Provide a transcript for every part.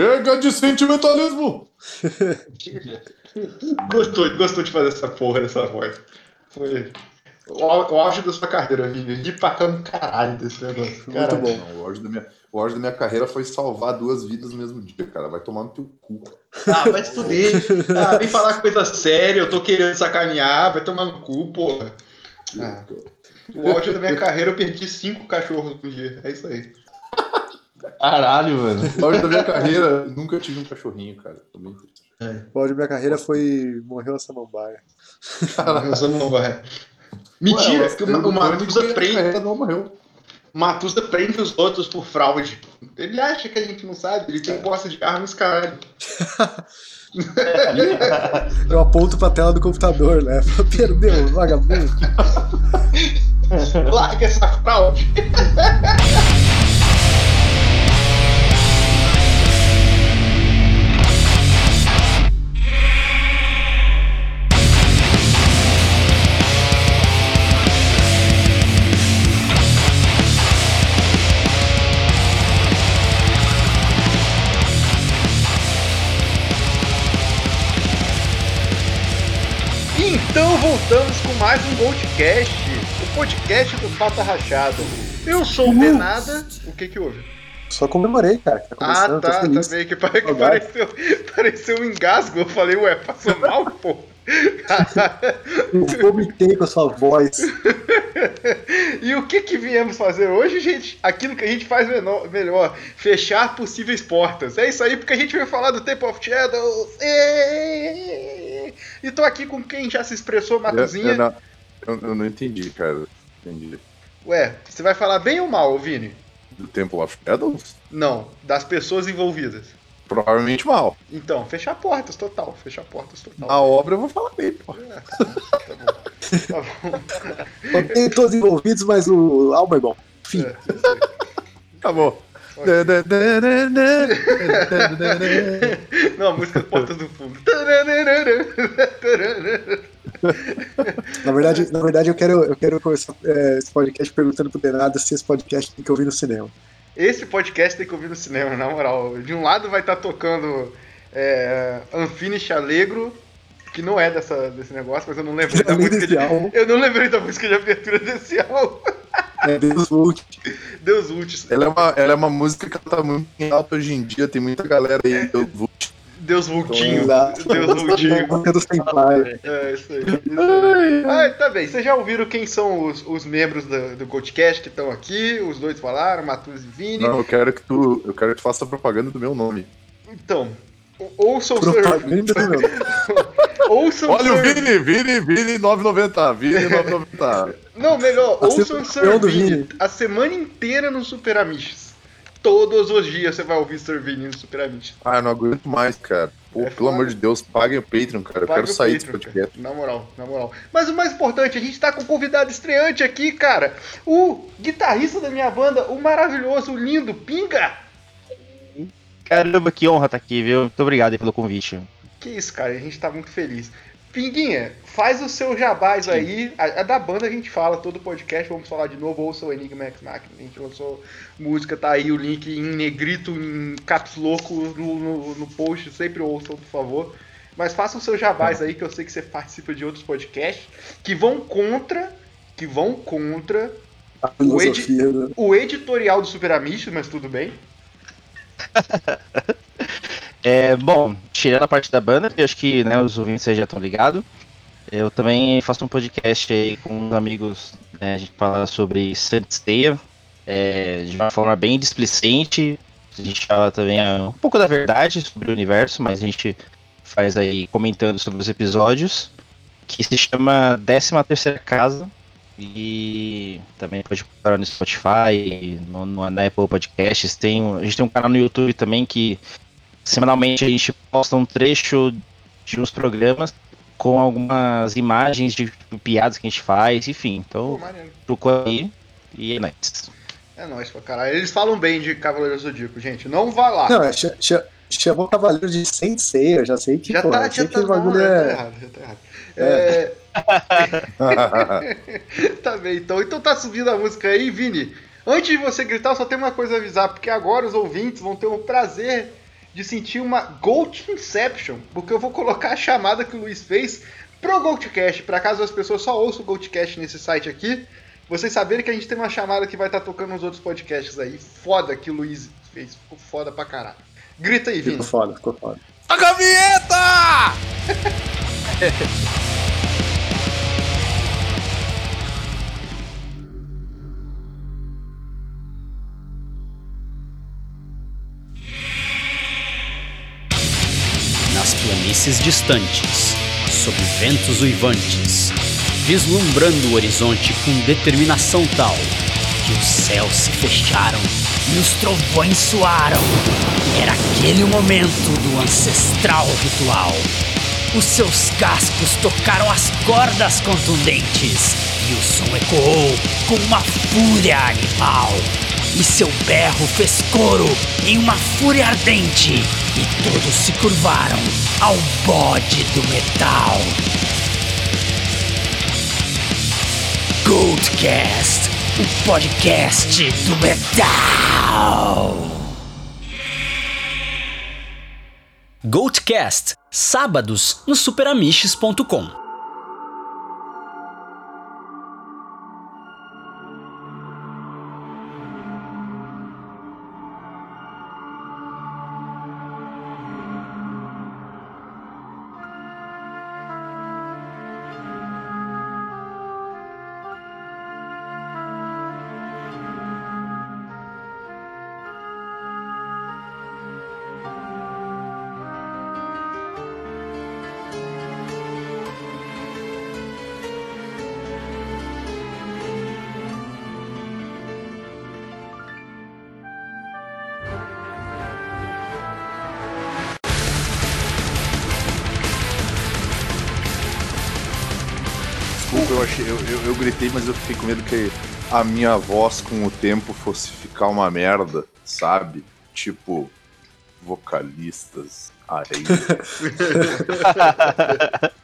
Chega de sentimentalismo! gostou, gostou de fazer essa porra dessa voz. Foi o, o auge da sua carreira, Vini. De pra caralho desse negócio. Muito bom. Não, o, auge da minha, o auge da minha carreira foi salvar duas vidas no mesmo dia, cara. Vai tomar no teu cu. Ah, vai fuder. Ah, vem falar coisa séria, eu tô querendo sacanear, vai tomar no cu, porra. Ah, o auge da minha carreira eu perdi cinco cachorros por dia. É isso aí. Caralho, mano. O auge da minha carreira, nunca tive um cachorrinho, cara. Também. É. O auge da minha carreira foi. Morreu a samambaia. Morreu a samambaia. Mentira, Ué, que o, o Matusa prende. Não morreu. Matusa prende os outros por fraude. Ele acha que a gente não sabe, ele tem posse de armas, caralho. Eu aponto pra tela do computador, né? Perdeu, vagabundo. Larga essa fraude. Então voltamos com mais um Goldcast, o podcast do Falta Rachada. Eu sou o Benada. O que que houve? Só comemorei, cara. Tá ah, tá, tá meio que, que pareceu, pareceu um engasgo. Eu falei, ué, passou mal, pô. Eu vomitei com a sua voz. e o que que viemos fazer hoje, gente? Aquilo que a gente faz menor, melhor, fechar possíveis portas. É isso aí, porque a gente vai falar do Temple of Shadows. E tô aqui com quem já se expressou, Matuzinha. Eu, eu, não, eu, eu não entendi, cara. Entendi. Ué, você vai falar bem ou mal, Vini? Do Temple of Shadows? Não, das pessoas envolvidas. Provavelmente mal. Então, fechar portas total. Fechar portas total. A obra eu vou falar bem, pô. É, tá bom. Tá bom. Tem todos envolvidos, mas o álbum é bom. Fim. É, Acabou. Não, a música Portas do Fundo. Na verdade, na verdade eu quero, eu quero começar é, esse podcast perguntando pro Denada se esse podcast tem que ouvir no cinema. Esse podcast tem que ouvir no cinema, na moral. De um lado vai estar tá tocando é, Unfinished Allegro, que não é dessa, desse negócio, mas eu não lembrei da música de, Eu não lembrei da música de abertura desse álbum. É Deus Vult. Deus Vult. Ela é, uma, ela é uma música que tá muito em alta hoje em dia, tem muita galera aí, Deus Vult. Deus Vultinho. Deus Vultinho. É, isso aí. Isso aí. Ah, tá bem. Vocês já ouviram quem são os, os membros do, do Goldcast que estão aqui? Os dois falaram, Matus e Vini. Não, eu quero que tu, eu quero que tu faça propaganda do meu nome. Então, ouçam o seu... ouçam Olha o Vini, Vini, Vini 990, Vini 990. Não, melhor, ouçam o Sir Vini a semana inteira no Super Amish. Todos os dias você vai ouvir Servini no Super Amish. Ah, eu não aguento mais, cara. Pô, é pelo amor de Deus, paguem o Patreon, cara. Pague eu quero sair Patreon, desse podcast. Na moral, na moral. Mas o mais importante, a gente tá com um convidado estreante aqui, cara. O guitarrista da minha banda, o maravilhoso, o lindo Pinga. Caramba, que honra estar tá aqui, viu? Muito obrigado pelo convite. Que isso, cara. A gente tá muito feliz. Pinguinha, faz o seu jabás Sim. aí. A, a, da banda a gente fala todo podcast, vamos falar de novo, ouça o Enigma X Machina. A gente lançou música, tá aí o link em negrito, em caps louco no, no, no post, sempre ouçam, por favor. Mas faça o seu jabás aí, que eu sei que você participa de outros podcasts que vão contra, que vão contra o, edi né? o editorial do Super Amish, mas tudo bem. É, bom, tirando a parte da banda, eu acho que né, os ouvintes já estão ligados. Eu também faço um podcast aí com uns amigos, né, a gente fala sobre Santisteia, é, de uma forma bem displicente. A gente fala também é, um pouco da verdade sobre o universo, mas a gente faz aí comentando sobre os episódios, que se chama 13 Terceira Casa, e também pode procurar no Spotify, no, no, na Apple Podcasts. Tem, a gente tem um canal no YouTube também que Semanalmente a gente posta um trecho de uns programas com algumas imagens de piadas que a gente faz, enfim. Então, Pô, procura aí e é nóis. É nóis pra caralho. Eles falam bem de Cavaleiro Zodíaco, gente. Não vai lá. Não, é, ch ch chamou Cavaleiro de Sensei, eu já sei que, já pô, tá, já tá, bagulho não, é... tá errado, já tá errado. É. É... tá bem, então. Então tá subindo a música aí, Vini. Antes de você gritar, só tem uma coisa a avisar, porque agora os ouvintes vão ter o prazer de sentir uma Gold Inception, porque eu vou colocar a chamada que o Luiz fez pro Goldcast, para caso as pessoas só ouçam o Goldcast nesse site aqui, vocês saberem que a gente tem uma chamada que vai estar tá tocando nos outros podcasts aí. Foda que o Luiz fez, ficou foda pra caralho. Grita aí, Vini. Ficou foda, ficou foda. Toca a vinheta! planícies distantes, sob ventos uivantes, vislumbrando o horizonte com determinação tal que os céus se fecharam e os trovões soaram. Era aquele o momento do ancestral ritual. Os seus cascos tocaram as cordas contundentes e o som ecoou com uma fúria animal. E seu berro fez coro em uma fúria ardente, e todos se curvaram ao bode do metal. Goldcast, o podcast do metal. Goldcast, sábados no superamiches.com. gritei, mas eu fiquei com medo que a minha voz com o tempo fosse ficar uma merda, sabe? Tipo, vocalistas. Aí.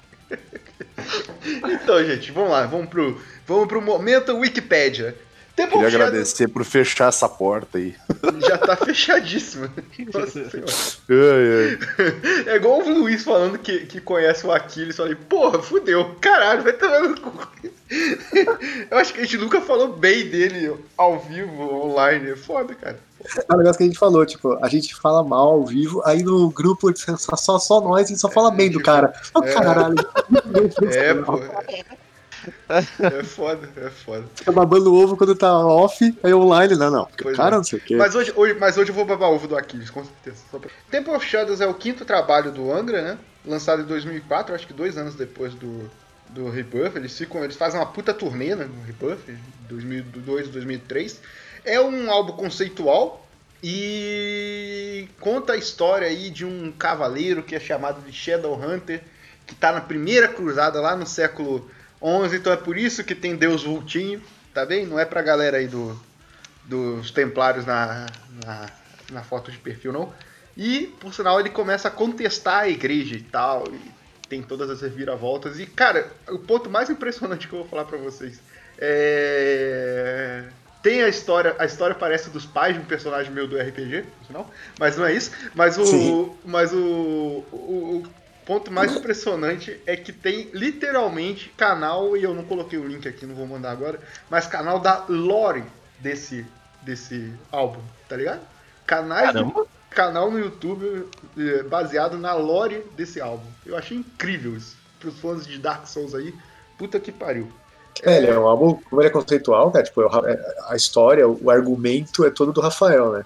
Então, gente, vamos lá, vamos pro, vamos pro momento Wikipédia. Temple Queria Shadows agradecer por fechar essa porta aí. já tá fechadíssima. Nossa. Ai, ai. É igual o Luiz falando que, que conhece o Aquiles. Falei, porra, fudeu. Caralho, vai tomar no cu. Eu acho que a gente nunca falou bem dele ao vivo, online. É foda, cara. É um negócio que a gente falou, tipo, a gente fala mal ao vivo, aí no grupo só, só, só nós e só fala bem do cara. Oh, É. caralho. É, pô. É foda, é foda. Fica babando o ovo quando tá off, aí online, não, não. Pois cara, é. não sei o quê. Mas hoje, hoje, mas hoje eu vou babar ovo do Aquiles, com certeza. Pra... Temple of Shadows é o quinto trabalho do Angra, né? Lançado em 2004, acho que dois anos depois do, do Rebirth. Eles, ficam, eles fazem uma puta turnê né, no Rebirth, 2002, 2003. É um álbum conceitual e conta a história aí de um cavaleiro que é chamado de Shadowhunter, que tá na primeira cruzada lá no século 11, então é por isso que tem Deus Vultinho, tá bem? Não é pra galera aí do, dos templários na, na, na foto de perfil, não. E, por sinal, ele começa a contestar a igreja e tal, e tem todas as reviravoltas. E, cara, o ponto mais impressionante que eu vou falar pra vocês é... Tem a história, a história parece dos pais de um personagem meu do RPG, sinal, mas não é isso. Mas o, Sim. mas o, o, o ponto mais impressionante é que tem literalmente canal, e eu não coloquei o link aqui, não vou mandar agora, mas canal da lore desse, desse álbum, tá ligado? Canais do- canal no YouTube eh, baseado na lore desse álbum. Eu achei incrível isso. Pros fãs de Dark Souls aí, puta que pariu. É, ele é um álbum, como ele é conceitual, cara, tipo, é- a história, o argumento é todo do Rafael, né?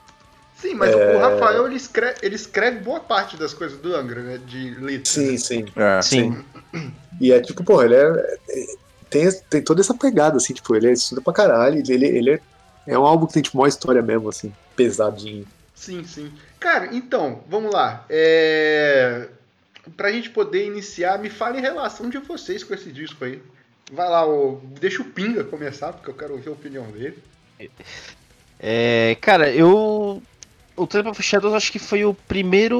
Sim, mas o Rafael ele escreve, ele escreve boa parte das coisas do Angra, né? De letras. Sim, sim. É. Sim. E é tipo, pô, ele é, é- tem, tem toda essa pegada, assim, tipo, ele estuda pra caralho, ele, ele é, é um álbum que tem, tipo, uma história mesmo, assim, pesadinho. Sim, sim. Cara, então, vamos lá. É... Pra gente poder iniciar, me fale em relação de vocês com esse disco aí. Vai lá, o... deixa o Pinga começar, porque eu quero ouvir a opinião dele. É, cara, eu. O Temple of Shadows acho que foi o primeiro.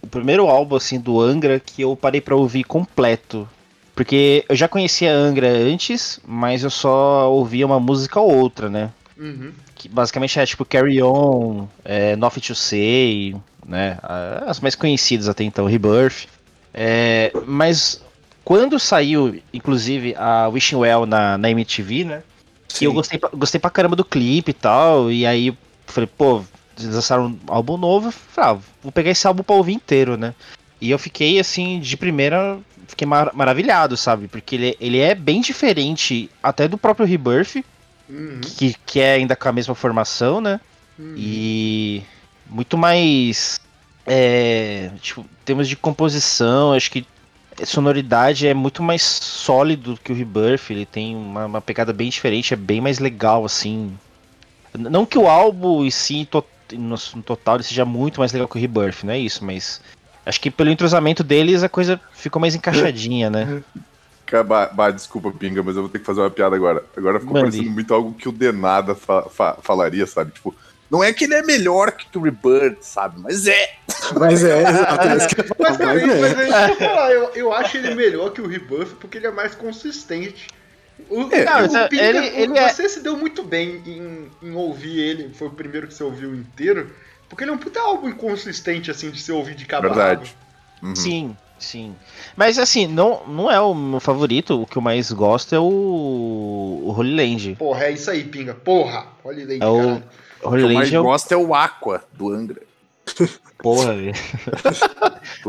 O primeiro álbum assim do Angra que eu parei pra ouvir completo. Porque eu já conhecia Angra antes, mas eu só ouvia uma música ou outra, né? Uhum. que basicamente é tipo Carry On, é, Nothing to Say, né? As mais conhecidas até então, Rebirth. É, mas quando saiu, inclusive, a Wishing Well na, na MTV, né? Que eu gostei, pra- gostei pra caramba do clipe e tal. E aí falei, pô, eles lançaram um álbum novo. eu Falei, ah, vou pegar esse álbum pra ouvir inteiro, né? E eu fiquei assim, de primeira, fiquei mar- maravilhado, sabe? Porque ele, ele é bem diferente até do próprio Rebirth Uhum. que, que é ainda com a mesma formação, né? Uhum. E muito mais. É, tipo, em termos de composição, acho que sonoridade é muito mais sólido que o Rebirth. Ele tem uma, uma pegada bem diferente, é bem mais legal, assim. Não que o álbum em si, to- no, no total, ele seja muito mais legal que o Rebirth, não é isso, mas. Acho que pelo entrosamento deles a coisa ficou mais encaixadinha, né? Bah, bah, desculpa, Pinga, mas eu vou ter que fazer uma piada agora. Agora ficou parecendo muito algo que o Denada fa- fa- falaria, sabe? Tipo, não é que ele é melhor que o Rebirth, sabe? Mas é. Mas é, exato, é isso que eu ia falar, Mas, cara, mas mas é. eu. Eu, acho ele melhor que o Rebuff porque ele é mais consistente. O, É, não, o Pinga, ele- ele é- você se deu muito bem em, em ouvir ele, foi o primeiro que você ouviu inteiro, porque ele é um puta álbum inconsistente, assim, de se ouvir de cabo Verdade. Uhum. Sim, sim. Mas assim, não, não é o meu favorito. O que eu mais gosto é o, o Holy Land. Porra, é isso aí, Pinga. Porra! Ele aí, É o- caralho. O Holy que eu mais Land é o. gosto é o Aqua, do Angra. Porra, velho.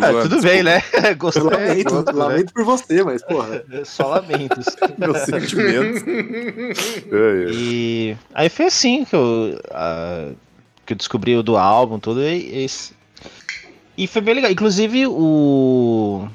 Ah, tudo bem, né? Eu Gostou, é, lamento, gosto, né? lamento por você, mas, porra. Só lamentos. desculpa Meus sentimentos. É, é. E aí foi assim que eu, ah, que eu descobri o do álbum, tudo. E, esse- e foi bem legal. Inclusive, o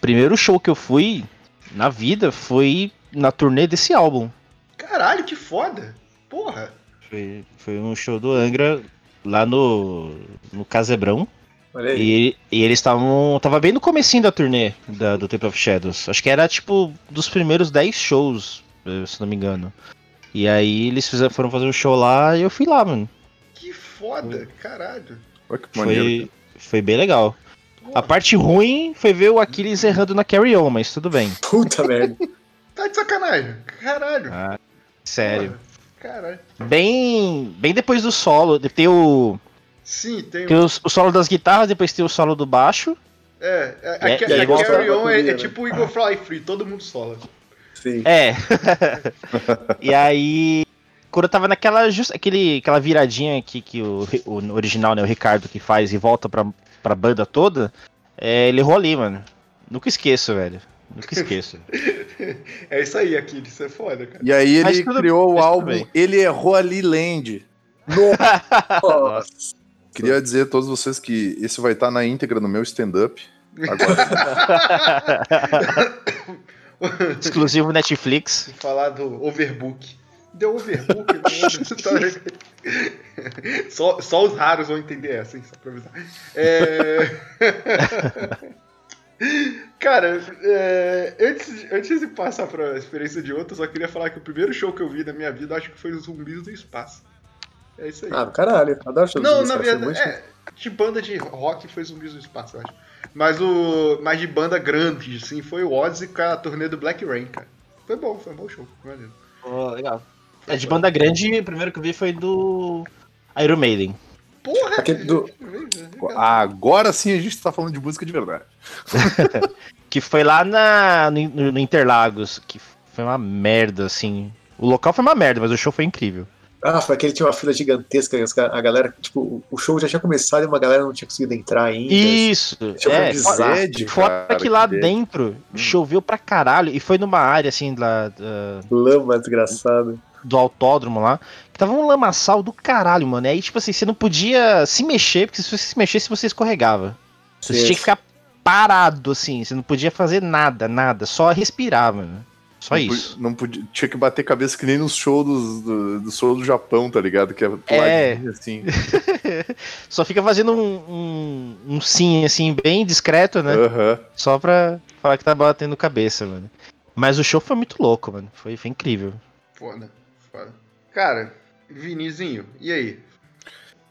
primeiro show que eu fui na vida foi na turnê desse álbum. Caralho, que foda! Porra! Foi, foi um show do Angra lá no, no Casebrão. Olha aí. E, e eles estavam. Tava bem no comecinho da turnê da, do Temple of Shadows. Acho que era tipo dos primeiros 10 shows, eh, se não me engano. E aí eles fizeram, foram fazer um show lá e eu fui lá, mano. Que foda! Caralho! Olha que maneiro. Foi, foi bem legal. Porra, A parte ruim foi ver o Aquiles errando na Carry On, mas tudo bem. Puta merda. Tá de sacanagem! Caralho! Ah, sério. Porra, Caralho. Bem, bem depois do solo, tem o, Sim, tem tem o, o solo das guitarras, depois tem o solo do baixo. É, é, É, a, a volta Carry On é, é tipo o Eagle Fly Free, todo mundo sola. Sim. É. e aí, quando eu tava naquela just, aquele, aquela viradinha que, que o, o original, né, o Ricardo que faz e volta pra, pra banda toda, é, ele errou ali, mano. Nunca esqueço, velho. Nunca esqueço. É isso aí, Aquiles, isso é foda, cara. E aí ele criou o mas tudo álbum bem. Ele Errou Ali Land. Nossa. Queria dizer a todos vocês que esse vai estar na íntegra no meu stand-up. Agora, Exclusivo Netflix. Falar do Overbook. Deu Overbook. Tá- só, só os raros vão entender essa, hein? Só pra avisar. É... Cara, é, antes, antes de passar pra experiência de outros, eu só queria falar que o primeiro show que eu vi na minha vida, acho que foi os Zumbis do Espaço. É isso aí. Ah, caralho. Adoro show Não, na verdade, muito- é, de banda de rock foi Zumbis do Espaço, eu acho. Mas o. Mas de banda grande, assim, foi o Ozzy com a turnê do Black Rain, cara. Foi bom, foi um bom show. Maneiro. legal. É, de banda grande, o primeiro que eu vi foi do Iron Maiden. Porra! Aquele do- agora sim a gente tá falando de música de verdade. Que foi lá na, no, no Interlagos, que foi uma merda, assim. O local foi uma merda, mas o show foi incrível. Ah, foi aquele que tinha uma fila gigantesca. A galera, tipo, o show já tinha começado e uma galera não tinha conseguido entrar ainda. Isso! É, um fora, fora cara, que lá que dentro choveu pra caralho. E foi numa área, assim, lá, da- Lama desgraçada. Do autódromo lá, que tava um lamaçal do caralho, mano. E aí, tipo assim, você não podia se mexer, porque se você se mexesse, você escorregava. Você Isso. tinha que ficar parado, assim. Você não podia fazer nada, nada. Só respirar, mano. Só não isso. Podia, não podia, tinha que bater cabeça que nem nos shows dos- do, do show do Japão, tá ligado? Que é, É. assim. Só fica fazendo um, um, um sim, assim, bem discreto, né? Só pra falar que tá batendo cabeça, mano. Mas o show foi muito louco, mano. Foi, foi incrível. Foda, foda. Cara, Vinizinho, e aí?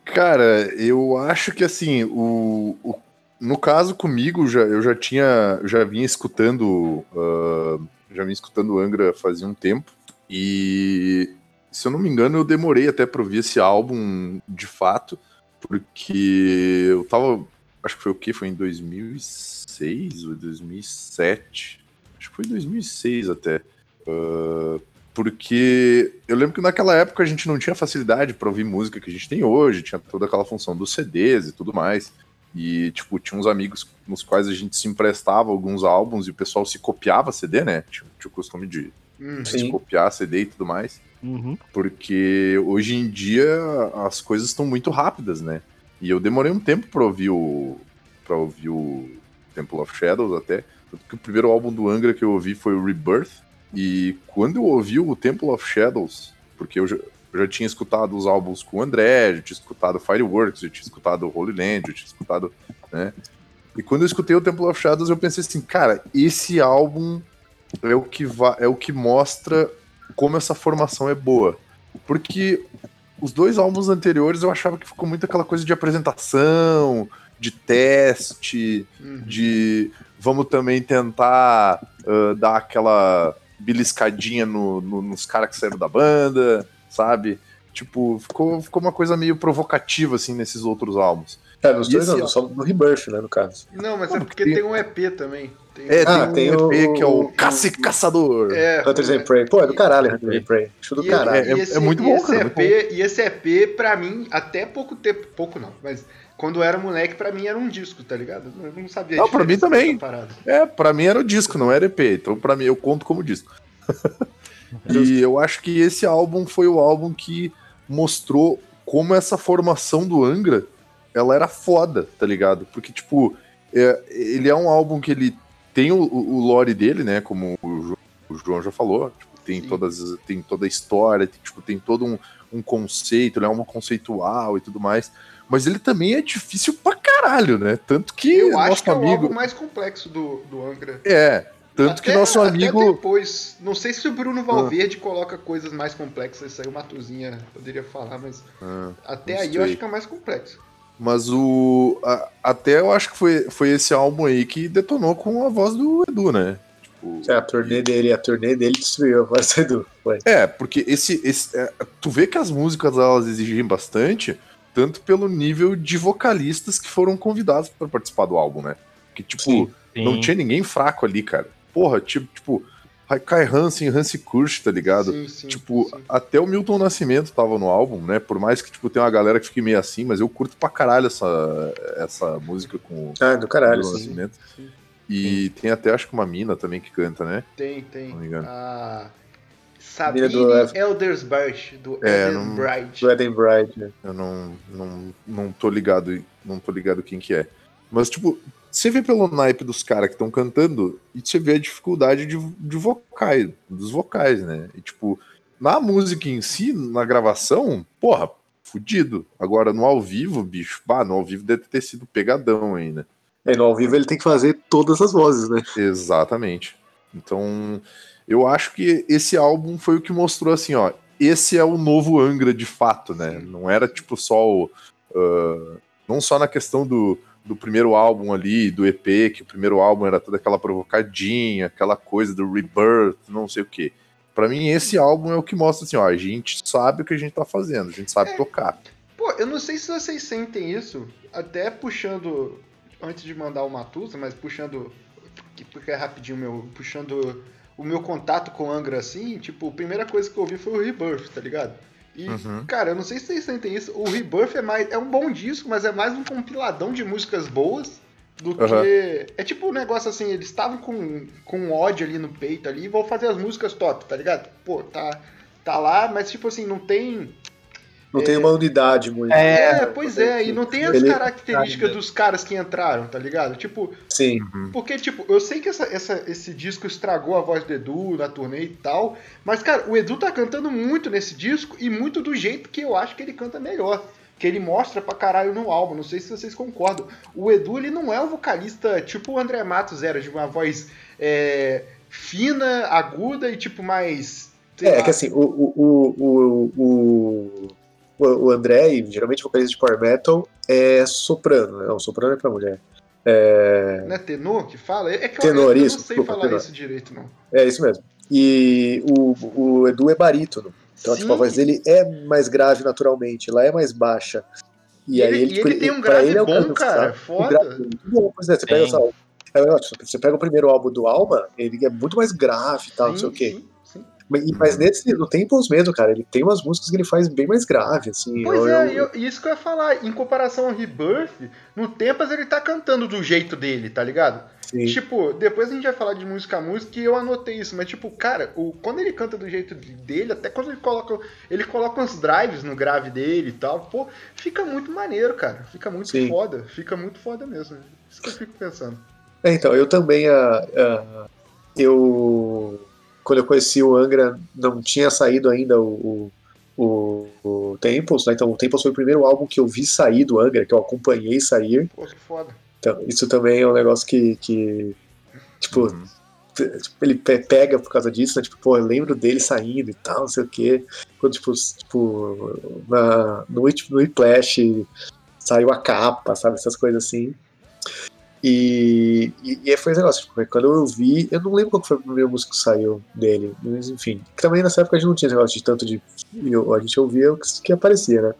Cara, eu acho que assim, o, o- no caso comigo, já, eu já tinha, já vinha escutando, ah, já vinha escutando Angra fazia um tempo e se eu não me engano, eu demorei até pra ouvir esse álbum de fato, porque eu tava. Acho que foi o quê? Foi em 2006 ou 2007? Acho que foi em 2006 até. Uh, porque eu lembro que naquela época a gente não tinha facilidade para ouvir música que a gente tem hoje, tinha toda aquela função dos CDs e tudo mais. E, tipo, tinha uns amigos nos quais a gente se emprestava alguns álbuns e o pessoal se copiava CD, né? Tinha, tinha o costume de Hum, se copiar CD e tudo mais. Uhum. Porque hoje em dia as coisas estão muito rápidas, né? E eu demorei um tempo pra ouvir o. para ouvir o Temple of Shadows até. Tanto que o primeiro álbum do Angra que eu ouvi foi o Rebirth. E quando eu ouvi o Temple of Shadows, porque eu já, eu já tinha escutado os álbuns com o André, já tinha escutado Fireworks, já tinha escutado Holy Land, já tinha escutado. né? E quando eu escutei o Temple of Shadows, eu pensei assim, cara, esse álbum é o que, va é o que mostra como essa formação é boa. Porque os dois álbuns anteriores eu achava que ficou muito aquela coisa de apresentação, de teste, hum. de vamos também tentar ah, dar aquela beliscadinha no, no- nos caras que saíram da banda, sabe? Tipo, ficou, ficou uma coisa meio provocativa, assim, nesses outros álbuns. É, nos dois não, só no Rebirth, né, no caso. Não, mas Pô, é porque tem- tem um EP também. Tem- É, Ah, tem, tem um o- EP que é o o- Caça e Caçador. É, Hunters and Prey. Pô, é do caralho, Hunters and Prey. Acho do caralho. É, e esse- é muito bom, esse cara, EP, E esse EP, pra mim, até pouco tempo, pouco não, mas quando eu era moleque, pra mim era um disco, tá ligado? Eu não sabia Não, pra mim também. É, pra mim era o disco, não era EP. Então, pra mim, eu conto como disco. e eu acho que esse álbum foi o álbum que mostrou como essa formação do Angra, ela era foda, tá ligado? Porque, tipo, é, ele é um álbum que ele tem o, o lore dele, né? Como o, Jo- o João já falou. Tipo, tem, Sim. todas, tem toda a história, tem, tipo, tem todo um, um conceito, ele é um álbum conceitual e tudo mais. Mas ele também é difícil pra caralho, né? Tanto que Eu acho nosso que é o amigo. álbum mais complexo do, do Angra. É, tanto que Até- nosso até amigo. depois, não sei se o Bruno Valverde coloca coisas mais complexas, isso aí o Matuzinha poderia falar, mas Ah, até aí eu acho que é mais complexo. mas o. a- até eu acho que foi, foi esse álbum aí que detonou com a voz do Edu, né? Tipo, É, a turnê dele, a turnê dele destruiu a voz do Edu. Foi. É, porque esse. esse é, tu vê que as músicas elas exigem bastante, tanto pelo nível de vocalistas que foram convidados para participar do álbum, né? Que, tipo, Sim. não tinha ninguém fraco ali, cara. Porra, tipo, tipo, Kai Hansen, Hansi Kursch, tá ligado? Sim, sim. Tipo, sim. até o Milton Nascimento tava no álbum, né? Por mais que, tipo, tem uma galera que fique meio assim, mas eu curto pra caralho essa, essa música com Ah, do o caralho, Milton sim. Nascimento. sim. E tem até, acho que uma mina também que canta, né? Tem, tem. Não me engano. A Mina Sabine do Eldersburg, do É, não- Bride. Do Eden Bride. né? Eu não, não, não tô ligado, não tô ligado quem que é. Mas, tipo, você vê pelo naipe dos caras que estão cantando e você vê a dificuldade de, de vocais, dos vocais, né? E, tipo, na música em si, na gravação, porra, fudido. Agora, no ao vivo, bicho, bah, no ao vivo deve ter sido pegadão ainda. É, no ao vivo ele tem que fazer todas as vozes, né? Exatamente. Então, eu acho que esse álbum foi o que mostrou assim, ó, esse é o novo Angra de fato, né? Não era tipo só o. ah, não só na questão do, do primeiro álbum ali, do EP, que o primeiro álbum era toda aquela provocadinha, aquela coisa do rebirth, não sei o quê. Pra mim, esse álbum é o que mostra assim, ó, a gente sabe o que a gente tá fazendo, a gente sabe tocar. Pô, eu não sei se vocês sentem isso, até puxando, antes de mandar o Matusa, mas puxando, que- porque é rapidinho meu, puxando o meu contato com o Angra assim, tipo, a primeira coisa que eu ouvi foi o Rebirth, tá ligado? E, Uhum. cara, eu não sei se vocês sentem isso, o Rebirth é mais, é um bom disco, mas é mais um compiladão de músicas boas do que... Aham. É tipo um negócio assim, eles estavam com, com um ódio ali no peito ali, e vão fazer as músicas top, tá ligado? Pô, tá, tá lá, mas tipo assim, não tem... Não tem uma unidade muito. É, pois é, e não tem as Ele- características dos caras que entraram, tá ligado? Tipo, Sim. porque, tipo, eu sei que essa, essa- esse disco estragou a voz do Edu na turnê e tal, mas, cara, o Edu tá cantando muito nesse disco e muito do jeito que eu acho que ele canta melhor. Que ele mostra pra caralho no álbum, não sei se vocês concordam. O Edu, ele não é um vocalista tipo o André Matos era, de uma voz é, fina, aguda e, tipo, mais. É, lá, é que assim, o, o, o, o, o, André, e geralmente vocalista de power metal, é soprano, né? Não, soprano é pra mulher. É, Não é tenor que fala? É que eu, Tenor, eu isso, não sei desculpa, falar tenor. isso direito, não. é isso mesmo. E o, o Edu é barítono. Então, Sim. tipo, a voz dele é mais grave naturalmente, ela é mais baixa. E, E aí ele- ele, tipo, ele tem um grave ele é bom, cara, sabe? foda. Um grave bom, é, você pega, é, você o primeiro álbum do Alma, ele é muito mais grave e tal, não sei o quê. Sim, sim. Mas, nesse, no Temples mesmo, cara, ele tem umas músicas que ele faz bem mais grave, assim. Pois eu- é, eu- eu- isso que eu ia falar. Em comparação ao Rebirth, no Tempas ele tá cantando do jeito dele, tá ligado? sim. Tipo, depois a gente vai falar de música a música e eu anotei isso, mas tipo, cara, o, quando ele canta do jeito dele, até quando ele coloca. Ele coloca uns drives no grave dele e tal, pô, fica muito maneiro, cara. Fica muito Sim. foda. Fica muito foda mesmo. Isso que eu fico pensando. É, então, eu também, ah, ah, eu, quando eu conheci o Angra, não tinha saído ainda o, o, o, Temples, né? Então o Temples foi o primeiro álbum que eu vi sair do Angra, que eu acompanhei sair. Pô, que foda. Então, isso também é um negócio que, que tipo, Uhum. tipo, ele pe- pega por causa disso, né? Tipo, pô, eu lembro dele saindo e tal, não sei o quê. Quando, tipo, tipo na, no, no Whiplash saiu a capa, sabe? Essas coisas assim. E, e, e foi esse negócio, tipo, quando eu vi, eu não lembro qual foi a primeira música que saiu dele, mas enfim. Também nessa época a gente não tinha esse negócio de tanto de. eu- a gente ouvia o que, que aparecia, né?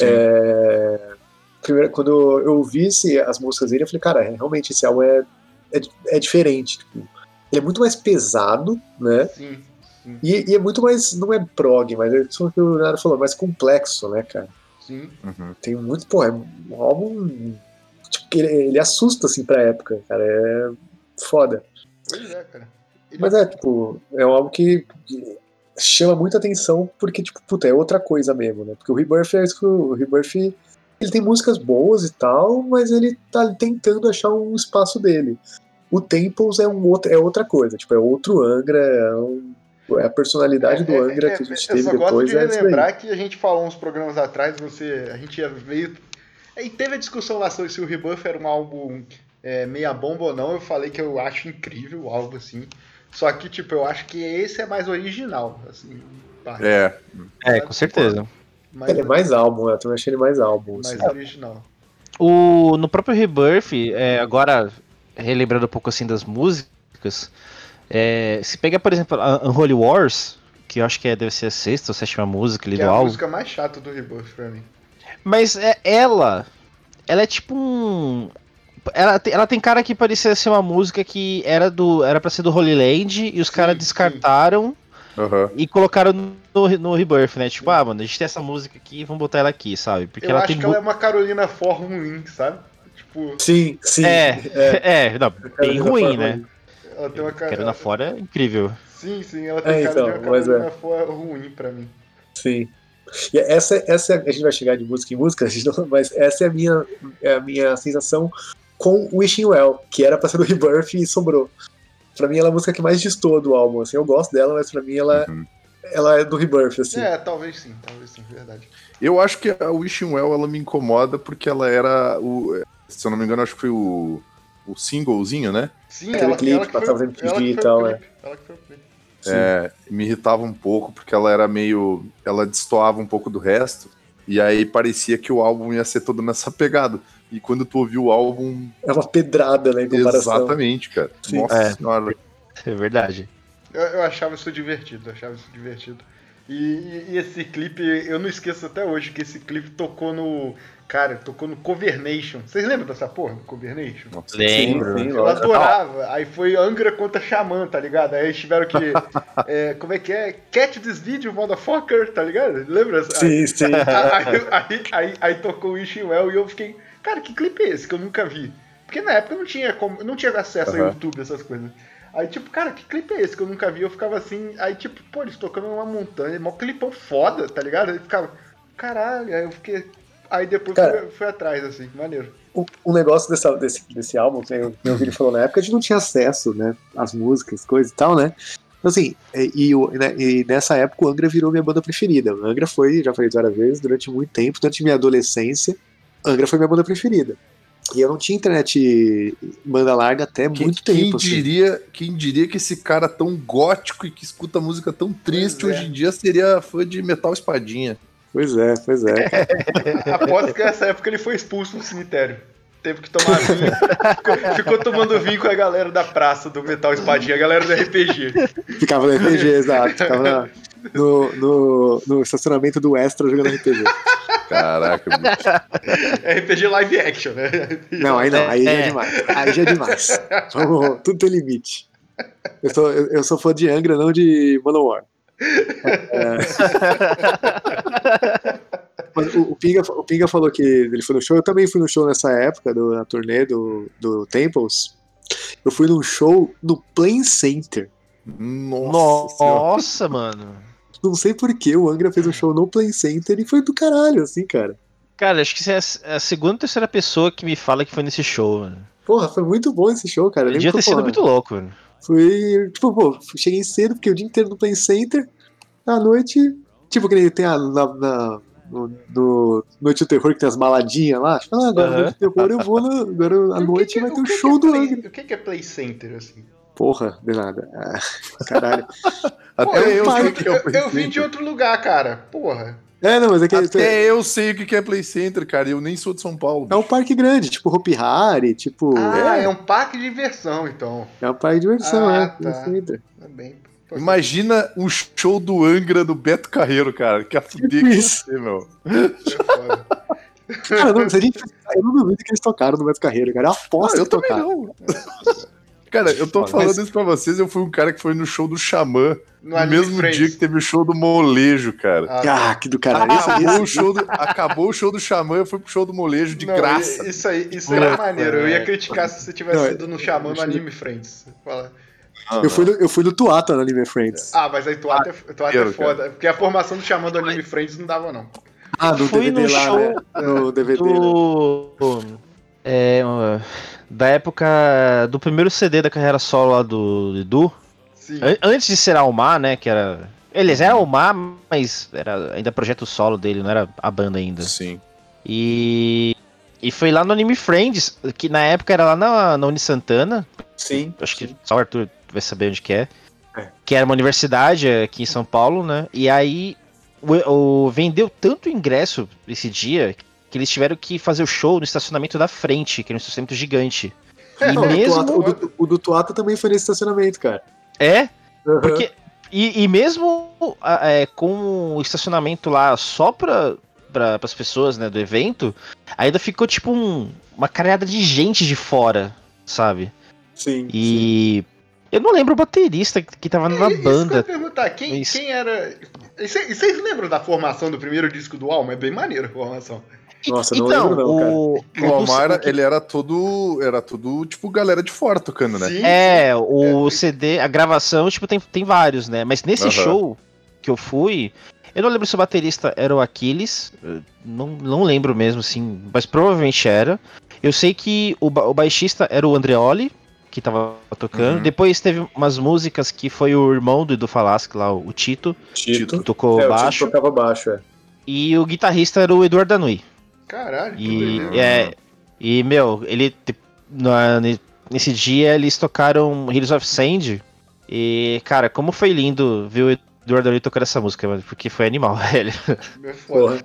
É, primeiro, quando eu ouvi esse- as músicas dele, eu falei, cara, realmente esse álbum é, é, é diferente. Tipo, ele é muito mais pesado, né? Sim. Sim. E, e é muito mais. Não é prog, mas é isso que o Leonardo falou, mais complexo, né, cara? Sim. Uhum. Tem muito. Pô, é um álbum. Que ele, ele assusta, assim, pra época, cara. É foda. Pois é, cara. Ele- Mas é, tipo, é álbum que chama muita atenção porque, tipo, puta, é outra coisa mesmo, né? Porque o Rebirth é isso que o Rebirth. Ele tem músicas boas e tal, mas ele tá tentando achar um espaço dele. O Temples é, um outro, é outra coisa, tipo, é outro Angra, é, um- é a personalidade do É, Angra é, que a gente eu teve só gosto depois. de É relembrar que a gente falou uns programas atrás, você, a gente veio e teve a discussão lá sobre se o Rebuff era um álbum é, meia bomba ou não. Eu falei que eu acho incrível o álbum assim. Só que tipo, eu acho que esse é mais original, assim. É, É, com certeza. mais, Ele é mais álbum, eu também achei ele mais álbum. mais assim. original. O, no próprio Rebirth, é, agora relembrando um pouco assim das músicas, é, se pega, por exemplo, a Unholy Wars, que eu acho que é, deve ser a sexta ou sétima música ali Que é do a álbum. música mais chata do Rebuff pra mim. Mas é, ela, ela é tipo um. Ela, tem- ela tem cara que parecia ser uma música que era do era para ser do Holy Land e os Sim, caras sim. descartaram aham. e colocaram no, no Rebirth, né? Tipo, ah, mano, a gente tem essa música aqui, vamos botar ela aqui, sabe? Porque eu ela acho tem que ela é uma Carolina For ruim, sabe? Tipo, Sim, sim. É, é, não, bem ruim, For né? ruim. ela tem uma cara. Carolina fora é incrível. Sim, sim, ela tem É, cara então, de uma mas Carolina For ruim pra mim. Sim. E essa, essa a gente vai chegar de música em música, a gente não- mas essa é a minha, é a minha sensação com Wishing Well, que era pra ser do Rebirth e sobrou. Pra mim ela é a música que mais destoa do álbum, assim, eu gosto dela, mas pra mim ela, Uhum. ela é do Rebirth, assim. É, talvez sim, talvez sim, verdade. Eu acho que a Wishing Well ela me incomoda porque ela era o. Se eu não me engano, acho que foi o, o singlezinho, né? Sim, Aquele ela, clipe ela que passava no ela que MTV e foi tal, o é. clipe. Ela que foi o. É, me irritava um pouco porque ela era meio. Ela destoava um pouco do resto. E aí parecia que o álbum ia ser todo nessa pegada. E quando tu ouviu o álbum. É uma pedrada, né, em comparação. Exatamente, cara. Sim. Nossa É. senhora. É verdade. Eu, eu achava isso divertido, eu achava isso divertido. E, e- e esse clipe, eu não esqueço até hoje que esse clipe tocou no. Cara, tocou no Covernation. Vocês lembram dessa porra do Covernation? Lembro. Sim, Eu adorava. Aí foi Angra contra Xamã, tá ligado? Aí eles tiveram que. é, como é que é? Catch this video, motherfucker, tá ligado? Lembra? Sim, sim. Aí, aí, aí, aí tocou o Wishing Well e eu fiquei, cara, que clipe é esse que eu nunca vi? Porque na época eu não tinha, como, não tinha acesso a Aham. YouTube, essas coisas. Aí, tipo, cara, que clipe é esse que eu nunca vi? Eu ficava assim, aí, tipo, pô, eles tocando numa montanha, mó clipão foda, tá ligado? Aí ficava, caralho, aí eu fiquei. Aí depois Cara. fui, fui atrás, assim, maneiro. O, o negócio dessa, desse, desse álbum, que eu, que o Vini falou na época, a gente não tinha acesso, né, às músicas, coisas e tal, né? Então, assim, e, e né, e nessa época o Angra virou minha banda preferida. O Angra foi, já falei várias vezes, durante muito tempo, durante minha adolescência, Angra foi minha banda preferida. E eu não tinha internet banda larga até Quem, muito quem tempo, assim. diria, quem diria que esse cara tão gótico e que escuta música tão triste é. hoje em dia seria fã de metal espadinha? Pois é, pois é. Aposto que nessa época ele foi expulso do cemitério. teve que tomar vinho. ficou, ficou tomando vinho com a galera da praça do Metal Espadinha, a galera do RPG. Ficava no RPG, exato. Ficava na- no, no, no estacionamento do Extra jogando RPG. Caraca, bicho. RPG live action, né? Não, aí não, aí já é É. demais. Aí já é demais. Tudo tem limite. Eu sou, eu, eu sou fã de Angra, não de Manowar. É. O, o Pinga, o Pinga falou que ele foi no show. Eu também fui no show nessa época, do, na turnê do, do Temples. Eu fui num show no Plain Center. Nossa. Nossa, mano. Não sei porquê, o Angra fez um show no Plain Center e foi do caralho, assim, cara. Cara, acho que você é a segunda ou terceira pessoa que me fala que foi nesse show, mano. Porra, foi muito bom esse show, cara. Devia ter sido muito louco, mano. Fui, tipo, pô, cheguei cedo, porque o dia inteiro no Play Center, à noite, tipo, que nem tem a, na, na- no, no Noite do Terror, que tem as baladinhas lá, tipo, ah, agora Aham. Noite do Terror eu vou, na, agora à que noite que- vai ter o um show que do é Angra. O que que é Play Center, assim? Porra, de nada. Ah, caralho. Até Pô, eu, eu, sei eu, o que é o eu, vim de outro lugar, cara. Porra. É, não, mas é que Até eu sei o que é Play Center, cara. e Eu nem sou de São Paulo. é um parque grande, tipo Hopi Hari, tipo, Ah, é, é um parque de diversão, então. é um parque de diversão, Ah, é. tá. Play Center. Tá bem. Imagina um show do Angra do Beto Carreiro, cara. Que a fuder com Isso. você, meu. É foda. Cara, não, se a gente, eu não duvido que eles tocaram no Beto Carreiro, cara. Eu aposto Ah, eu que também tocaram. não. Cara, eu tô Mas- falando isso pra vocês. Eu fui um cara que foi no show do Xamã No mesmo Friends. dia que teve o show do Molejo, cara. Ah, tá. Ah, que do caralho. Acabou o, show do, acabou o show do Xamã, eu fui pro show do Molejo de Não, graça. Isso aí, isso aí é Puta, maneiro. Eu ia criticar se você tivesse Não, sido no Xamã no Anime Friends. Fala. Eu fui no, eu fui no Tuata no Anime Friends. Ah, mas aí tu até, tu até é Maneiro, foda. Porque a formação do Xamã do Anime Friends não dava, não. Ah, no Fui DVD no lá, show né? No DVD, né? do. É, uh, da época do primeiro CD da carreira solo lá do Edu. Sim. An- Antes de ser Almar, né? Que era. Eles eram Almar, mas era ainda projeto solo dele, não era a banda ainda. Sim. E. E foi lá no Anime Friends, que na época era lá na, na Uni Santana. Sim. Acho que só o Arthur vai saber onde que é. É. Que era uma universidade aqui em São Paulo, né? E aí o, o- vendeu tanto ingresso esse dia que eles tiveram que fazer o show no estacionamento da frente, que era um estacionamento gigante. E Não, o mesmo. Tuata- o, do, o do Tuata também foi nesse estacionamento, cara. É, Uhum. porque. E, e mesmo a- é, com o estacionamento lá só pra, pra, as pessoas né, do evento, ainda ficou tipo um- uma carreada de gente de fora, sabe? Sim. E. Eu não lembro o baterista que, tava na É Isso que eu ia banda. perguntar, quem, quem era. E cê- e Vocês lembram da formação do primeiro disco do Alma? É bem maneiro a formação. Nossa, não então, lembro não, cara. o, O Almar, o- ele era todo. Era tudo, tipo, galera de fora tocando, né? Sim, É, o É. CD, a gravação, tipo, tem, tem vários, né? Mas nesse Aham. show que eu fui, eu não lembro se o baterista era o Aquiles, não, não lembro mesmo, assim, mas provavelmente era. Eu sei que o, ba- o baixista era o Andreoli, que tava tocando. Uhum. Depois teve umas músicas que foi o irmão do Edu Falaschi lá, o Tito, Tito. que tocou É, o Tito baixo. tocava baixo, é. E o guitarrista era o Eduardo Danui. Caralho, que E, é, e meu, ele te- na- ne- nesse dia eles tocaram Heroes of Sand. E, cara, como foi lindo ver o Eduardo ali tocando essa música, mano, porque foi animal, velho. É foda.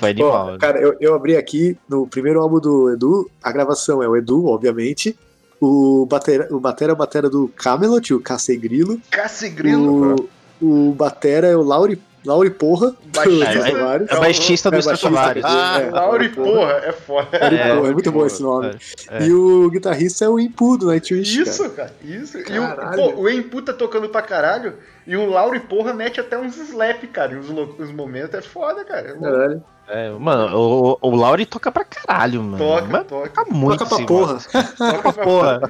Foi animal. cara, eu, eu abri aqui no primeiro álbum do Edu, a gravação é o Edu, obviamente. O batera, o batera é o batera do Camelot, o Cacei Grilo. Cassi Grilo, O, o batera é o Lauri, Lauri Porra, Baixista. É o baixista do É, baixista, Stratovarius. Ah, Lauri Porra, é foda. Lauri É, Porra, é muito bom esse nome. É. E o guitarrista é o Impu do Nightwish, cara. Isso, cara, isso. E o, Caralho. pô, o Empu tá tocando pra caralho e o Lauri Porra mete até uns slap, cara, uns, momentos. É foda, cara. É. Caralho. É, mano, o, o Lauri toca pra caralho, mano. Toca, Mas toca. toca muito. Toca pra porra. Toca pra porra.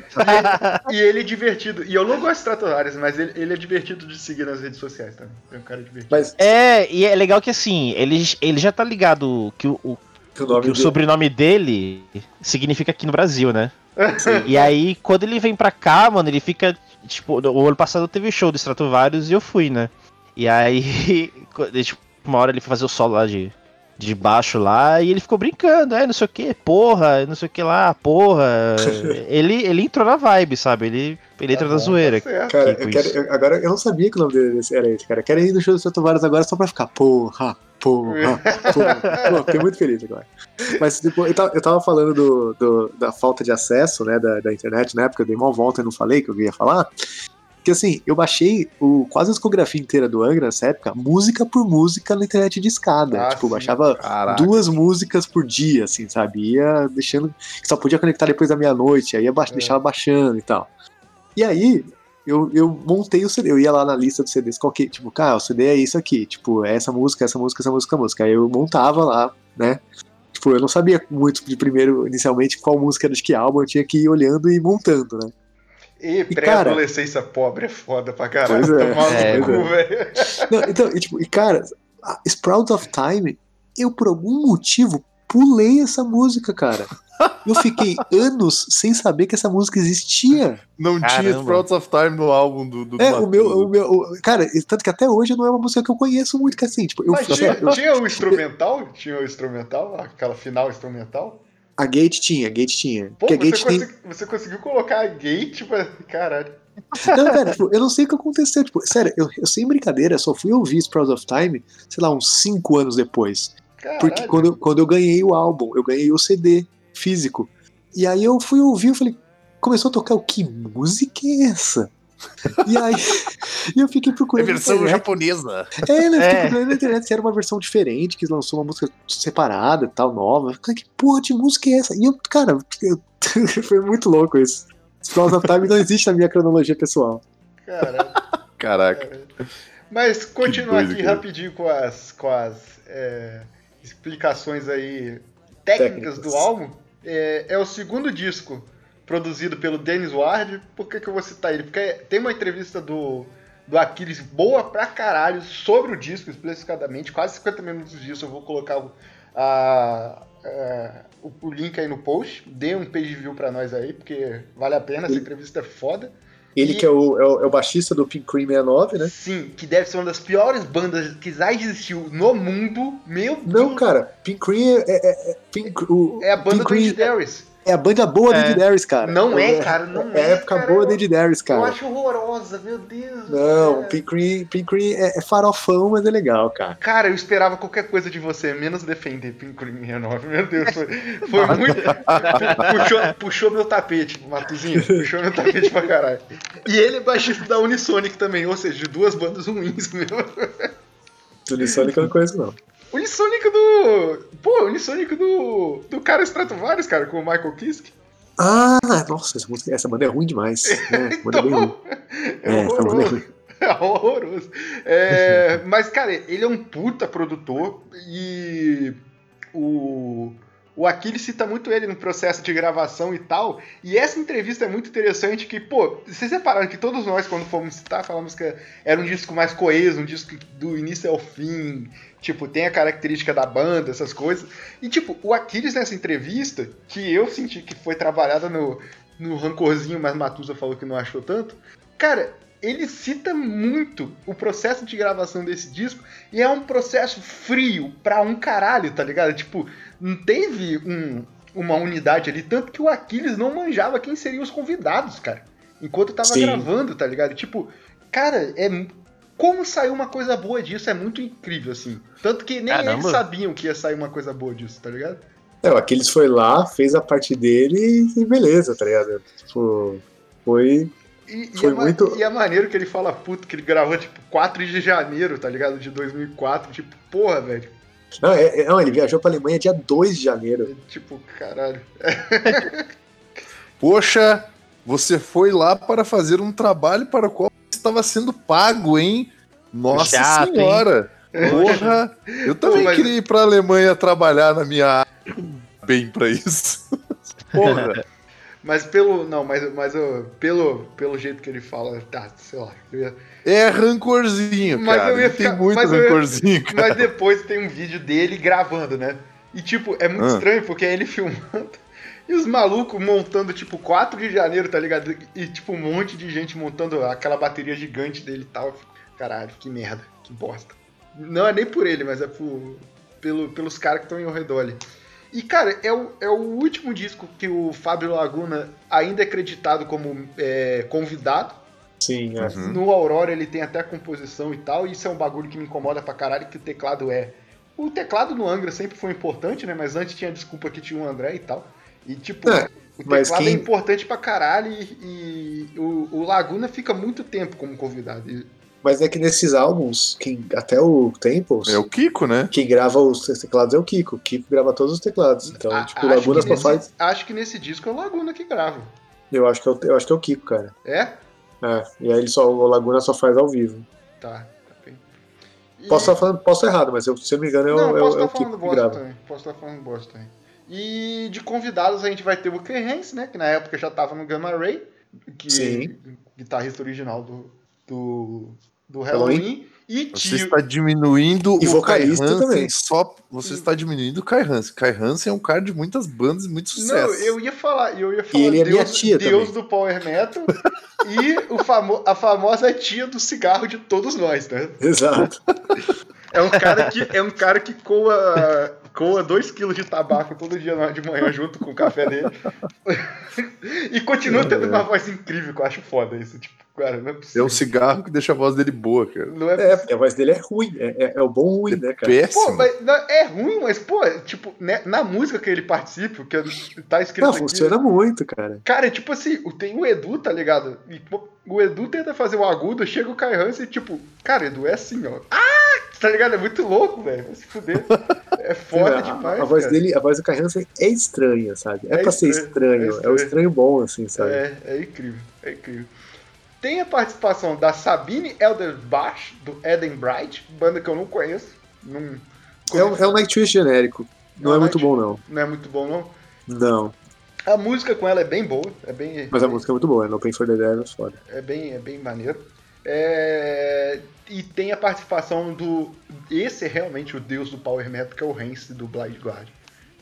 E ele é divertido. E eu não gosto de Stratovarius, mas ele, ele é divertido de seguir nas redes sociais também. É um cara divertido. Mas É, e é legal que assim, ele, ele já tá ligado que o, o o nome que o dele- sobrenome dele significa aqui no Brasil, né? Sim. E aí, quando ele vem pra cá, mano, ele fica. Tipo, o ano passado teve show do Stratovarius e eu fui, né? E aí, tipo, uma hora ele foi fazer o solo lá de, de baixo lá e ele ficou brincando, é, não sei o que, porra, não sei o que lá, porra. ele, ele entrou na vibe, sabe? Ele, ele entra Tá na bom, zoeira. tá. Cara, eu quero, eu- agora eu não sabia que o nome dele era esse, cara. Eu quero ir no show do Stratovarius agora só pra ficar, porra. Porra, porra, porra, fiquei muito feliz agora. Mas depois, eu, tava, eu tava falando do, do- da falta de acesso, né, da, da internet na época, eu dei uma volta e não falei que eu ia falar. Que assim, eu baixei o, quase a discografia inteira do Angra nessa época, música por música na internet de escada. Ah, tipo, eu baixava Caraca. duas músicas por dia, assim, sabe? Ia deixando. Só podia conectar depois da meia-noite, aí ia ba É. deixava baixando e tal. E aí, eu, eu montei o CD, eu ia lá na lista dos CDs, qual que, tipo, cara, o CD é isso aqui, tipo, é essa música, essa música, essa música, música. Aí eu montava lá, né? Tipo, eu não sabia muito de primeiro, inicialmente, qual música era de que álbum, eu tinha que ir olhando e montando, né? E cara- pré-adolescência pobre é foda pra caralho. Pois é, no é, cu, velho. Não, então, e, tipo, e cara, a Sprouts of Time, eu por algum motivo pulei essa música, cara. Eu fiquei anos sem saber que essa música existia. Não tinha Caramba. Sprouts of Time no álbum do, do É, o meu, o meu, o- cara, e tanto que até hoje não é uma música que eu conheço muito, que assim, tipo, eu, Mas assim, tinha, eu- tinha o instrumental? Tinha o instrumental? Aquela final instrumental? A Gate tinha, a Gate tinha. Pô, Porque a você, Gate tem, você conseguiu colocar a gate, pra... caralho. Não, cara, tipo, eu não sei o que aconteceu. Tipo, sério, eu, eu sem brincadeira, só fui ouvir Sprouts of Time, sei lá, uns 5 anos depois. Caralho. Porque quando, eu- quando eu ganhei o álbum, eu ganhei o CD físico. E aí eu fui ouvir, eu falei, começou a tocar, o que música é essa? E aí eu fiquei É procurando. na versão japonesa. É, né? eu Fiquei É. procurando na internet se era uma versão diferente, que lançou uma música separada e tal, nova. Eu falei, que porra de música é essa? E eu, cara, eu- foi muito louco isso. Sprouts of Time não existe na minha cronologia pessoal. Caraca. Mas continuar aqui cara. rapidinho com as, com as é, explicações aí técnicas, Técnicas. do álbum. É, é o segundo disco produzido pelo Dennis Ward. Por que, que eu vou citar ele? Porque tem uma entrevista do, do Aquiles boa pra caralho sobre o disco, especificadamente. Quase 50 minutos disso. Eu vou colocar o, a- a- o, o link aí no post. Dê um page view pra nós aí, porque vale a pena. Essa entrevista é foda. Ele E- que é o, é o, é o baixista do Pink Cream 69, né? Sim, que deve ser uma das piores bandas que já existiu no mundo. Meu Não, Deus. cara, Pink Cream é, é, é, Pink, o, É a banda Pink do Cream Darius. É a banda boa É. do Darius, cara. Não é, cara, não É é, a época cara, boa do Andy Darius, Eu cara. acho horrorosa, meu Deus. Não. Pink Cream, Pink Cream é, é farofão, mas é legal, cara. Cara, eu esperava qualquer coisa de você, menos defender Pink Cream 69. Meu Deus, foi, foi muito. pu- puxou, puxou meu tapete, Matuzinho. Puxou meu tapete pra caralho. E ele é baixista da Unisonic também, ou seja, de duas bandas ruins mesmo. Do Unisonic eu não conheço, não. Unisonic do. Pô, Unisonic do. Do cara Stratovarius, cara, com o Michael Kiske. Ah, nossa, essa, música, essa banda é ruim demais. É, essa banda é bem ruim. É É, banda é horroroso. ruim. É horroroso. É, mas, cara, ele é um puta produtor e o, o Aquiles cita muito ele no processo de gravação e tal. E essa entrevista é muito interessante que, pô, vocês repararam que todos nós, quando fomos citar, falamos que era um disco mais coeso, um disco do início ao fim, tipo, tem a característica da banda, essas coisas. E, tipo, o Aquiles nessa entrevista, que eu senti que foi trabalhada no, no rancorzinho, mas Matusa falou que não achou tanto, cara, ele cita muito o processo de gravação desse disco e é um processo frio pra um caralho, tá ligado? Tipo, não teve um- uma unidade ali, tanto que o Aquiles não manjava quem seriam os convidados, cara. Enquanto tava Sim. gravando, tá ligado? Tipo, cara, é como saiu uma coisa boa disso é muito incrível, assim. Tanto que nem Caramba. eles sabiam que ia sair uma coisa boa disso, tá ligado? É, o Aquiles foi lá, fez a parte dele e beleza, tá ligado? Tipo, foi. E, e Foi é ma- muito- e é maneiro que ele fala, puto, que ele gravou, tipo, 4 de janeiro, tá ligado? De 2004. Tipo, porra, velho. Não, é- é- não, ele viajou pra Alemanha dia 2 de janeiro. Tipo, caralho. Poxa, você foi lá para fazer um trabalho para o qual estava sendo pago, hein? Nossa Chato, hein? senhora! Porra! Eu também mas- queria ir para a Alemanha trabalhar na minha área. Bem para isso. Porra! Mas pelo. Não, mas, mas eu- pelo, pelo jeito que ele fala, tá, sei lá. eu ia- É rancorzinho, Mas cara. eu ia Tem ficar- muito mas eu ia- rancorzinho, cara. Mas depois tem um vídeo dele gravando, né? E, tipo, é muito Ah. estranho porque é ele filmando e os malucos montando, tipo, 4 de janeiro, tá ligado? E, tipo, um monte de gente montando aquela bateria gigante dele e tal. Caralho, que merda, que bosta. Não é nem por ele, mas é por, pelo, pelos caras que estão ao redor ali. E, cara, é o, é o último disco que o Fábio Laguna ainda é acreditado como é, convidado. Sim, é. Uhum. No Aurora ele tem até composição e tal, e isso é um bagulho que me incomoda pra caralho, que o teclado é O teclado no Angra sempre foi importante, né? Mas antes tinha a desculpa que tinha o André e tal. E tipo, É, o teclado quem- é importante pra caralho e, e o, o Laguna fica muito tempo como convidado. E- Mas é que nesses álbuns, quem, até o Temples, É o Kiko, né? quem grava os teclados é o Kiko. O Kiko grava todos os teclados. Então, a- tipo, o Laguna só nesse, faz. acho que nesse disco é o Laguna que grava. Eu acho que é o, eu acho que é o Kiko, cara. É? É, e aí ele só, o Laguna só faz ao vivo. Tá, tá bem. E- Posso estar falando, posso estar errado, mas eu, se eu não me engano, é, o- Não, é, o- posso é o estar falando Kiko que bosta grava. também. Posso estar falando bosta também. E de convidados a gente vai ter o Clearance, né? Que na época já tava no Gamma Ray, que Sim. guitarrista original do, do, do Halloween. Halloween. E Você tio. está diminuindo E o vocalista Kai Hansen também. só. Você está diminuindo o Kai Hansen. Kai Hansen é um cara de muitas bandas e muito Não, sucesso. eu ia falar, eu ia falar ele é minha Deus, tia Deus também. do Power Metal e o famo a famosa tia do cigarro de todos nós, né? Exato. É um cara que, é um cara que coa, coa 2kg de tabaco todo dia de manhã junto com o café dele. e continua tendo uma voz incrível, que eu acho foda isso. Tipo, cara, não é É possível. o cigarro que deixa a voz dele boa, cara. Não é É, porque a voz dele é ruim. É, é- é o bom ruim, né, cara? Péssimo. Pô, mas não, é ruim, mas, pô, tipo, né, na música que ele participa, que tá escrito Não, aqui. funciona muito, cara. Cara, é tipo assim, o- tem o Edu, tá ligado? E, pô, o Edu tenta fazer o agudo, chega o Kai Hansen e tipo, cara, Edu é assim, ó. Ah! Tá ligado? É muito louco, velho. Vai se fuder. É foda a, demais. a voz cara. dele, a voz do Kai Hansen é estranha, sabe? É, É pra ser estranho, estranho. é É, estranho. o estranho bom, assim, sabe? É, é incrível, é incrível. Tem a participação da Sabine Elderbach, do Eden Bright, banda que eu não conheço. Não, É, um, é um Nightwish genérico. Não É é muito bom, não. não é muito bom, não. Não. A música com ela é bem boa, é bem. Mas a música é muito boa. É No Pain for the Devil, foda. É bem, é bem maneiro. É, E tem a participação do. Esse é realmente o deus do Power Metal, que é o Rance do Blind Guardian.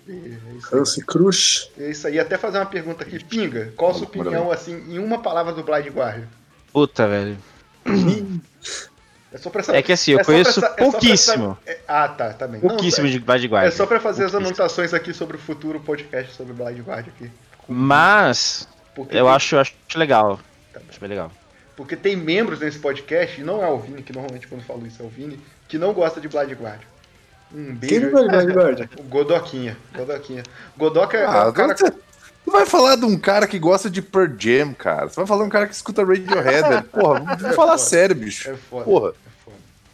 E É isso, aí. Hansen Cruz. é isso aí. Até fazer uma pergunta aqui. Pinga, qual a sua opinião, assim, em uma palavra do Blind Guardian? Puta, velho. É só pra saber. É que assim, eu é conheço é pouquíssimo. é- Ah, tá, tá bem. Não, Pouquíssimo é- de Blind É Guardian. só pra fazer as Pouquíssimo. anotações aqui sobre o futuro podcast sobre Blind Guardian aqui. Mas Porque eu tem- acho, acho legal. Tá. Acho bem legal. Porque tem membros nesse podcast, e não é o Vini, que normalmente quando eu falo isso é o Vini, que não gosta de Blind Guardian. Um Quem beijo. não gosta de Blind Guardian? Godoquinha. Godoquinha. Godoca é Ah, um cara. você você vai falar de um cara que gosta de Pearl Jam, cara. Você vai falar de um cara que escuta Radiohead. velho. Porra, vamos falar sério, bicho. É foda. Porra,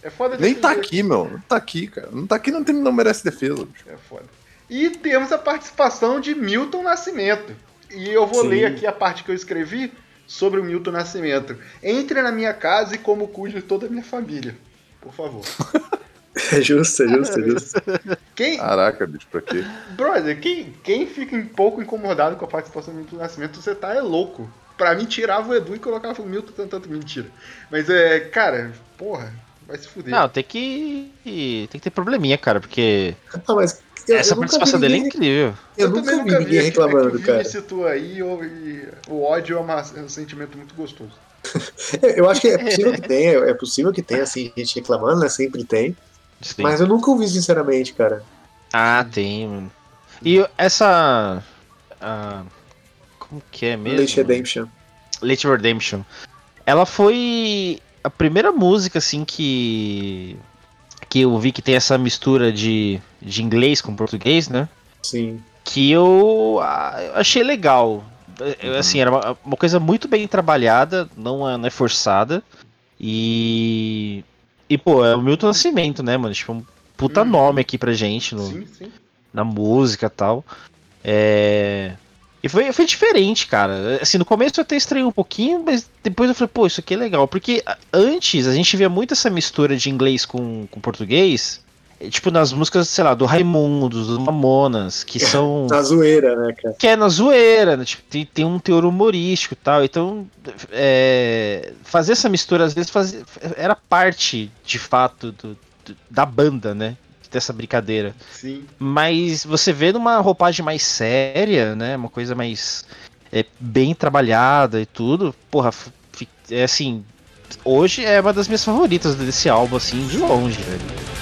É foda. Nem tá aqui, meu. Não tá aqui, cara. Não tá aqui, não, tem, não merece defesa, bicho. É foda. E temos a participação de Milton Nascimento. E eu vou Sim. ler aqui a parte que eu escrevi sobre o Milton Nascimento. Entre na minha casa e como cuide de toda a minha família. Por favor. É justo, é justo, é justo. Quem, Caraca, bicho, pra quê? brother, quem, quem fica um pouco incomodado com a participação do Milton Nascimento, você tá é louco. Pra mim, tirava o Edu e colocava o Milton tanto, tanto mentira. Mas é, cara, porra, vai se fuder. Não, tem que. Tem que ter probleminha, cara, porque Ah, mas eu, essa eu nunca participação dele é ninguém, incrível. eu nunca também vi ninguém é reclamando, é cara. citou aí, eu- e o ódio é, uma- é um sentimento muito gostoso. É, Eu acho que é possível que tenha, é possível que tenha, assim, gente reclamando, né? Sempre tem. Sim. Mas eu nunca ouvi, sinceramente, cara. Ah, tem, mano. E essa. ah, como que é mesmo? Late Redemption. Late Redemption. Ela foi a primeira música, assim, que. Que eu vi que tem essa mistura de, de inglês com português, né? Sim. Que eu, eu achei legal. Eu, Assim, era uma, uma coisa muito bem trabalhada, não é, não é forçada. E. E, pô, é o Milton Nascimento, né, mano? Tipo, um puta Uhum. nome aqui pra gente no, Sim, sim. na música e tal. É. E foi, foi diferente, cara. Assim, no começo eu até estranhei um pouquinho, mas depois eu falei, pô, isso aqui é legal. Porque antes a gente via muito essa mistura de inglês com, com português. eh, Tipo, nas músicas, sei lá, do Raimundos, do Mamonas, que são. Na zoeira, né, cara? que é na zoeira, né? Tipo, tem, tem um teor humorístico e tal. Então, é, fazer essa mistura às vezes fazia- era parte, de fato, do- do- da banda, né? Dessa brincadeira. Sim. Mas você vê numa roupagem mais séria, né? Uma coisa mais é, bem trabalhada e tudo. Porra, é assim. Hoje é uma das minhas favoritas desse álbum, assim, de longe, velho.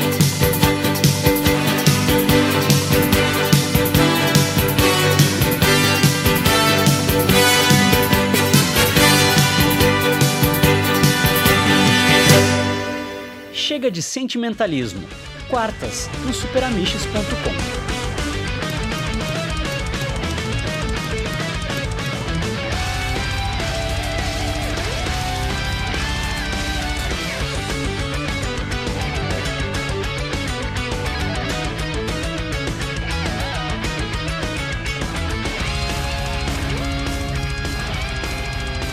Chega de sentimentalismo. Quartas no superamiches.com.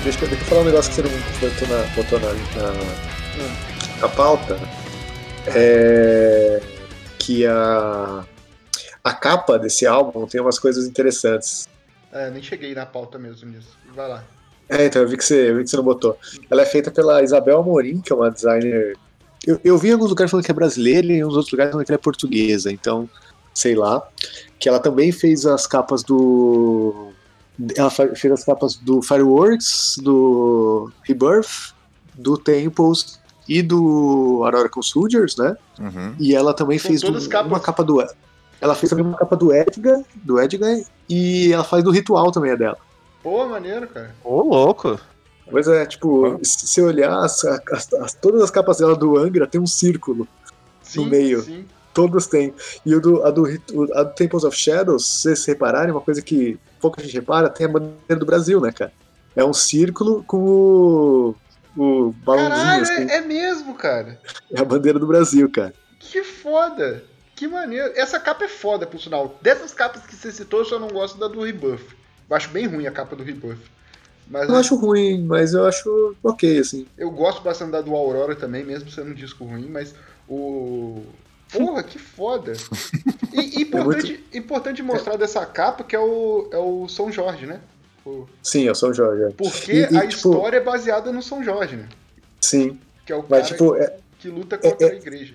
Deixa eu, falar um negócio que você não botou na, botou na, na, na pauta. É, que a, a capa desse álbum tem umas coisas interessantes. É, nem cheguei na pauta mesmo nisso. Vai lá. É, então eu vi que você, vi que você não botou. Ela é feita pela Isabel Amorim, que é uma designer. Eu, eu vi em alguns lugares falando que é brasileira e em uns outros lugares falando que ela é portuguesa, então, sei lá. Que ela também fez as capas do. Ela fez as capas do Fireworks, do Rebirth, do Temples e do Aurora com Soldiers, né? Uhum. E ela também São fez todas um- capas. uma capa do. Ela fez também uma capa do Edgar, do Edgar, e ela faz do Ritual também, é dela. Pô, maneiro, cara. Ô, louco. Pois é, tipo, se você olhar as- as- as- todas as capas dela do Angra tem um círculo, Sim, meio. Sim. todas têm. E o do, a, do, a do Temples of Shadows, se vocês repararem, uma coisa que pouca gente repara, tem a bandeira do Brasil, né, cara? É um círculo com o, o balãozinho, Caralho, assim. é, é mesmo, cara. É a bandeira do Brasil, cara. Que foda. Que maneiro. Essa capa é foda, por sinal. Dessas capas que você citou, eu só não gosto da do Rebuff. Eu acho bem ruim a capa do Rebuff. Mas Eu não acho ruim, mas eu acho ok, assim. eu gosto bastante da do Aurora também, mesmo sendo um disco ruim, mas o. Porra, que foda! E, importante, importante mostrar dessa capa que é o, é o São Jorge, né? O- Sim, é o São Jorge. é. Porque E- e, a tipo, história é baseada no São Jorge, né? Sim. Que é o cara Mas, tipo, é- que luta contra é- a igreja.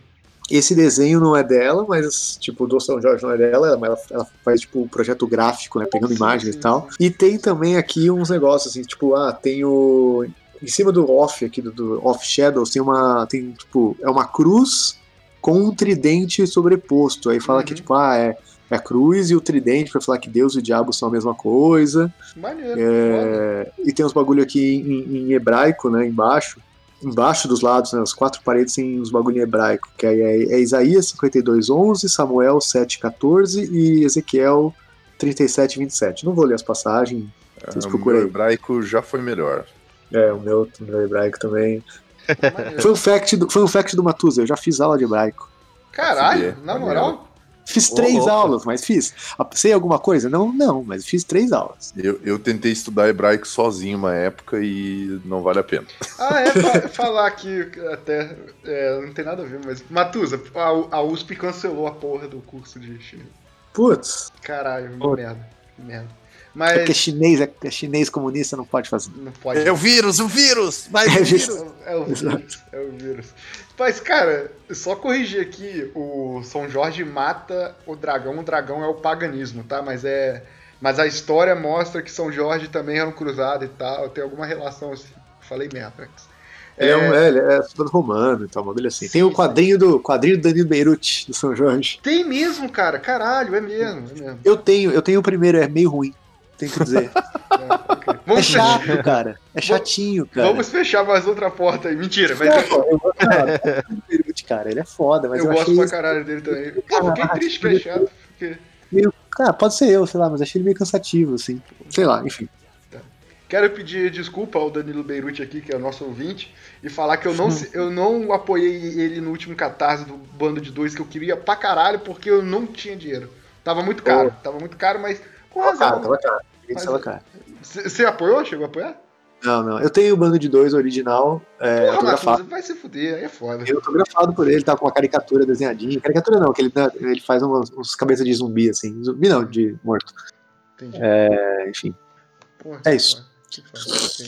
esse desenho não é dela, mas, tipo, do São Jorge não é dela, mas ela, ela faz, tipo, um projeto gráfico, né, pegando Sim, imagens sim, e tal. sim. E tem também aqui uns negócios, assim, tipo, ah, tem o... Em cima do off aqui, do, do off shadows, tem uma, tem, tipo, é uma cruz com um tridente sobreposto. Aí fala que, Uhum. tipo, ah, é a cruz e o tridente pra falar que Deus e o diabo são a mesma coisa. Maneiro. É, e tem uns bagulho aqui em, em hebraico, né, embaixo. Embaixo dos lados, né, as quatro paredes tem uns bagulho em hebraico, que é, é, é Isaías 52:11, Samuel 7:14 e Ezequiel 37:27. Não vou ler as passagens, vocês Ah, o procuram aí. hebraico já foi melhor. É, o meu, o meu hebraico também. Maneiro. Fun fact do, fun fact do Matuza, eu já fiz aula de hebraico. Caralho, na maneiro. moral? Fiz três aulas, mas fiz. Ah, Sei alguma coisa? Não, não, mas fiz três aulas. Eu, eu tentei estudar hebraico sozinho uma época e não vale a pena. Ah, é, fa- falar aqui até. é, não tem nada a ver, mas. Matusa, a, a USP cancelou a porra do curso de chinês. Putz, Caralho, que Pô. merda. É porque é Mas. chinês, é, é chinês comunista, não pode fazer. Não pode. É o vírus, o vírus! Vai, É o vírus! É o vírus, é o vírus. Mas, cara, só corrigir aqui, o São Jorge mata o dragão, o dragão é o paganismo, tá? Mas é. Mas a história mostra que São Jorge também era um cruzado e tal, tem alguma relação assim. Falei merda. Ele é, um, é, ele é romano e tal, um bagulho assim. Tem Sim, o quadrinho do quadrinho do Danilo Beirute, do São Jorge. Tem mesmo, cara, caralho, é mesmo, é mesmo. Eu tenho, eu tenho o primeiro, é meio ruim. Tem que dizer. É. É chato, cara. É chatinho, cara. vamos fechar mais outra porta aí. Mentira, mas eu, cara. Ele é foda, mas eu eu, gosto achei pra isso- caralho dele também. Pô, fiquei triste que é chato, porque. meio. Cara, pode ser eu, sei lá, mas achei ele meio cansativo, assim. Sei lá, enfim. Quero pedir desculpa ao Danilo Beirute aqui, que é o nosso ouvinte, e falar que eu não, eu não apoiei ele no último catarse do bando de dois que eu queria pra caralho, porque eu não tinha dinheiro. Tava muito caro, tava muito caro, mas com Tava caro, razão. tava caro. Mas- Tava caro. Você apoiou? Chegou a apoiar? Não, não. Eu tenho o bando de dois original, é, Porra, autografado. Vai se fuder, aí é foda. Eu autografado por ele, tá com uma caricatura desenhadinha. Caricatura não, que ele, dá- ele faz umas, uns cabeças de zumbi, assim. Zumbi não, de morto. Entendi. É, enfim. Porra, é que isso. foda, que foda, ok.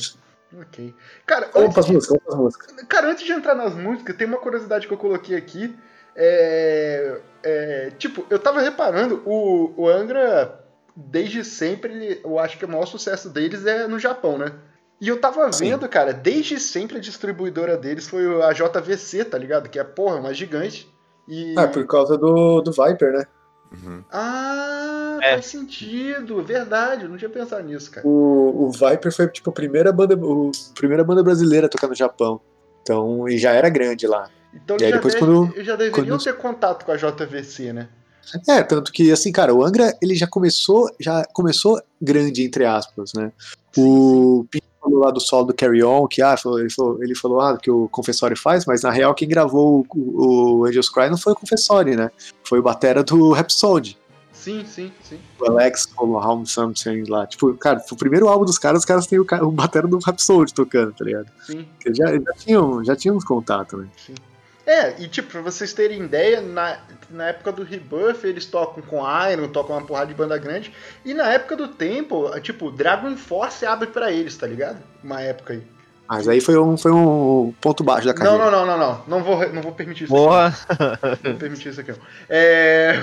Ok. Cara, Vamos antes pras de- músicas, vamos músicas. Cara, antes de entrar nas músicas, tem uma curiosidade que eu coloquei aqui. É, é, tipo, eu tava reparando, o, o Angra, desde sempre, ele- eu acho que o maior sucesso deles é no Japão, né? E eu tava Sim. vendo, cara, desde sempre a distribuidora deles foi a JVC, tá ligado? Que é, porra, uma gigante. E... Ah, por causa do, do Viper, né? Uhum. Ah, É. faz sentido, verdade, eu não tinha pensado nisso, cara. O, o Viper foi, tipo, a primeira banda, o, a primeira banda brasileira a tocar no Japão. Então, e já era grande lá. Então E aí já, depois deve- quando- já deveriam quando- ter contato com a JVC, né? É, tanto que, assim, cara, o Angra, ele já começou, já começou grande, entre aspas, né? O Pinto falou lá do solo do Carry On, que, ah, falou- ele falou, ele falou, ah, que o Confessori faz, mas na real quem gravou o, o Angels Cry não foi o Confessori, né? Foi o batera do Rhapsody. Sim, sim, sim. O Alex Home Something lá. Tipo, cara, o primeiro álbum dos caras, os caras têm o, o batera do Rhapsody tocando, tá ligado? sim. Já, já tinham, já tinham uns contatos, né? É, e tipo, pra vocês terem ideia, na, na época do Rebirth eles tocam com Iron, tocam uma porrada de banda grande, e na época do Tempo, tipo, Dragon Force abre pra eles, tá ligado? Uma época aí. Mas aí foi um, foi um ponto baixo da Não, carreira. não, não, não, não. Não vou, não vou permitir isso. Boa. Aqui. Não vou permitir isso aqui. não. É...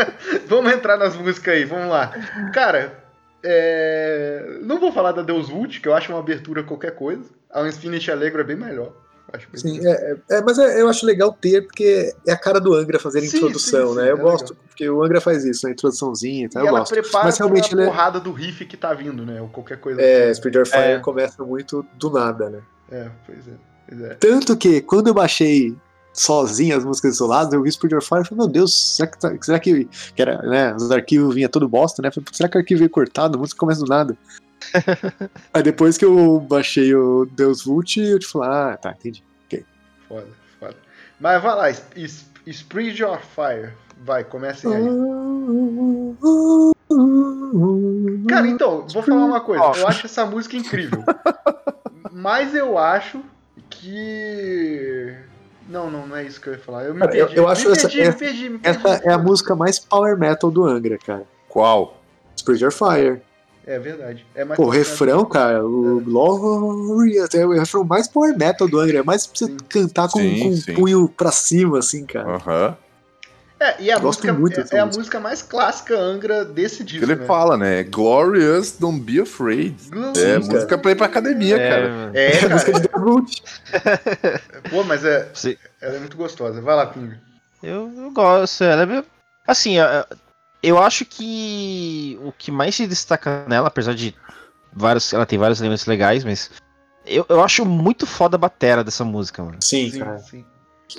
vamos entrar nas músicas aí, vamos lá. Cara, é... não vou falar da Deus Vult, que eu acho uma abertura qualquer coisa. A Infinite Allegro é bem melhor. Acho Sim, é, é- é, mas é- eu acho legal ter, porque é a cara do Angra fazer a Sim, introdução, sim, sim, né? Eu é gosto, legal. porque o Angra faz isso, na introduçãozinha, então E eu ela gosto. prepara Mas realmente pra ele é- porrada do riff que tá vindo, né? Ou qualquer coisa. É, assim. Spirit of Fire É. começa muito do nada, né? É, pois é. Pois é. Tanto que quando eu baixei sozinho as músicas isoladas, eu vi Spirit of Fire e falei, meu Deus, será que, tá- será que, que era, né, os arquivos vinha todo bosta, né? Falei, "Putz, será que o arquivo veio cortado? A música começa do nada. Aí depois que eu baixei o Deus Vult, eu te falei, ah, tá, entendi. Foda, foda. Mas vai lá, Spirit of Fire. Vai, comecem aí. Cara, então, vou falar uma coisa. Eu acho essa música incrível. Mas eu acho que. Não, não, não é isso que eu ia falar. Eu me Cara, eu- perdi. eu acho me essa- perdi, essa- me perdi, me perdi. Essa é a música mais power metal do Angra, cara. Qual? Spirit of Fire. É verdade. É mais Pô, o refrão, cara, o Glorious, é o refrão mais power metal do Angra, é mais pra você Sim. cantar com, Sim, com o sim. punho pra cima, assim, cara. Aham. É, e a Gosto música muito é, é a música. mais clássica Angra desse disco. Ele né? fala, né? Glorious, don't be afraid. Glorious. É, Sim, música pra ir pra academia, cara. mano. É, É a música de cara. debut. Pô, mas é, Sim. ela é muito gostosa. Vai lá, Pinga. Eu, eu gosto, ela é meio... Assim, eu, acho que o que mais se destaca nela, apesar de vários, ela tem vários elementos legais, mas eu, eu acho muito foda a batera dessa música, mano. Sim, Sim, cara. sim.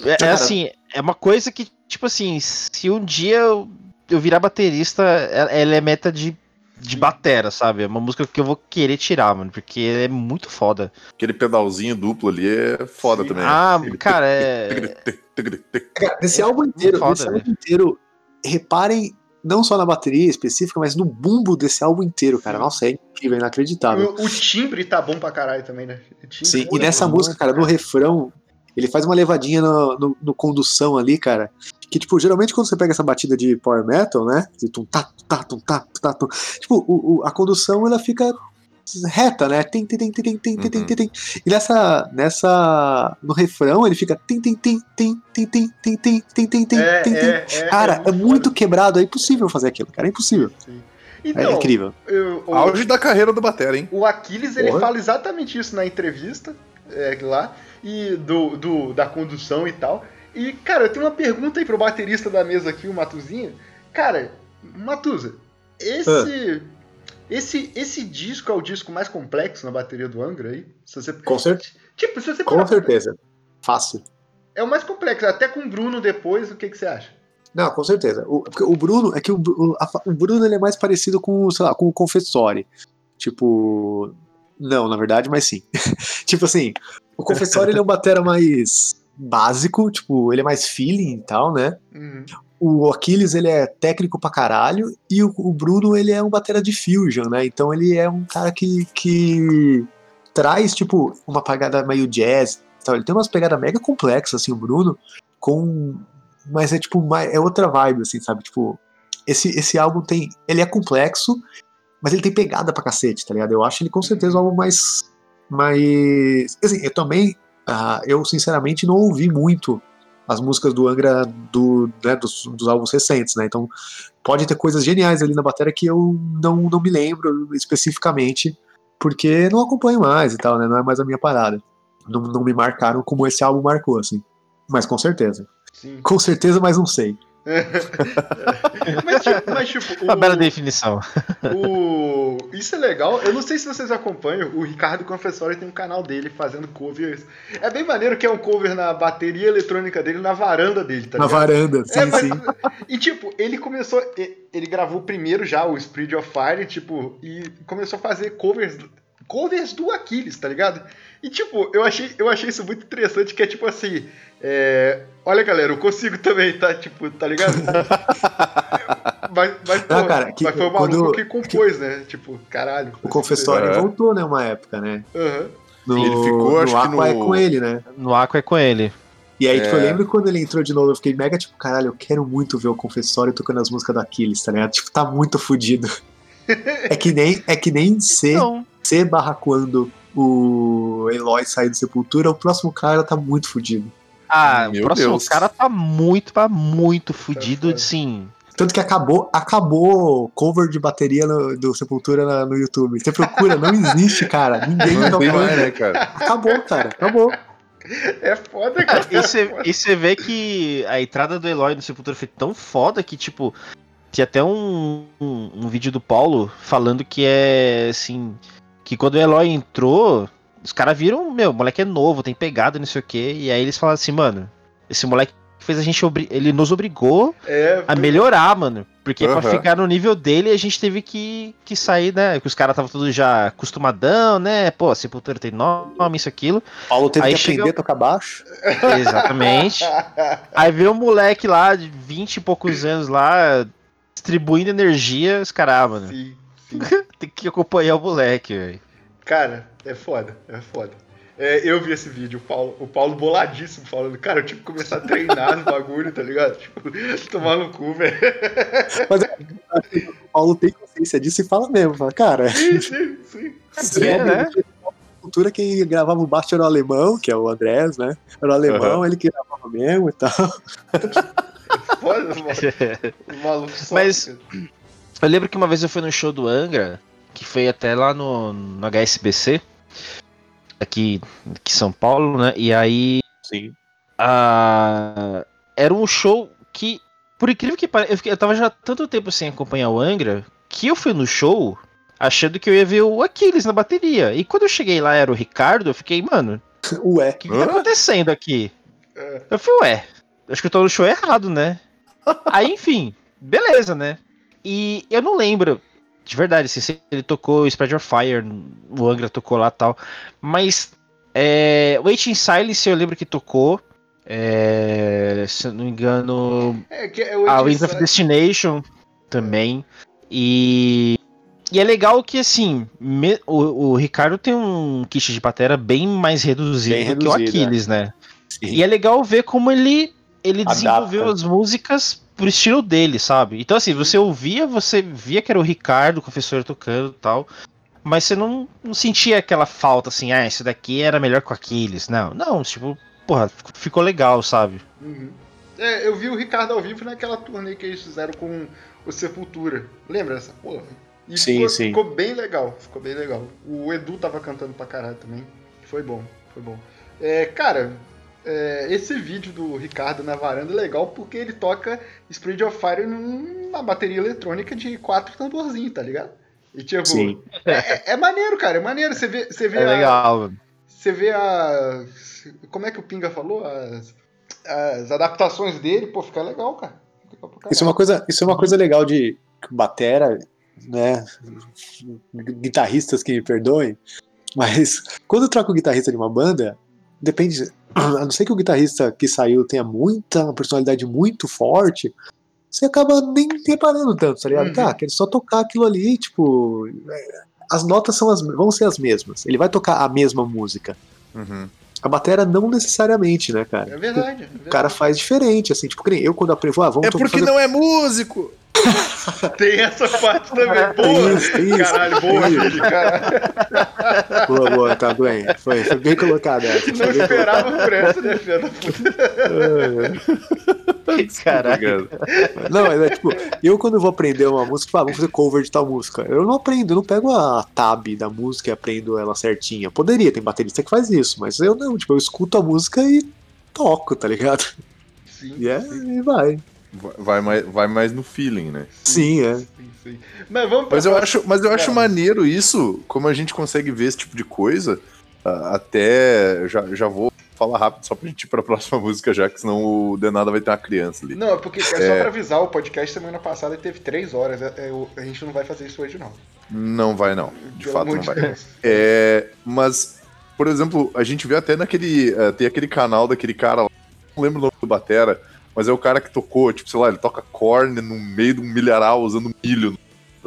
É, é assim, é uma coisa que, tipo assim, se um dia eu, eu virar baterista, ela, ela é meta de, de batera, sabe? É uma música que eu vou querer tirar, mano, porque é muito foda. Aquele pedalzinho duplo ali é foda Sim. também. Ah, Ele- cara, é. Cara, desse É álbum inteiro, foda, desse álbum velho. inteiro, reparem não só na bateria específica, mas no bumbo desse álbum inteiro, cara. Nossa, é incrível, é inacreditável. O, o timbre tá bom pra caralho também, né? Sim, e nessa é música, cara, no refrão, ele faz uma levadinha no, no- no condução ali, cara. Que, tipo, geralmente quando você pega essa batida de power metal, né? De tum tá, tum tá, tum tá, tum tá, tum. Tipo, o- o- a condução ela fica reta, né? Tem, tem, tem, tem, tem, tem, tem, tem. E nessa, nessa. No refrão ele fica tem, tem, tem, tem, tem, tem, tem, tem, tem, tem, tem, É, tem, tem. é, é, Cara, é muito quebrado, é impossível fazer aquilo, cara, é impossível. Sim. É Então, incrível. eu- o, Auge da carreira do Batera, hein? o Aquiles ele fala exatamente isso na entrevista é, lá e do, do- da condução e tal. E cara, eu tenho uma pergunta aí pro baterista da mesa aqui, o Matuzinho. Cara, Matuza, esse esse esse disco é o disco mais complexo na bateria do Angra aí? Se você Com, cer tipo, se você com certeza. Fácil. é o mais complexo, até com o Bruno depois, o que que você acha? Não, com certeza. O, o Bruno, é que o, o, o Bruno ele é mais parecido com, sei lá, com o Confessori. Tipo. Não, na verdade, mas sim. tipo assim, o Confessori ele é um batera mais básico, tipo, ele é mais feeling e tal, né? Uhum. O Aquiles, ele é técnico pra caralho, e o, o Bruno, ele é um batera de fusion, né? Então ele é um cara que, que traz, tipo, uma pegada meio jazz tal. Ele tem umas pegadas mega complexas, assim, o Bruno, com... Mas é, tipo, é outra vibe, assim, sabe? Tipo, esse, esse álbum tem... Ele é complexo, mas ele tem pegada pra cacete, tá ligado? Eu acho ele, com certeza, um álbum mais... mais... Assim, eu também... ah, eu, sinceramente, não ouvi muito as músicas do Angra do, né, dos, dos álbuns recentes, né? Então pode ter coisas geniais ali na bateria que eu não, não me lembro especificamente, porque não acompanho mais e tal, né? Não é mais a minha parada. Não, não me marcaram como esse álbum marcou, assim. Mas com certeza. Sim. Com certeza, mas não sei. mas, tipo, mas, tipo, Uma o- bela definição. O... Isso é legal. Eu não sei se vocês acompanham. O Ricardo Confessori tem um canal dele fazendo covers. É bem maneiro que é um cover na bateria eletrônica dele, na varanda dele, tá na ligado? varanda, sim, É, mas- sim. E tipo, ele começou. Ele gravou primeiro já o Spirit of Fire, tipo, e começou a fazer covers. Covers do Aquiles, tá ligado? E tipo, eu achei, eu achei isso muito interessante, que é tipo assim. é, Olha, galera, eu consigo também, tá? Tipo, tá ligado? mas, mas, Não, pô, cara, que mas foi o quando- maluco que compôs, né? Tipo, caralho. O Confessori É. voltou, né, uma época, né? Aham. No, Ele ficou, no acho que Aqua é no- com ele, né? No Aqua é com ele. E aí, tipo, eu É. lembro quando ele entrou de novo, eu fiquei mega tipo, caralho, eu quero muito ver o Confessório tocando as músicas do Aquiles, tá ligado? Tipo, tá muito fudido. é que nem, é que nem C, Não. C barra quando o Eloy sair do Sepultura, o próximo cara tá muito fudido. Ah, Meu o próximo Deus. cara tá muito, tá muito fudido, foda. sim. Tanto que acabou, acabou cover de bateria no- do Sepultura na- no YouTube. Você procura, não existe, cara. Ninguém Não tem toca. mais, né, cara? Acabou, cara. Acabou. É foda, cara. E você, e você vê que a entrada do Eloy no Sepultura foi tão foda que, tipo, tinha até um, um, um vídeo do Paulo falando que é assim. Que quando o Eloy entrou, os caras viram, meu, o moleque é novo, tem pegada, não sei o quê. E aí eles falaram assim, mano, esse moleque fez a gente. Ele nos obrigou É, a melhorar, mano. Porque pra Aham. ficar no nível dele, a gente teve que, que sair, né? Que os caras estavam todos já acostumadão, né? Pô, a Sepultura tem nome, isso, aquilo. Paulo teve Aí que aprender chega- a tocar baixo. Exatamente. Aí veio um moleque lá de 20 e poucos anos lá, distribuindo energia, os caras, ah, mano, sim, sim. tem que acompanhar o moleque, velho. Cara, é foda, é foda. É, eu vi esse vídeo, o Paulo, o Paulo boladíssimo, falando, cara, eu tive que começar a treinar no bagulho, tá ligado? Tipo, tomar no cu, velho. O Paulo tem consciência disso e fala mesmo. Fala, cara, Sim, sim, sim. se É, né? cultura quem gravava o baixo era o alemão, que é o Andrés, né? Era o alemão, ele que gravava mesmo e tal. Foda, mano. O maluco só. Mas- Eu lembro que uma vez eu fui no show do Angra, que foi até lá no, no HSBC, aqui, em São Paulo, né? E aí Sim. a- era um show que, por incrível que pareça, eu, fiquei- eu tava já há tanto tempo sem acompanhar o Angra, que eu fui no show achando que eu ia ver o Aquiles na bateria. E quando eu cheguei lá era o Ricardo, eu fiquei, mano, Ué. o que, que tá acontecendo aqui? É. Eu falei, ué, acho que eu tô no show errado, né? Aí, enfim, beleza, né? E eu não lembro, de verdade, assim, se ele tocou Spread Your Fire, o Angra tocou lá e tal, mas é, Wait in Silence eu lembro que tocou, é, se eu não me engano, É, que é o a Winds of Destination também, e... E é legal que, assim, me- o, o Ricardo tem um kit de batera bem mais reduzido Bem que o reduzido, é. Aquiles, né? Sim. E é legal ver como ele, ele Adapta. desenvolveu as músicas pro estilo dele, sabe? Então, assim, você ouvia, você via que era o Ricardo, o professor tocando e tal, mas você não, não sentia aquela falta, assim, ah, esse daqui era melhor que o Aquiles. Não, não, tipo, porra, ficou legal, sabe? Uhum. É, eu vi o Ricardo ao vivo naquela turnê que eles fizeram com o Sepultura. Lembra dessa porra? E Sim, ficou, sim. ficou bem legal, ficou bem legal. O Edu tava cantando pra caralho também. Foi bom, foi bom. É, cara, é, esse vídeo do Ricardo na varanda é legal porque ele toca Spread of Fire numa bateria eletrônica de quatro tamborzinhos, tá ligado? E tipo, Sim. é, é maneiro, cara, é maneiro. Você vê, você vê É a- legal. você vê a. Como é que o Pinga falou? As, as adaptações dele, pô, fica legal, cara. Isso é uma coisa, isso é uma coisa legal de batera, né? Guitarristas que me perdoem, mas quando eu troco o guitarrista de uma banda, depende. A não ser que o guitarrista que saiu tenha muita uma personalidade muito forte, você acaba nem reparando tanto, tá ligado? Uhum. Tá, quer só tocar aquilo ali, tipo. é, As notas são as, vão ser as mesmas. Ele vai tocar a mesma música. Uhum. A batera não necessariamente, né, cara? É verdade. é O cara faz diferente, assim, tipo, que nem eu quando aprendi, ah, vamos É porque fazer não é músico! Tem essa parte também. Tem Boa! isso, isso. Caralho, boa. Felipe, caralho. Boa, boa, tá, Gwen. Foi, foi bem colocado essa. Não bem esperava por essa, né, filha da puta? Caralho. Não, mas é tipo, eu quando vou aprender uma música, ah, vamos fazer cover de tal música. Eu não aprendo, eu não pego a tab da música e aprendo ela certinha. Poderia, tem baterista que faz isso, mas eu não, tipo, eu escuto a música e toco, tá ligado? Sim, E, é, sim, e vai. Vai- mais, vai mais no feeling, né? Sim, é. sim, sim. Mas vamos Mas eu acho, mas eu acho maneiro isso, como a gente consegue ver esse tipo de coisa. ah, Até já, já vou falar rápido só pra gente ir pra próxima música já, que senão o Denada vai ter uma criança ali. Não, é porque é só É. pra avisar, o podcast semana passada teve três horas. é- é, o- a gente não vai fazer isso hoje, não. Não vai não, de Pelo fato não de vai. Deus. É, mas, por exemplo, a gente vê até naquele. eh, tem aquele canal daquele cara lá, não lembro o nome do Batera, mas é o cara que tocou, tipo, sei lá, ele toca corne no meio de um milharal usando milho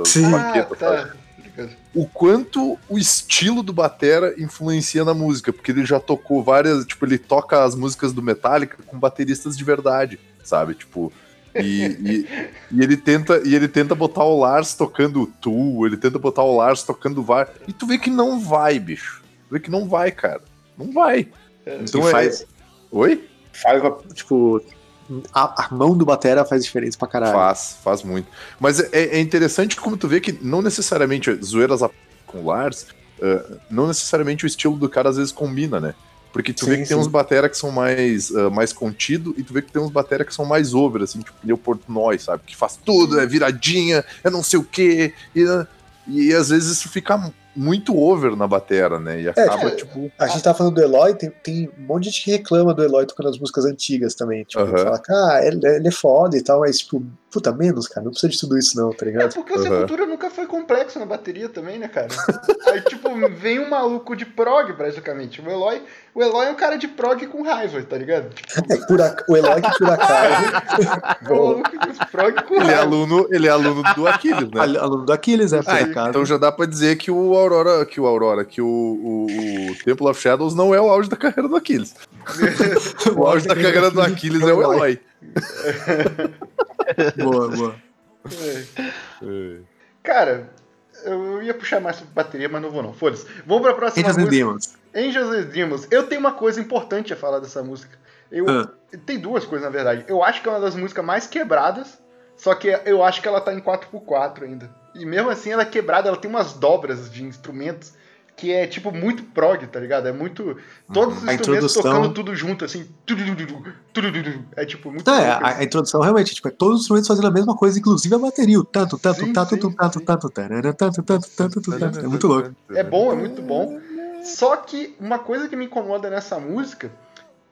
Sim. Ah, baquetas, sabe? tá. o quanto o estilo do Batera influencia na música, porque ele já tocou várias, tipo, ele toca as músicas do Metallica com bateristas de verdade, sabe? Tipo, e, e, e ele tenta e ele tenta botar o Lars tocando o Tool, ele tenta botar o Lars tocando o VAR, e tu vê que não vai, bicho. Tu vê que não vai, cara. Não vai. Então E é... faz, Oi? faz, tipo, a, a mão do batera faz diferença pra caralho. Faz, faz muito. Mas é, é interessante como tu vê que não necessariamente zoeiras com o Lars, ah, não necessariamente o estilo do cara às vezes combina, né? Porque tu vê Sim, que tem sim. uns batera que são mais, ah, mais contido e tu vê que tem uns batera que são mais over, assim, tipo Neo Portnoy, sabe? Que faz tudo, é viradinha, é não sei o quê. E, e às vezes isso fica muito over na batera, né? E acaba, é. tipo. A gente tá falando do Eloy, tem, tem um monte de gente que reclama do Eloy tocando as músicas antigas também. Tipo, Aham. fala que ah, ele, ele é foda e tal, mas, tipo, puta, menos, cara, não precisa de tudo isso, não, tá É ligado? porque o. Sepultura nunca foi complexo na bateria também, né, cara? Aí, tipo, vem um maluco de prog, basicamente. O Eloy, o Eloy é um cara de prog com raiva, tá ligado? Tipo, É, ac- O Eloy que é um maluco de prog com Ele é raiva. aluno, ele é aluno do Aquiles, né? al- Aluno do Aquiles, é, por Ah, acaso. então já dá pra dizer que o Aurora, que o Aurora, que o, o, o Temple of Shadows não é o auge da carreira do Aquiles. O auge da carreira do Aquiles é o Eloy. Boa, boa. É. Cara, eu ia puxar mais sobre bateria, mas não vou não. Foda-se. Vamos pra próxima Angels and música. Demons. Angels and Demons. Eu tenho uma coisa importante a falar dessa música. Eu, Ah. Tem duas coisas, na verdade. Eu acho que é uma das músicas mais quebradas, só que eu acho que ela tá em 4x4 ainda. E mesmo assim, ela é quebrada, ela tem umas dobras de instrumentos que é, tipo, muito prog, tá ligado? É muito... Todos os A instrumentos introdução- tocando tudo junto, assim. É, tipo, muito... É, a, a introdução realmente, tipo, é todos os instrumentos fazendo a mesma coisa, inclusive a bateria, o tanto, tanto, Sim, tanto, sim, tanto, tanto, sim. tanto, tanto, tanto, tanto, tanto, tanto. É muito louco. É bom, é muito bom. Só que uma coisa que me incomoda nessa música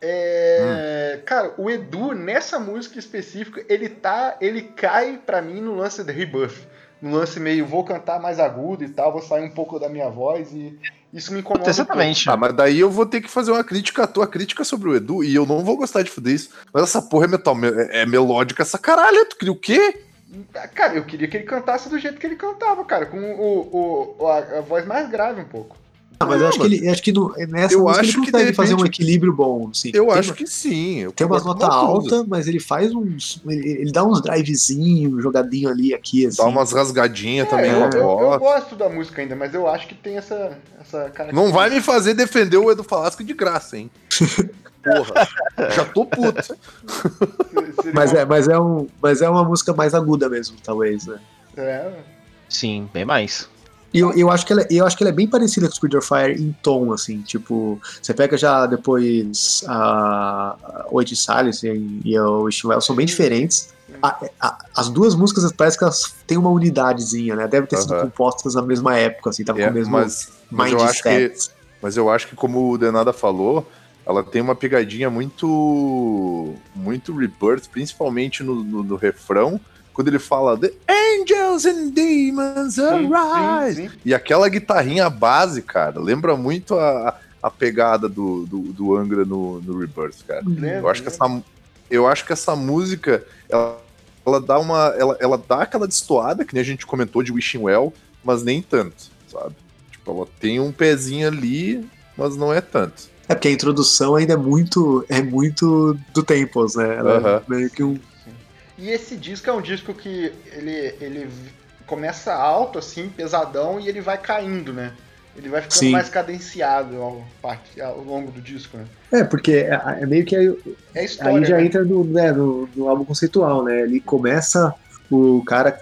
é. Hum. Cara, o Edu, nessa música específica, ele tá. Ele cai pra mim no lance do rebuff. No lance meio, vou cantar mais agudo e tal, vou sair um pouco da minha voz e isso me incomoda. um Exatamente. Ah, mas daí eu vou ter que fazer uma crítica, a tua crítica sobre o Edu, e eu não vou gostar de fuder isso. Mas essa porra é metal, é, é melódica essa caralho. Tu queria o quê? pouco. Cara, eu queria que ele cantasse do jeito que ele cantava, cara, com o, o, a, a voz mais grave um pouco. Ah, mas eu acho que ele, eu acho que no, nessa Eu música acho ele que, consegue fazer um repente, equilíbrio bom, assim. Eu Tem acho uma- que sim. eu Tem umas notas altas, mas ele faz uns. Ele, ele dá uns drivezinhos, jogadinho ali, aqui, assim. Dá umas rasgadinhas também É, eu, a eu, eu voz. gosto da música ainda, mas eu acho que tem essa, essa cara. Não vai me fazer defender o Edu Falasco de graça, hein? Porra, já tô puto. Mas é, mas, é um, mas é uma música mais aguda mesmo, talvez, né? É, Sim, bem mais. E eu, eu, acho que ela, eu acho que ela é bem parecida com Spirit of Fire em tom, assim, tipo, você pega já depois a, Oito Silence e, e o Wishing são bem diferentes. A- a- as duas músicas parece que elas têm uma unidadezinha, né? Devem ter sido Aham. compostas na mesma época, assim, tava É, com o mesmo mas, mas eu acho que. Mas eu acho que, como o Denada falou, ela tem uma pegadinha muito muito rebirth, principalmente no, no, no refrão, quando ele fala The Angels and Demons Arise. Sim, sim, sim. E aquela guitarrinha base, cara, lembra muito a, a pegada do, do, do Angra no, no Rebirth, cara. eu, acho que essa, eu acho que essa música, ela, ela dá uma. Ela, ela dá aquela destoada, que nem a gente comentou de Wishing Well, mas nem tanto, sabe? Tipo, ela tem um pezinho ali, mas não é tanto. É porque a introdução ainda é muito. é muito do Temples, né? Ela uh -huh. é meio que um. E esse disco é um disco que ele, ele começa alto, assim, pesadão, e ele vai caindo, né? Ele vai ficando Sim. mais cadenciado ao, ao, longo do disco, né? É, porque é, é meio que aí, é história, aí já né? entra no, né, no, no, álbum conceitual, né? Ele começa o cara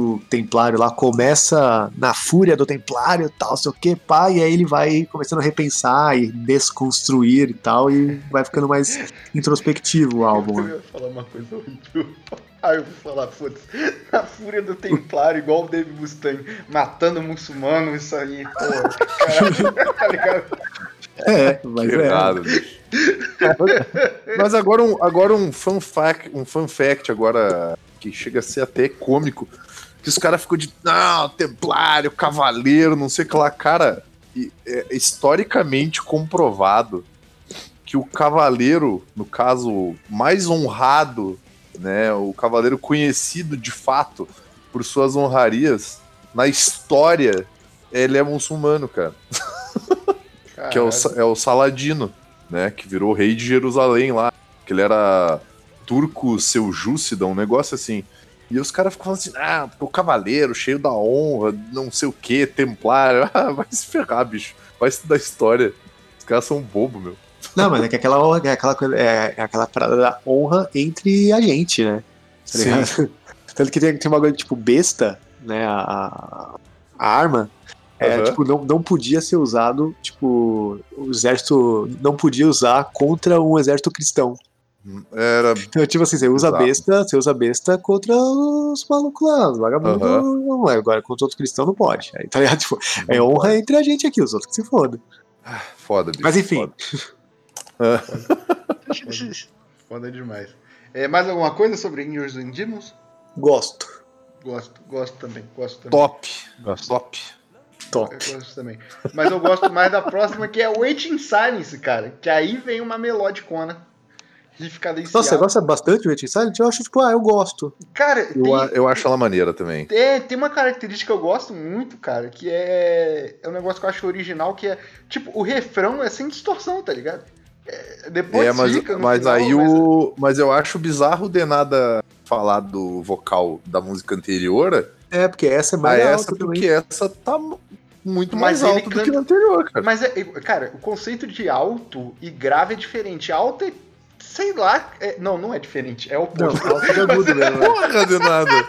o Templário lá começa na fúria do Templário tal, sei o que, pá, e aí ele vai começando a repensar e desconstruir e tal, e vai ficando mais introspectivo o álbum. Eu ia falar uma coisa horrível. Ah, eu vou falar, foda na fúria do Templário, igual o David Mustaine, matando muçulmano, isso aí, pô, cara, tá ligado? É, mas que é. Errado, mas agora um, agora um fun fact, um fun fact agora que chega a ser até cômico que os caras ficam de, não, templário, cavaleiro, não sei o que lá. Cara, é historicamente comprovado que o cavaleiro, no caso mais honrado, né, o cavaleiro conhecido de fato por suas honrarias, na história, ele é muçulmano, cara. que é o, é o Saladino, né, que virou rei de Jerusalém lá, que ele era turco seljúcida, um negócio assim. E os caras ficam falando assim, ah, o cavaleiro, cheio da honra, não sei o que, templário. Ah, vai se ferrar, bicho. Vai estudar história. Os caras são bobo, meu. Não, mas é que aquela honra, é aquela, é, é aquela parada da honra entre a gente, né? Tá Sim. Tanto que tem, tem uma coisa tipo besta, né? A, a arma. É, uhum. tipo, não, não podia ser usado, tipo, o exército não podia usar contra um exército cristão. Era. Então, tipo assim, você usa Exato. besta, você usa besta contra os malucos lá, os vagabundos uhum. não é. Agora contra outros cristãos não pode. Aí, tá ligado? Tipo, é honra pode. entre a gente aqui, os outros que se fodam. Ah, foda, bicho. Mas enfim. Foda, foda demais. É, mais alguma coisa sobre Angels and Demons? Gosto. Gosto, gosto também. Gosto também. Top. Gosto. Top. Top. Eu gosto também. Mas eu gosto mais da próxima, que é Waiting Silence, cara. Que aí vem uma melodicona riff cadenciado. Nossa, você gosta bastante do Waiting Silent? Eu acho, tipo, ah, eu gosto. Cara, eu, tem, eu acho ela maneira também. É, tem uma característica que eu gosto muito, cara, que é, é um negócio que eu acho original, que é, tipo, o refrão é sem distorção, tá ligado? É, depois é, mas, fica mas final, aí mas... o. Mas eu acho bizarro de nada falar do vocal da música anterior. É, porque essa é mais ah, essa, porque essa tá muito mais alto do que na anterior, cara. Mas, é, cara, o conceito de alto e grave é diferente. Alto é Sei lá. É, não, não é diferente. É o oposto. Não, é agudo mesmo. Né? Porra de nada.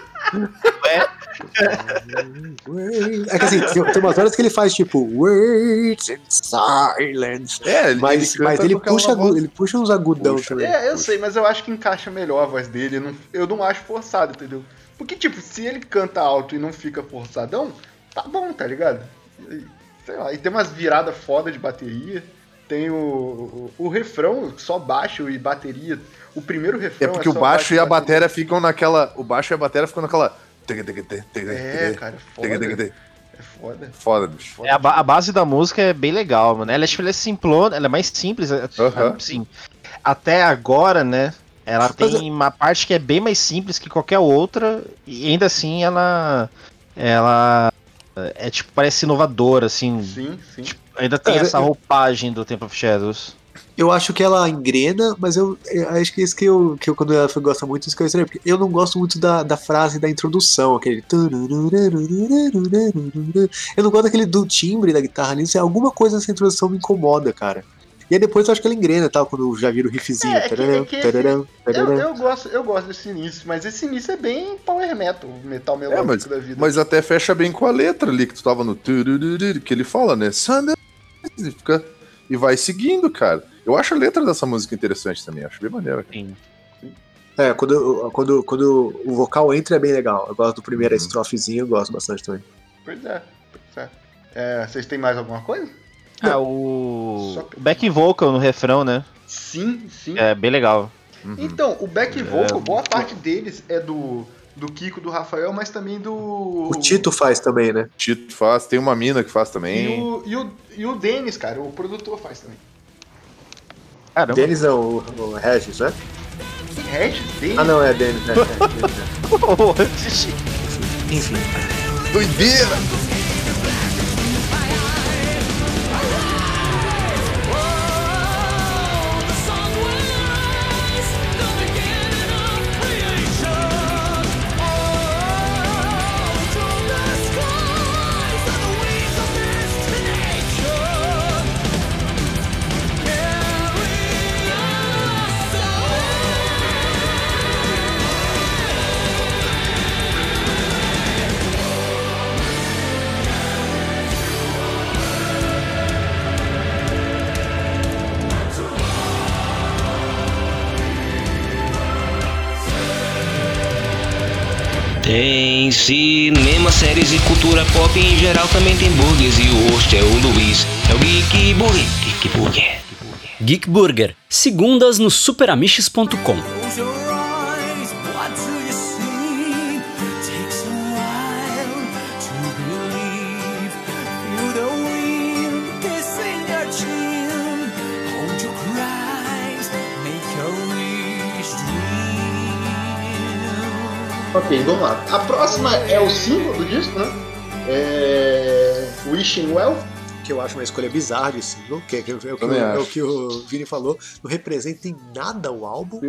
É que assim, tem, tem umas horas que ele faz tipo words in silence. É, ele, mas ele, mas ele puxa, agudo, ele puxa uns agudão puxa. também. É, eu sei, mas eu acho que encaixa melhor a voz dele. Eu não, eu não acho forçado, entendeu? Porque, tipo, se ele canta alto e não fica forçadão, tá bom, tá ligado? Sei lá, e tem umas viradas foda de bateria. Tem o, o, o, refrão, só baixo e bateria. O primeiro refrão. É porque é o baixo, baixo e a bateria ficam naquela. O baixo e a bateria ficam naquela. É, cara, foda. É foda. Foda, bicho. É, a, a, base da música é bem legal, mano. Ela, é, tipo, ela é simplona, ela é mais simples. Uh -huh. Sim. Até agora, né? Ela tem uma parte que é bem mais simples que qualquer outra. E ainda assim ela. Ela. É tipo, parece inovadora, assim. Sim, sim. Tipo, Ainda tem é, essa roupagem do Temple of Shadows. Eu acho que ela engrena, mas eu, eu acho que é isso que eu, que eu quando ela gosta muito, isso que eu estranho, porque eu não gosto muito da, da frase da introdução, aquele. Eu não gosto daquele do timbre da guitarra ali, alguma coisa nessa introdução me incomoda, cara. E aí depois eu acho que ela engrena, tal, quando já vira o riffzinho. É, é que, é que esse, eu, eu, gosto, eu gosto desse início, mas esse início é bem power metal, metal melódico é, mas, da vida. Mas até fecha bem com a letra ali, que tu tava no que ele fala, né? e fica e vai seguindo, cara. Eu acho a letra dessa música interessante também, acho bem maneira. Sim. É, quando, quando, quando o vocal entra é bem legal. Eu gosto do primeiro uhum. estrofezinho, eu gosto bastante também. Pois é, pois é. é. Vocês têm mais alguma coisa? Ah, o. Só o back vocal no refrão, né? Sim, sim. É bem legal. Uhum. Então, o back vocal, boa parte deles é do, do Kiko, do Rafael, mas também do. O Tito faz também, né? Tito faz, tem uma mina que faz E também. o, e, o, e o Denis, cara, o produtor faz também. Caramba. Denis não, o, o Regis, né? Regis, Denis. Ah, não, é? É, Denis, né? Enfim. Doideira! Cinema, séries e cultura pop em geral também tem burgers e o host é o Luiz. É o Geek Burger. Geek Burger. Geek Burger, segundas no superamiches.com. Ok, vamos lá. A próxima é o símbolo do disco, né? É. Wishing Well. Que eu acho uma escolha bizarra de single, que é, que é o que, o- é o que o Vini falou, não representa em nada o álbum.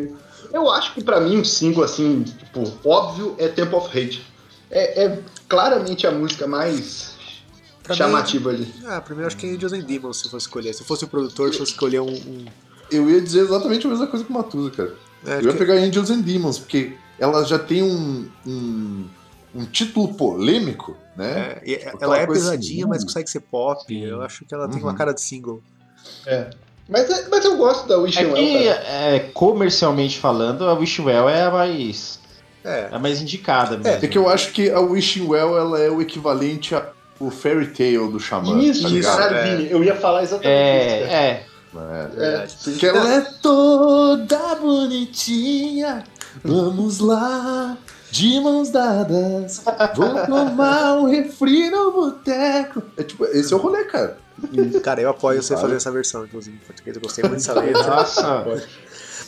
Eu acho que pra mim um single assim, tipo, óbvio é Temple of Hate. É, é claramente a música mais Pra mim- chamativa ali. Ah, primeiro acho que é Angels and Demons se fosse escolher. Se fosse o produtor, se fosse escolher um. um- Eu ia dizer exatamente a mesma coisa que o Matusa, cara. é, Eu ia que- pegar Angels and Demons, porque ela já tem um, um, um título polêmico, né? é, Aquela ela é pesadinha, assim, mas consegue ser pop. Eu acho que ela tem Uhum. uma cara de single. Mas, é- mas eu gosto da Wishing É Well, que, é, comercialmente falando, a Wishwell é a mais, É. é a mais indicada mesmo. É que eu acho que a Wishing Well ela é o equivalente ao Fairy Tale do Xamã. Isso, tá isso, É. Vini, eu ia falar exatamente isso. cara. É, é. É. É, sim. Que ela é toda bonitinha. Vamos lá, de mãos dadas. Vou tomar um refri no boteco. É tipo, esse é o rolê, cara. Cara, eu apoio você fazer essa versão, inclusive, em português. Eu gostei muito dessa letra. Nossa.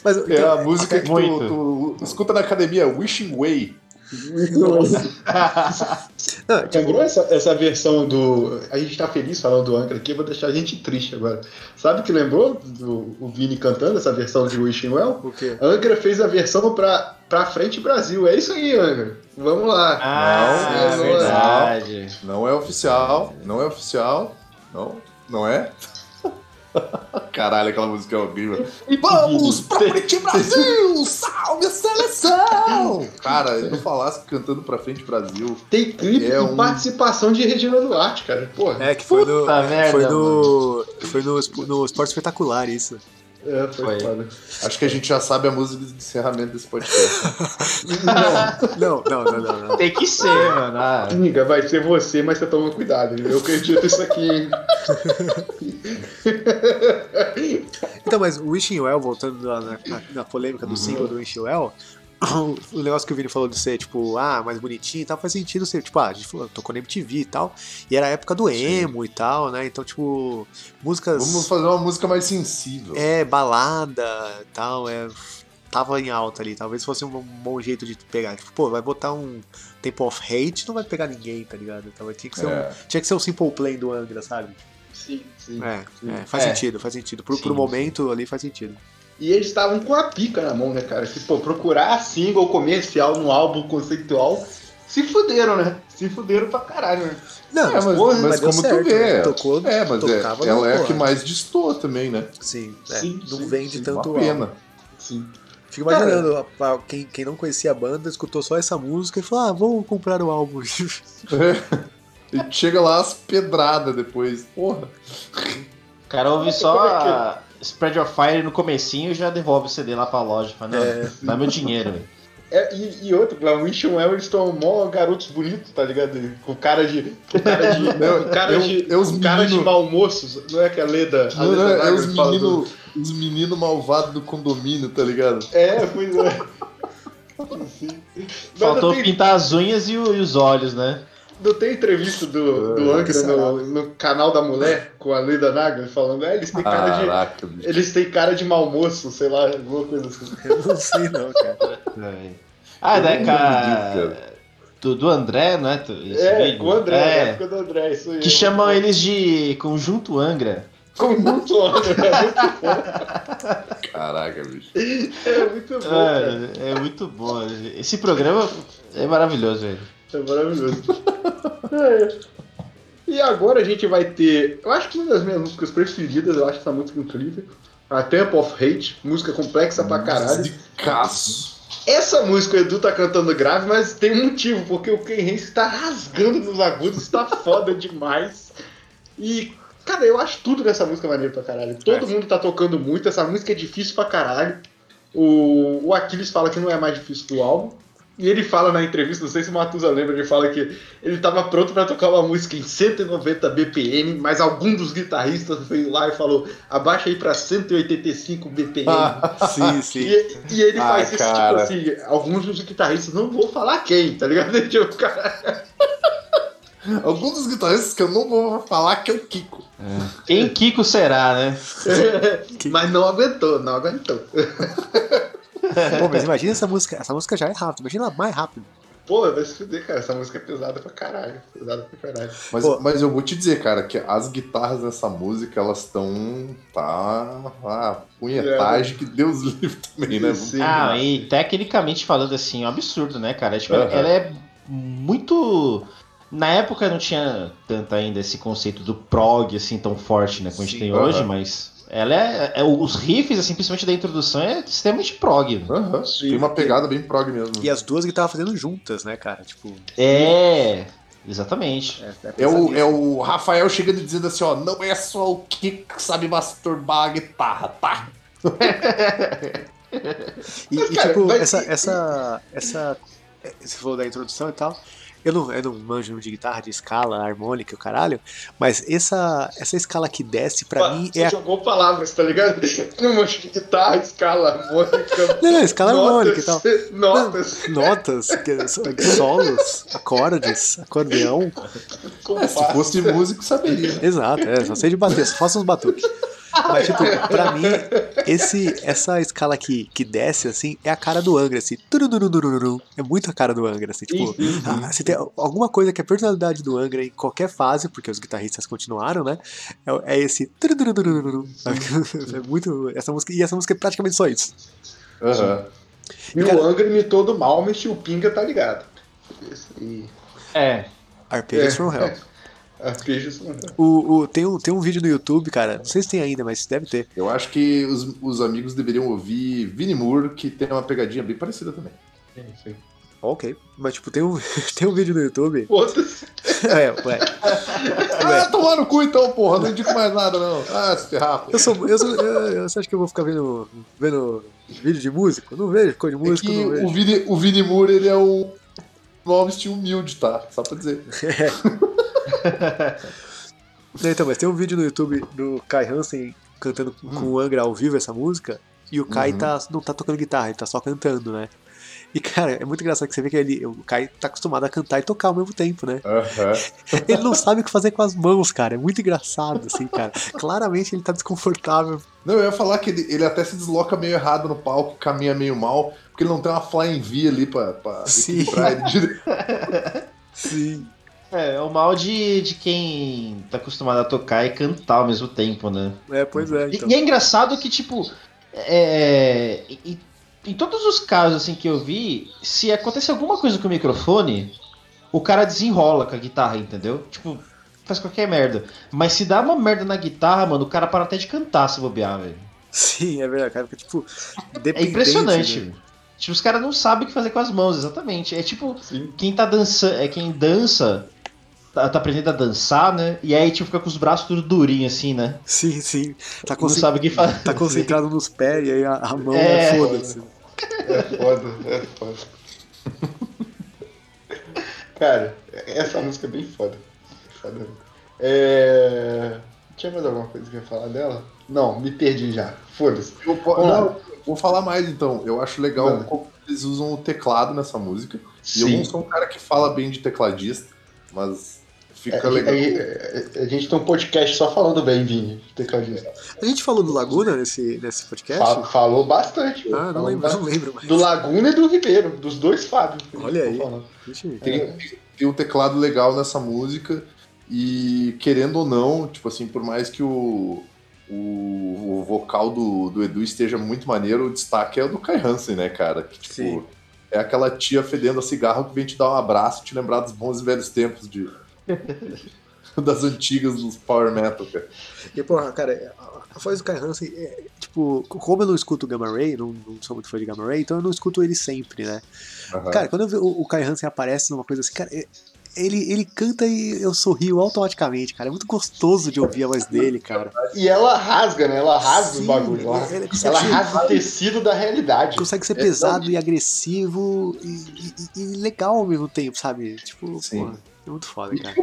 Mas É a música que tu, tu escuta na academia, Wishing Way. não, tipo, Lembrou essa, essa versão do. A gente tá feliz falando do Angra aqui, eu vou deixar a gente triste agora. Sabe que lembrou do o Vini cantando essa versão de Wishing Well? o quê? Angra fez a versão pra, pra frente Brasil. É isso aí, Angra. Vamos lá. Ah, Não, verdade. Não é oficial, não é oficial. Não, não é? Caralho, aquela música é horrível. Vamos pra frente, Brasil! Salve a seleção! Cara, eu não falasse cantando pra frente, Brasil. Tem clipe É um- participação de Regina Duarte, cara. Porra. É, que foi no. Puta merda, foi no. Foi no, no Esporte Espetacular, isso. É, foi, Foi. Acho que a gente já sabe a música de encerramento desse podcast. Não, não, não, não. não. Tem que ser, mano. Ah, Amiga, vai ser você, mas você toma cuidado. Eu acredito isso aqui, hein? Então, mas o Wishing Well, voltando na, na- na polêmica do single do Wishing Well, o negócio que o Vini falou de ser, tipo, ah, mais bonitinho e tal, faz sentido ser, tipo, ah, a gente falou, tocou na MTV e tal, e era a época do emo e tal, né? Então, tipo, músicas. Vamos fazer uma música mais sensível. É, balada e tal, é. Tava em alta ali, talvez fosse um bom jeito de pegar. Tipo, pô, vai botar um Temple of Hate, não vai pegar ninguém, tá ligado? Então tinha que ser, É. um, tinha que ser um Simple Play do Angra, sabe? Sim, sim. É, é, faz É. sentido, faz sentido. Pro, pro Sim, momento ali faz sentido. E eles estavam com a pica na mão, né, cara? Que, pô, procurar single comercial no álbum conceitual, se fuderam, né? Se fuderam pra caralho, né? Não, É, mas, porra, mas mas como certo, tu vê, né? Tocou- é, mas é, ela é a que mais destoa também, né? Sim, é, Sim, não sim, vende sim, tanto Uma álbum. pena. Sim. Fico imaginando, a- a- quem, quem não conhecia a banda, escutou só essa música e falou, ah, vou comprar o álbum. E chega lá as pedradas depois. Porra. o cara ouve só a Spread Your Fire no comecinho e já devolve o CD lá pra loja. Fala, não, É. dá meu dinheiro, velho. É, e, e outro, lá, o Mission Well, eles estão mó garotos bonitos, tá ligado? Com cara de. Com cara de. Não, cara é- de. é menino- mau moços. Não é que a Leda. A Não, Leda não, é Nagel os do- meninos os menino malvados do condomínio, tá ligado? É, pois é. Faltou tem, pintar as unhas e, o- e os olhos, né? Não tem entrevista do, do É, Angra no, no canal da mulher com a Leda Nagel falando, é, eles têm cara de. Caraca, bicho. Eles têm cara de mau moço, sei lá, alguma coisa assim. Eu não sei não, cara. Ah, Eu da não ca... lembro do, do André, não é? Esse É, vídeo? com o André, É, na época do André, isso aí. que chamam eles de Conjunto Angra. Com muito Angra, é muito Caraca, bicho. É muito bom, cara. É, é muito bom. Esse programa é maravilhoso, velho. É maravilhoso. É. E agora a gente vai ter. Eu acho que uma das minhas músicas preferidas, eu acho essa música incrível. A Temple of Hate, música complexa pra caralho. Descaço. Essa música o Edu tá cantando grave, mas tem um motivo, porque o Ken Hansen tá rasgando nos agudos, tá foda demais. E, cara, eu acho tudo nessa música maneiro pra caralho. Todo mundo tá tocando muito, essa música é difícil pra caralho. O, o Aquiles fala que não é mais difícil do álbum. E ele fala na entrevista, não sei se o Matusa lembra, ele fala que ele tava pronto pra tocar uma música em 190 BPM, mas algum dos guitarristas veio lá e falou: abaixa aí pra 185 BPM. Sim, sim. E, e ele Ah, faz isso, cara. tipo assim, alguns dos guitarristas, não vou falar quem, tá ligado? Tipo, o cara, Alguns dos guitarristas que eu não vou falar que é o Kiko. Quem Kiko será, né? Mas não aguentou, não aguentou. Pô, mas imagina essa música. Essa música já é rápida, imagina mais rápido. Pô, vai se fuder, cara, essa música é pesada pra caralho. Pesada pra caralho. Mas, Pô. mas eu vou te dizer, cara, que as guitarras dessa música, elas estão. Tá. A punhetagem que Deus livre também, né? Sim. Ah, e tecnicamente falando assim, é um absurdo, né, cara? Tipo, Aham. ela é muito. Na época não tinha tanto ainda esse conceito do prog assim tão forte, né, como a gente Sim, tem aham. hoje, mas ela é, é- Os riffs, assim, principalmente da introdução, é extremamente prog. Aham. Sim. Tem uma pegada bem prog mesmo. E as duas que tava fazendo juntas, né, cara? Tipo. É. Exatamente. É o, é o Rafael chegando e dizendo assim, ó, não é só o Kiko que sabe masturbar a guitarra, tá? E, Mas, e, cara, tipo, mas- essa, essa, essa. é, Você falou da introdução e tal. Eu não, eu não manjo de guitarra, de escala, harmônica e o caralho, mas essa, essa escala que desce pra Pô, mim você é a. jogou palavras, tá ligado? Não mancha de guitarra, escala, harmônica. Não, não, escala harmônica e tal. Notas. Notas, que- solos, acordes, acordeão. É, se fosse músico, saberia. Exato, é, só sei de bater, só faço uns batuques. Mas, tipo, pra mim, esse, essa escala que, que desce, assim, é a cara do Angra, assim. É muito a cara do Angra, assim. Tipo, ah, se tem alguma coisa que é a personalidade do Angra em qualquer fase, porque os guitarristas continuaram, né? É, é esse. turururururu. É muito. Essa música, e essa música é praticamente só isso. Aham. E o Angra imitou do Malmest e o Pinga tá ligado. Aí. É. Arpeggios É. from Hell. Arpejos. O, o, tem, um, tem um vídeo no YouTube, cara. Não sei se tem ainda, mas deve ter. Eu acho que os, os amigos deveriam ouvir Vinnie Moore, que tem uma pegadinha bem parecida também. Ok. Mas, tipo, tem um, tem um vídeo no YouTube. Foda-se. É, ué. Ah, tomar no cu então, porra, não indico mais nada não. Ah, se ferrar. Eu sou. Eu sou eu, você acha que eu vou ficar vendo, vendo vídeo de músico? Não vejo, cor de É músico, que não vejo. o Vini, o Vini Moore, ele é um Malmsteen humilde, tá? Só pra dizer. Não, então, mas tem um vídeo no YouTube do Kai Hansen cantando com- com o Angra ao vivo essa música. E o Kai Uhum. tá, não tá tocando guitarra, ele tá só cantando, né? E, cara, é muito engraçado que você vê que ele, o Kai tá acostumado a cantar e tocar ao mesmo tempo, né? Aham. Ele não sabe o que fazer com as mãos, cara. É muito engraçado, assim, cara. Claramente ele tá desconfortável. Não, eu ia falar que ele, ele até se desloca meio errado no palco, caminha meio mal, porque ele não tem uma flying V ali pra, pra Sim. Sim. É, é o mal de, de quem tá acostumado a tocar e cantar ao mesmo tempo, né? É, pois é. E- Então. E é engraçado que, tipo, é, em, em todos os casos assim que eu vi, se acontecer alguma coisa com o microfone, o cara desenrola com a guitarra, entendeu? Tipo, faz qualquer merda. Mas se dá uma merda na guitarra, mano, o cara para até de cantar se bobear, velho. Sim, é verdade, cara. Porque, tipo, É impressionante. né? Tipo, os caras não sabem o que fazer com as mãos, exatamente. É tipo, Sim. quem tá dançando, é quem dança, tá, tá aprendendo a dançar, né? E aí, tipo, fica com os braços tudo durinho assim, né? Sim, sim. Tá, Não concent- sabe o que fazer. tá concentrado nos pés e aí a, a mão É. é foda-se. É foda, é foda. Cara, essa música é bem foda. Foda. É... Tinha mais alguma coisa que eu ia falar dela? Não, me perdi já. Foda-se. Não, vou falar mais então. Eu acho legal Manda. como eles usam o teclado nessa música. E eu Sim. não sou um cara que fala bem de tecladista, mas fica É, legal. é, é, a gente tem um podcast só falando bem, Vini, tecladista. A gente falou do Laguna nesse, nesse podcast? Fa- falou bastante. Ah, não Falou lembro, bastante. não lembro mais. Do Laguna e do Ribeiro, dos dois Fábio. a Olha aí. Tem, tem um teclado legal nessa música. E querendo ou não, tipo assim, por mais que o, o, o vocal do, do Edu esteja muito maneiro, o destaque é o do Kai Hansen, né, cara? Que, tipo, Sim. é aquela tia fedendo a cigarro que vem te dar um abraço e te lembrar dos bons e velhos tempos de. das antigas dos Power Metal, cara. E, porra, cara, a- voz do Kai Hansen, é, tipo, como eu não escuto o Gamma Ray, não, não sou muito fã de Gamma Ray, então eu não escuto ele sempre, né? Aham. Cara, quando eu o, o Kai Hansen aparece numa coisa assim, cara, é- ele, ele canta e eu sorrio automaticamente, cara. É muito gostoso de ouvir a voz dele, cara. E ela rasga, né? Ela rasga Sim, os bagulhos. Ela, ela ser- rasga o tecido da realidade. Consegue ser É, pesado e agressivo e, e- e legal ao mesmo tempo, sabe? Tipo, Sim. pô, é muito foda, E cara.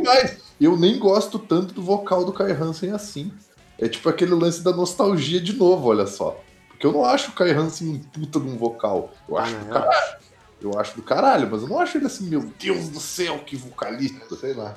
eu nem gosto tanto do vocal do Kai Hansen assim. É tipo aquele lance da nostalgia de novo, olha só. Porque eu não acho o Kai Hansen um puta de um vocal. Eu acho Ah, do não. caralho. Eu acho do caralho, mas eu não acho ele assim, meu Deus do céu, que vocalista. Sei lá.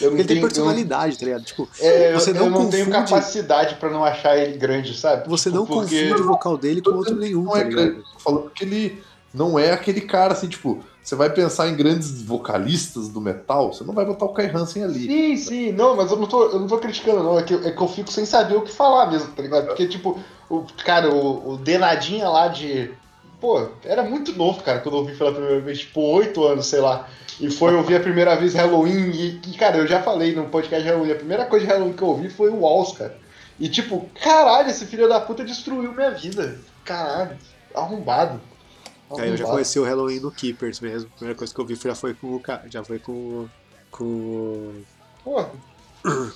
Eu não Ele tem tenho- personalidade, tá ligado? Tipo, eu- é, Você eu não não tenho confunde- capacidade pra não achar ele grande, sabe? você Tipo, não porque... confunde o vocal dele com outro nenhum, Não tá é grande. falando que ele não é aquele cara assim, tipo, você vai pensar em grandes vocalistas do metal, você não vai botar o Kai Hansen ali. Sim, sim, não, mas eu não tô, eu não tô criticando, não. É que, é que eu fico sem saber o que falar mesmo, tá ligado? Porque, tipo, o cara, o, o Denadinha lá de. Pô, era muito novo, cara, quando eu ouvi pela primeira vez, tipo, oito anos, sei lá. E foi ouvir a primeira vez Halloween. E, e, cara, eu já falei no podcast Halloween, a primeira coisa de Halloween que eu ouvi foi o Walls, cara. E tipo, caralho, esse filho da puta destruiu minha vida. Caralho, arrombado. Aí eu já conheci o Halloween no Keepers mesmo. A primeira coisa que eu vi já foi com o já foi com o- com o-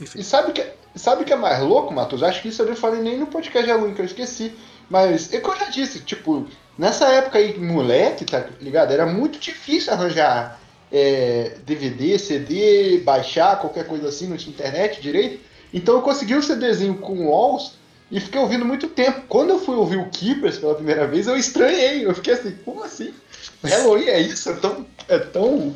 enfim. E sabe o que, sabe o que é mais louco, Matheus? Acho que isso eu não falei nem no podcast de Halloween, que eu esqueci. Mas é o que eu já disse, tipo, nessa época aí, moleque, tá ligado? Era muito difícil arranjar é, DVD, CD, baixar, qualquer coisa assim, não tinha internet direito. Então eu consegui o CDzinho com Walls e fiquei ouvindo muito tempo. Quando eu fui ouvir o Keepers pela primeira vez, eu estranhei. Eu fiquei assim, como assim? Halloween é isso? É tão. É tão.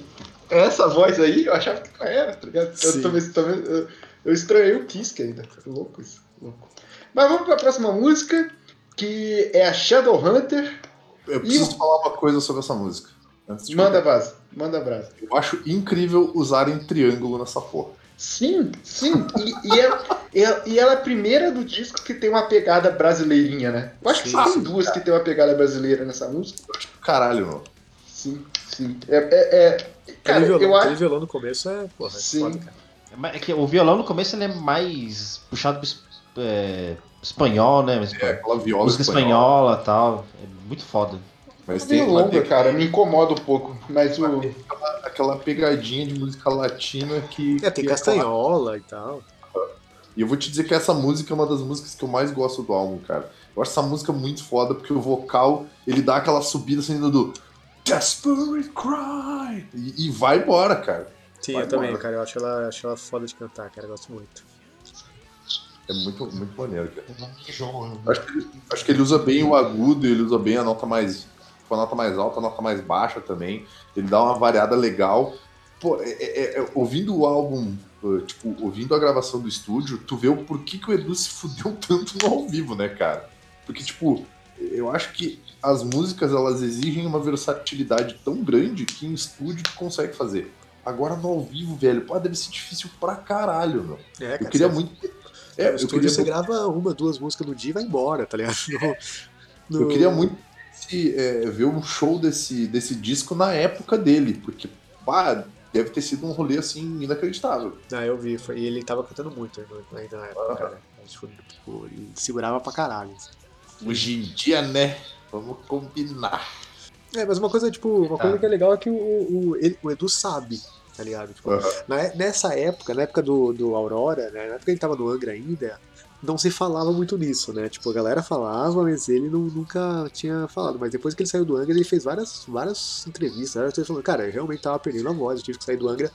Essa voz aí, eu achava que não era, tá ligado? Eu, também, também, eu, eu estranhei o Kiss ainda. Louco isso. Louco. Mas vamos pra próxima música, que é a Shadowhunter. Eu preciso falar uma coisa sobre essa música. Manda brasa, manda brasa. Eu acho incrível usarem triângulo nessa porra. Sim, sim. E, e, ela, e ela- e ela é a primeira do disco que tem uma pegada brasileirinha, né? Eu acho que Sim, só tem duas que tem uma pegada brasileira nessa música. Caralho, meu. Sim, sim. É, é, é- cara, aquele, violão, acho. violão no começo é, porra, é Sim. foda, cara. É que o violão no começo ele é mais puxado pro é, espanhol, né? Mas, É aquela viola música espanhola. e tal. É muito foda. Mas É tem, longa, tem cara, me incomoda um pouco. Mas o. aquela, pegadinha de música latina que. É, tem que castanhola e tal. E eu vou te dizer que essa música é uma das músicas que eu mais gosto do álbum, cara. Eu acho essa música muito foda porque o vocal ele dá aquela subida assim do Desperate Cry e, e vai embora, cara. Sim, Vai eu também, embora. cara. Eu acho ela, acho ela foda de cantar, cara. Eu gosto muito. É muito, muito maneiro, cara. Acho que, acho que ele usa bem o agudo, ele usa bem a nota mais. A nota mais alta, a nota mais baixa também. Ele dá uma variada legal. Pô, é- é- é- ouvindo o álbum, uh, tipo, ouvindo a gravação do estúdio, tu vê o porquê que o Edu se fudeu tanto no ao vivo, né, cara? Porque, tipo, eu acho que as músicas elas exigem uma versatilidade tão grande que em estúdio tu consegue fazer. Agora no ao vivo, velho, pô, deve ser difícil pra caralho, meu. É, cara. Eu queria você- muito. É, É, eu estúdio queria você grava uma, duas músicas no dia e vai embora, tá ligado? No- Eu no- queria muito esse, é, ver um show desse, desse disco na época dele, porque pá, deve ter sido um rolê assim inacreditável. Ah, eu vi. Foi, e ele tava cantando muito ainda na época, cara. Tipo, tipo, ele segurava pra caralho. assim. Hoje em dia, né? Vamos combinar. É, mas uma coisa, tipo, uma coisa que é legal é que o, o, ele- o Edu sabe, tá ligado? Tipo, Aham. na- nessa época, na época do, do Aurora, né, na época que ele tava no Angra ainda, não se falava muito nisso, né? Tipo, a galera falava, mas ele não- nunca tinha falado. Mas depois que ele saiu do Angra, ele fez várias, várias entrevistas, várias coisas falando, cara, eu realmente tava perdendo a voz, eu tive que sair do Angra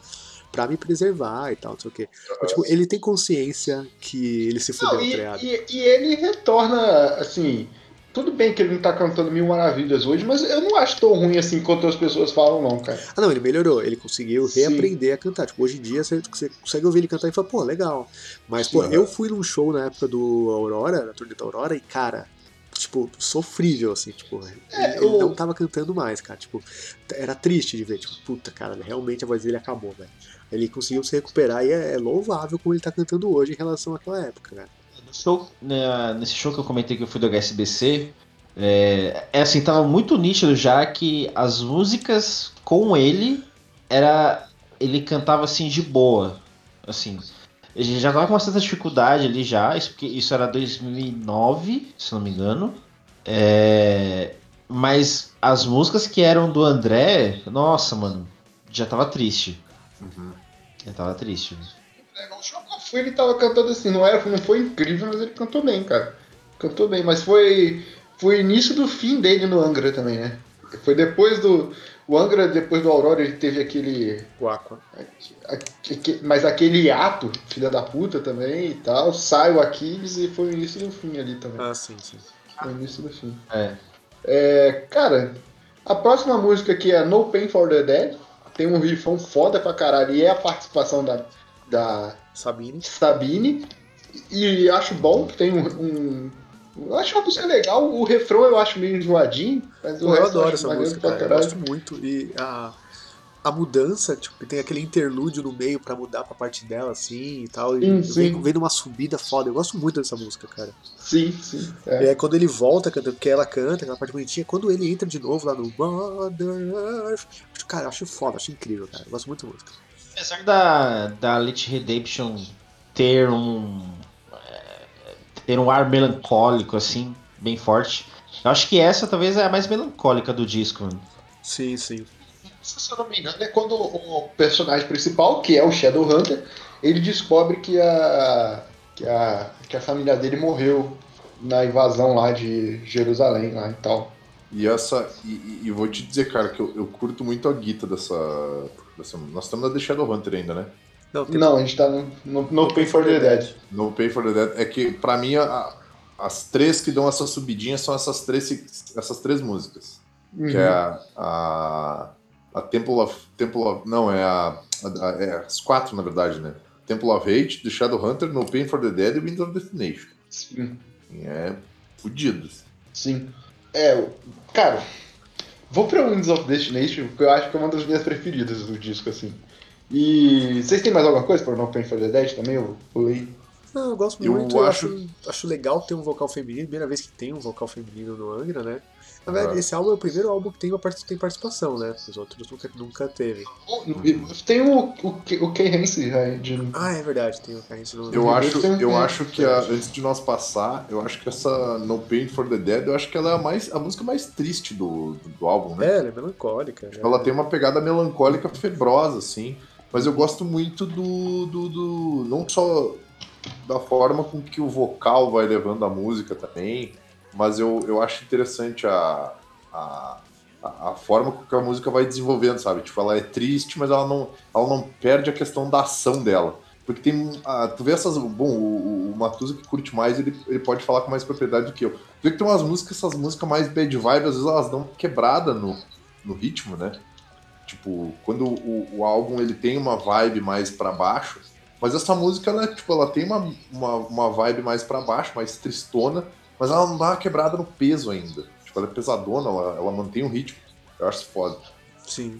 pra me preservar e tal, não sei o quê. Mas, tipo, ele tem consciência que ele se fudeu, Não, e, tá ligado? e- e ele retorna, assim. Tudo bem que ele não tá cantando mil maravilhas hoje, mas eu não acho tão ruim assim quanto as pessoas falam, não, cara. Ah, não, ele melhorou, ele conseguiu Sim. reaprender a cantar. Tipo, hoje em dia você, você consegue ouvir ele cantar e fala, pô, legal. Mas, pô, Sim. eu fui num show na época do Aurora, na turnê da Aurora, e, cara, tipo, sofrível, assim, tipo, É, ele, o- não tava cantando mais, cara. Tipo, era triste de ver, tipo, puta, cara, realmente a voz dele acabou, velho. Ele conseguiu se recuperar e é, é louvável como ele tá cantando hoje em relação àquela época, cara. Show, né, nesse show que eu comentei que eu fui do HSBC, é, é assim, tava muito nítido já que as músicas com ele era. Ele cantava assim de boa. Assim. Ele já tava com uma certa dificuldade ali já, isso, porque isso era 2009, se não me engano. É, mas as músicas que eram do André, nossa, mano, já tava triste. Uhum. Já tava triste. É, O show que eu fui, ele tava cantando assim, não, era, não foi incrível, mas ele cantou bem, cara. Cantou bem, mas foi, foi o início do fim dele no Angra também, né? Foi depois do. O Angra, depois do Aurora, ele teve aquele. O Aqua. Mas aquele ato, filha da puta também e tal. Sai o Aquiles e foi o início do fim ali também. Ah, sim, sim. Foi o início do fim. É. É, cara, a próxima música aqui é No Pain for the Dead. Tem um riffão foda pra caralho e é a participação da, da Sabine. Sabine. E acho bom, tem um. um- eu acho uma música legal, o refrão eu acho meio enjoadinho, mas o Pô, eu resto adoro essa música, cara. Eu gosto muito. E a, a mudança, tipo, tem aquele interlúdio no meio pra mudar pra parte dela, assim e tal. E Sim, sim. vem, vem numa subida foda. Eu gosto muito dessa música, cara. Sim, sim. E É. aí quando ele volta cantando, porque ela canta, aquela parte bonitinha, quando ele entra de novo lá no Mother Earth, cara, eu acho foda, acho incrível, cara. Eu gosto muito da música. Apesar da, da Elite Redemption ter um. é, ter um ar melancólico, assim, bem forte. Eu acho que essa talvez é a mais melancólica do disco, mano. Sim, sim. Se eu não me engano, é quando o personagem principal, que é o Shadowhunter, ele descobre que a, que a, que a família dele morreu na invasão lá de Jerusalém lá e tal. E essa. E, e- e vou te dizer, cara, que eu, eu curto muito a guita dessa. Nós estamos na The Shadowhunter ainda, né? Não, tem Não, a gente tá no, no, no Pain for the Dead. No Pay for the Dead. É que, pra mim, a- as três que dão essa subidinha são essas três, essas três músicas. Que é a. a a Temple of, Temple of. Não, é a, a- a- é as quatro, na verdade, né? Temple of Hate, The Shadowhunter, No Pain for the Dead e Wind of Destination. Sim, E É fudido. sim. É, cara, vou pra Winds of Destination, porque eu acho que é uma das minhas preferidas do disco, assim. E vocês têm mais alguma coisa para No Pain for the Dead também? Eu pulei. Não, eu gosto Eu muito, eu acho- acho, acho legal ter um vocal feminino, primeira vez que tem um vocal femenino no Angra, né? Na verdade, Ah. esse álbum é o primeiro álbum que tem, uma part- tem participação, né? Os outros nunca, nunca teve. Tem o, o, o Kay Hansen já de. Ah, é verdade, tem o Carrinho no Eu acho, eu acho que a- antes de nós passar, eu acho que essa No Pain for the Dead, eu acho que ela é a, mais, a música mais triste do, do, do álbum, né? É, ela é melancólica. né? Ela tem uma pegada melancólica febrosa, assim. Mas eu gosto muito do, do, do- Não só da forma com que o vocal vai levando a música também, mas eu, eu acho interessante a, a, a forma que a música vai desenvolvendo, sabe? Tipo, ela é triste, mas ela não, ela não perde a questão da ação dela. Porque tem. ah, tu vê essas. Bom, o, o Matusa que curte mais, ele, ele pode falar com mais propriedade do que eu. Tu vê que tem umas músicas, essas músicas mais bad vibe, às vezes elas dão quebrada no, no ritmo, né? Tipo, quando o, o álbum ele tem uma vibe mais pra baixo, mas essa música ela, tipo, ela tem uma, uma, uma vibe mais pra baixo, mais tristona, mas ela não dá uma quebrada no peso ainda. Tipo, ela é pesadona, ela, ela mantém o ritmo. Eu acho foda. Sim.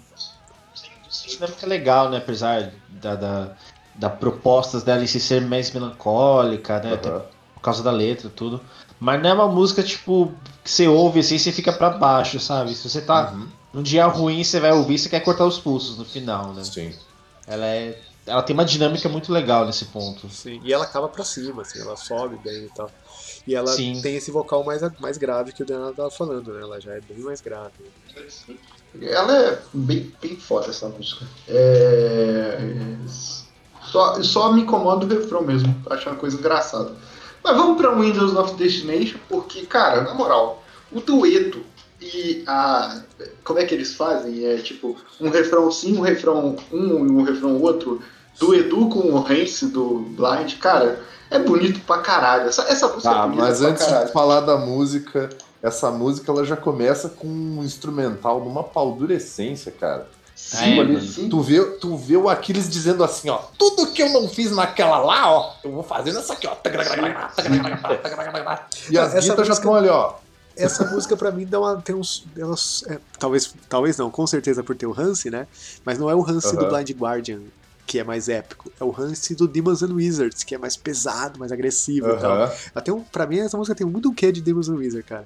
Essa dinâmica é legal, né? Apesar da, da, da propostas dela em si ser mais melancólica, né? Até Aham. por causa da letra e tudo. Mas não é uma música, tipo, que você ouve assim e você fica pra baixo, sabe? Se você tá Uhum. num dia ruim, você vai ouvir e você quer cortar os pulsos no final, né? Sim. Ela é. Ela tem uma dinâmica muito legal nesse ponto. Sim. E ela acaba pra cima, assim, ela sobe bem e tal. E ela Sim. tem esse vocal mais, mais grave que o Daniel tava falando, né? Ela já é bem mais grave. Ela é bem, bem foda essa música. É... Só, só me incomoda o refrão mesmo. Acho uma coisa engraçada. Mas vamos pra Windows of Destination, porque, cara, na moral, o dueto e a. Como é que eles fazem? É tipo, um refrão sim, um refrão um e um refrão outro, do Edu com o Rance do Blind, cara, é bonito pra caralho. Essa, essa música é Tá, bonita mas pra antes caralho. de falar da música, essa música ela já começa com um instrumental numa paldurecência, cara. Sim, É, ali. Tu vê, tu vê o Aquiles dizendo assim, ó, tudo que eu não fiz naquela lá, ó, eu vou fazer nessa aqui, ó. E as Essa guitas já música- estão ali, ó. Essa música pra mim dá uma, tem uns. Elas, é, talvez, talvez não, com certeza por ter o Hansi, né? Mas não é o Hansi do Aham. Blind Guardian que é mais épico. É o Hansi do Demons and Wizards, que é mais pesado, mais agressivo e tal. Até um, pra mim, essa música tem muito o quê de Demons and Wizards, cara.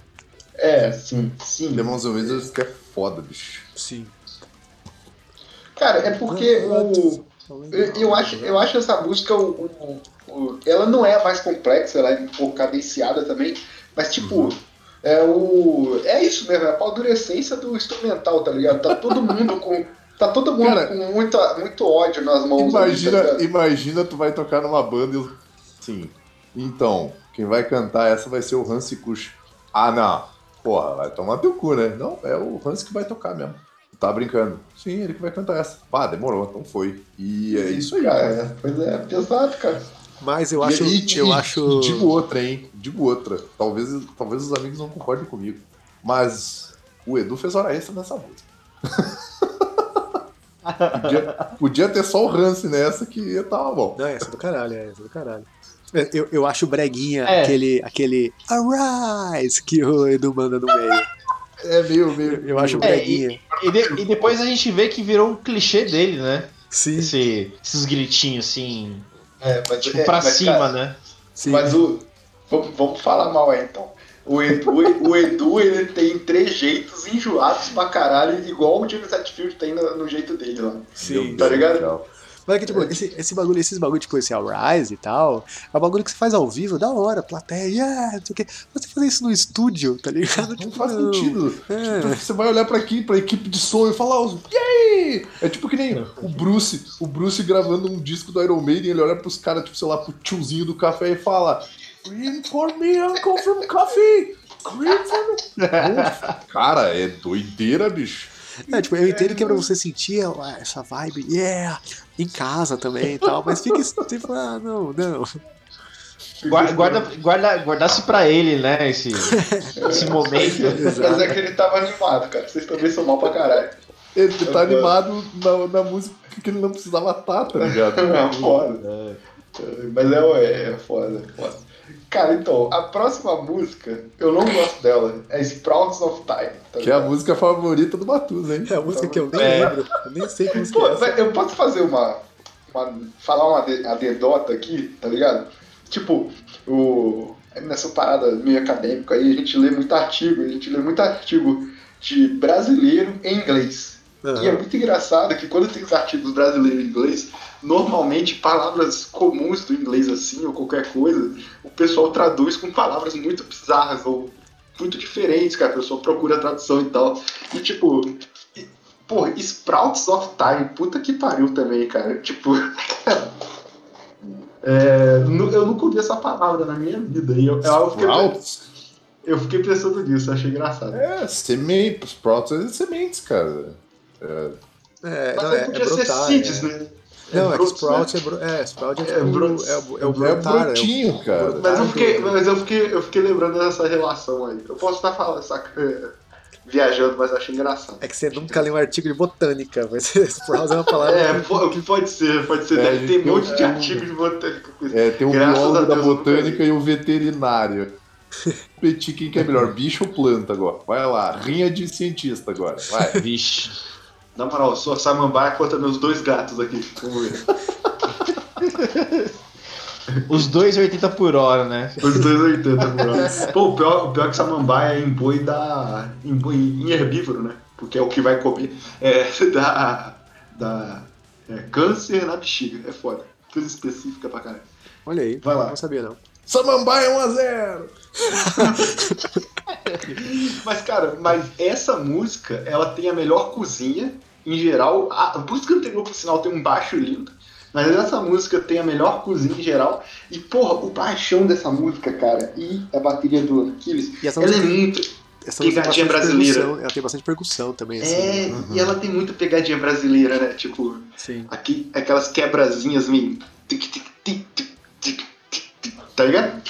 É, sim, sim. Demons and Wizards que é foda, bicho. Sim. Cara, é porque o. Eu, eu acho, eu acho essa música, o, o- o- ela não é a mais complexa, ela é um pouco cadenciada também, mas tipo, é o. É isso mesmo, é a paldurecência do instrumental, tá ligado? Tá todo mundo com. Tá todo mundo Cara, com muita, muito ódio nas mãos. ali, tá Imagina, imagina tu vai tocar numa banda e. Sim. Então, quem vai cantar essa vai ser o Hansi Kush. Ah, não. Porra, vai tomar teu cu, né? Não, é o Hansi que vai tocar mesmo. Tu Tá brincando. Sim, ele que vai cantar essa. Pá, demorou, então foi. E é isso aí, cara. cara. é, Pois é, pesado, cara. Mas eu acho. e, eu e- acho. e digo outra, hein? Digo outra. Talvez, talvez os amigos não concordem comigo. Mas o Edu fez hora extra nessa música. podia, podia ter só o Hansi nessa que tava bom. Não, essa é do caralho, é essa é do caralho. Eu, eu acho breguinha É. aquele, aquele Arise que o Edu manda no meio. É meio, meio. Eu acho É, breguinha. E, de- e depois a gente vê que virou um clichê dele, né? Sim, Esse- esses gritinhos assim, É, mas, tipo, é, pra mas, cima, cara, né? sim. Mas o. Vamos, vamos falar mal aí então. O Edu, o Edu ele tem trejeitos enjoados pra caralho, igual o James Hetfield tem no, no jeito dele lá. Sim. Tá ligado? Tchau. Mas é que, tipo, esse, esse bagulho, esses bagulho, tipo, esse Arise e tal, é um bagulho que você faz ao vivo, da hora, plateia, yeah, não sei o quê. Mas você fazer isso no estúdio, tá ligado? Não Tipo, faz sentido. É. Tipo, você vai olhar pra aqui, pra equipe de som e falar os. Yay! É tipo que nem o Bruce, o Bruce gravando um disco do Iron Maiden, ele olha pros caras, tipo, sei lá, pro tiozinho do café e fala. Green for me, Uncle from Coffee! Green for me! Cara, é doideira, bicho. É, tipo, eu entendo que é pra você sentir essa vibe, yeah, em casa também e tal, mas fica tipo, ah, não, não. Guarda, guarda, guarda, guardasse pra ele, né? Esse, esse momento. Mas é que ele tava animado, cara. Vocês também são mal pra caralho. Ele tá animado na, na música que ele não precisava estar, tá ligado? É foda. Mas é, é foda, é foda. Cara, então, a próxima música, eu não gosto dela. É Sprouts of Time. tá Que é a música favorita do Batuz, hein? É a música que eu nem É. lembro, eu nem sei que música Pô, é essa. eu posso fazer uma. uma- falar uma anedota aqui, tá ligado? Tipo, o, nessa parada meio acadêmica aí, a gente lê muito artigo, a gente lê muito artigo de brasileiro em inglês. E é muito engraçado que quando tem os artigos brasileiros em inglês, normalmente palavras comuns do inglês assim, ou qualquer coisa, o pessoal traduz com palavras muito bizarras ou muito diferentes, cara. A pessoa procura a tradução e tal. E tipo, e- pô, Sprouts of Time, puta que pariu também, cara. Tipo. é, eu nunca ouvi essa palavra na minha vida. E eu, é algo que eu, Sprouts? eu fiquei pensando nisso, achei engraçado. É, semente, Sprouts é sementes, cara. É, É, Mas não, aí é, é podia ser brotar, seeds, é. né? Não, é que brotos, Sprout é, bro, é, Sprout é, É tipo, brotos. é, o- é o é brotar, brotinho, cara. Mas eu, brotar fiquei, mas eu fiquei, eu fiquei lembrando dessa relação aí. Eu posso estar falando, saca, é, viajando, mas eu achei engraçado. É que você nunca leu um artigo de botânica, mas Sprout é uma palavra. É, po- pode ser, pode ser. É, Deve ter gente, um monte de é, artigos de botânica. com isso. É, tem o a biólogo da botânica e o veterinário. Competir quem que é melhor, bicho ou planta agora? Vai lá, rinha de cientista agora, vai. Vixe. Na moral, eu sou a samambaia contra meus dois gatos aqui. Vamos ver. Os dois 80 por hora, né? Os dois 80 por hora. Pô, o pior, o pior é que samambaia é em boi da. em, boi, em herbívoro, né? Porque é o que vai comer. É, dá. dá é, câncer na bexiga. É foda. Coisa específica pra caralho. Olha aí, Vai lá. não sabia não. Samambaia 1x0! Mas, cara, mas essa música, ela tem a melhor cozinha, em geral. A, música anterior, por sinal, tem um baixo lindo. Mas essa música tem a melhor cozinha em geral. E, porra, o paixão dessa música, cara, e a bateria do Aquiles, E ela é música, muito. essa pegadinha brasileira. percussão, Ela tem bastante percussão também, assim. É, e ela tem muito pegadinha brasileira, né? Tipo, Sim. aqui, aquelas quebrazinhas meio. tic, tic, tic, tic, tic, Tá ligado?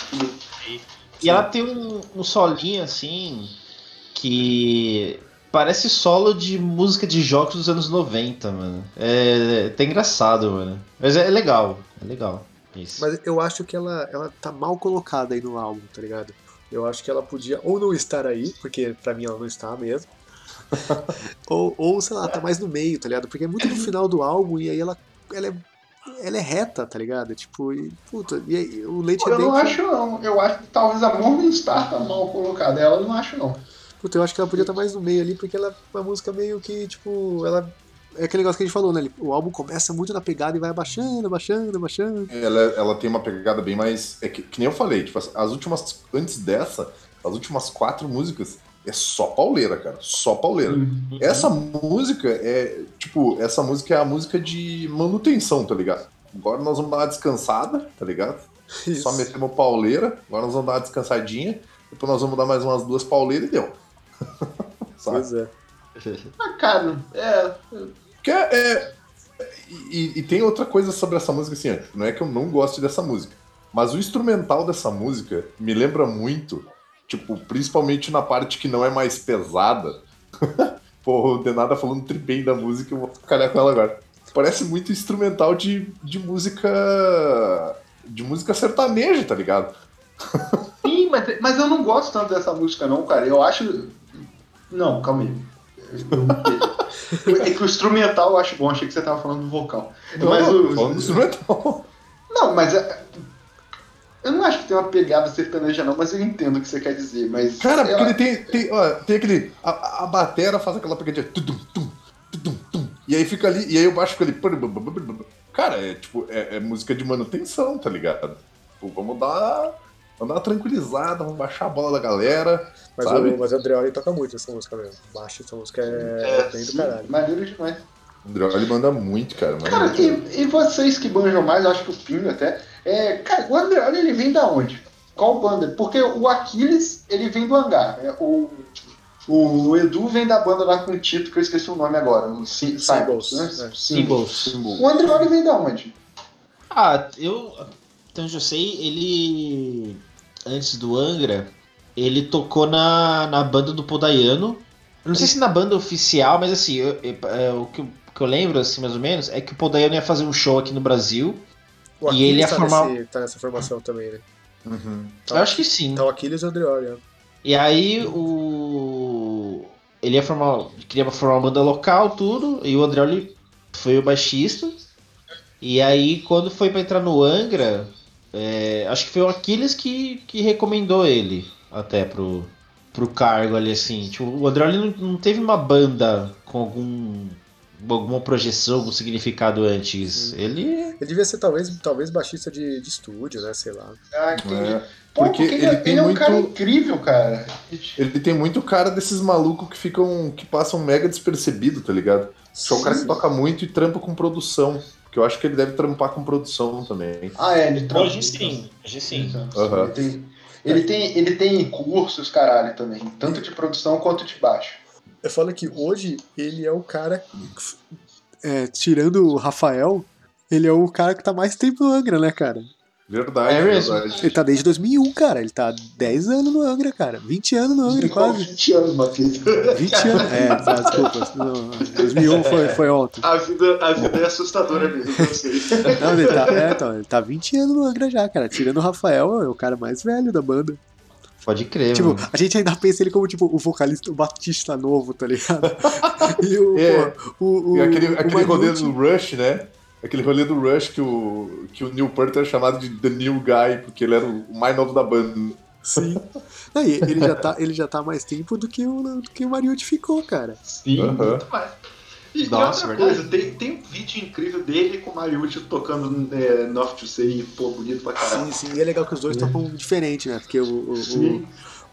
E ela tem um, um solinho assim que parece solo de música de jogos dos anos 90, mano. É, é até engraçado, mano. Mas é, é legal, é legal. Isso. Mas eu acho que ela, ela tá mal colocada aí no álbum, tá ligado? Eu acho que ela podia ou não estar aí, porque pra mim ela não está mesmo. ou, ou, sei lá, tá mais no meio, tá ligado? Porque é muito no final do álbum e aí ela, ela, é, ela é reta, tá ligado? Tipo, e, puta, e aí, o Leite Pô, eu não acho, não. Eu acho que talvez a Morningstar tá mal colocada. Ela eu não acho, não. Puta, eu acho que ela podia estar mais no meio ali, porque ela é uma música meio que, tipo, ela. É aquele negócio que a gente falou, né? O álbum começa muito na pegada e vai abaixando, abaixando, abaixando. Ela, ela tem uma pegada bem mais. É que, que nem eu falei, tipo, as, as últimas. Antes dessa, as últimas quatro músicas é só pauleira, cara. Só pauleira. Essa música é. Tipo, essa música é a música de manutenção, tá ligado? Agora nós vamos dar uma descansada, tá ligado? Só metemos pauleira, agora nós vamos dar uma descansadinha, depois nós vamos dar mais umas duas pauleiras e deu. Sabe? Pois é. Ah, cara, é. Que é, é- e, e tem outra coisa sobre essa música, assim, não é que eu não goste dessa música, mas o instrumental dessa música me lembra muito, tipo, principalmente na parte que não é mais pesada. Pô, o Denada falando tri bem da música, eu vou calhar com ela agora. Parece muito instrumental de, de música. de música sertaneja, tá ligado? Sim, mas, mas eu não gosto tanto dessa música, não, cara. Eu acho. Não, calma aí. É que o instrumental eu acho bom, achei que você tava falando do vocal. Mas Não, o- tô falando do instrumental. Não, mas é- eu não acho que tem uma pegada sertaneja, não, mas eu entendo o que você quer dizer. Mas Cara, porque lá. ele tem, tem, ó, tem aquele. A, a batera faz aquela pegadinha. Tudum, tum, tudum, tum, e aí fica ali, e aí o baixo fica ali. Cara, é tipo, é, é música de manutenção, tá ligado? Tipo, vamos dar. Vamos dar uma tranquilizada, vamos baixar a bola da galera. Mas, sabe? o, mas o Andreoli toca muito essa música mesmo. Baixo, essa música é, É, bem do caralho. maneiro demais. O André ele manda muito, cara. Cara, muito. e, e vocês que banjam mais, eu acho que o Pinho até. É, cara, o Andreoli ele vem da onde? Qual banda? Porque o Aquiles, ele vem do hangar. né? O, o Edu vem da banda lá com o Tito, que eu esqueci o nome agora. O Sim- Symbols, né? é. Symbols. O Andreoli vem da onde? Ah, eu. Então eu sei, ele. Antes do Angra, ele tocou na, na banda do Podaiano. Eu não sei se na banda oficial, mas assim, eu- eu- é, o, que eu, o que eu lembro, assim, mais ou menos, é que o Podaiano ia fazer um show aqui no Brasil. O E ele ia tá, formar- nesse- tá nessa formação também, né? Uhum. Eu acho que sim. Tá o Aquiles e o Andreoli, ó. E aí o. Ele ia formar. Queria formar uma banda local, tudo. E o Andreoli foi o baixista. E aí, quando foi pra entrar no Angra, é, acho que foi o Aquiles que, que recomendou ele até pro, pro cargo ali, assim. Tipo, o Andreoli não, não teve uma banda com algum. Alguma projeção, algum significado antes. Ele. Ele devia ser talvez, talvez baixista de, de estúdio, né? Sei lá. Ah, entendi. É, Pô, porque ele, ele tem ele é um muito- cara incrível, cara. Ele tem muito cara desses malucos que ficam. que passam mega despercebido, tá ligado? É o cara que toca muito e trampa com produção. Que eu acho que ele deve trampar com produção também. Ah, é, ele trampa. Hoje sim, hoje sim. Aham. Ele, tem, ele, tem, ele tem cursos, caralho, também. Tanto de produção quanto de baixo. Eu falo que hoje ele é o cara. é, tirando o Rafael, ele é o cara que tá mais tempo no Angra, né, cara? Verdade, É verdade. Ele tá desde 2001, cara. Ele tá 10 anos no Angra, cara. 20 anos no Angra, quase. 20 anos, Matheus. 20 anos. É, tá, desculpa. Não, 2001 foi, foi ontem. A vida, a vida é assustadora mesmo, eu sei. Não, ele tá, é, então, ele tá 20 anos no Angra já, cara. Tirando o Rafael, é o cara mais velho da banda. Pode crer, Tipo, mano. a gente ainda pensa ele como, tipo, o vocalista, o Batista novo, tá ligado? E o, É. pô, o, o, E aquele, o aquele rolê do Rush, né? Aquele rolê do Rush que o, que o Neil Peart era chamado de The New Guy, porque ele era o mais novo da banda. Sim. Não, e ele, já tá, ele já tá há mais tempo do que o, do que o Mariucci ficou, cara. Sim, Aham. muito mais. E Nossa, outra verdade. coisa, tem, tem um vídeo incrível dele com o Mariucci tocando é, North to Say, pô, bonito pra caralho. Sim, sim. E é legal que os dois tocam diferente, né? Porque o, o, Sim.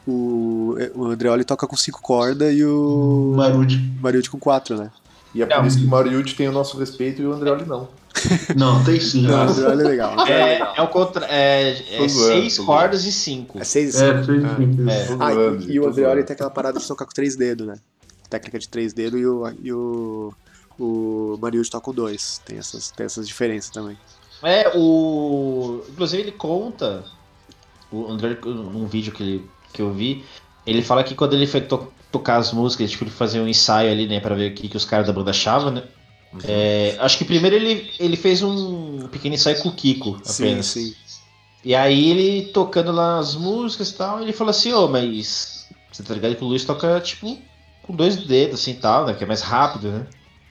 o, o, o Andreoli toca com cinco cordas e o Mariucci. Mariucci com quatro, né? E é por Não. isso que o Mariucci tem o nosso respeito e o Andreoli não. Não, tem sim. Não, o Underoil é legal. É legal. É, é o contra. É, é seis cordas e cinco. É 6 É, e Ah. sim. É. Tô Ah, zoando, e, e o Andreoli tem aquela parada de tocar com três dedos, né? Técnica de três dedos e o, e o, o toca com dois. Tem essas, tem essas diferenças também. É, o. Inclusive ele conta. O André, num vídeo que, ele, que eu vi, ele fala que quando ele foi to- tocar as músicas, tipo, ele fazia um ensaio ali, né, pra ver o que, que os caras da banda achavam, né? É, acho que primeiro ele, ele fez um pequeno ensaio com o Kiko, Sim, apenas. sim. E aí ele tocando lá as músicas e tal, ele falou assim, ô, mas você tá ligado que o Luiz toca, tipo, com dois dedos, assim, tal, né? Que é mais rápido, né?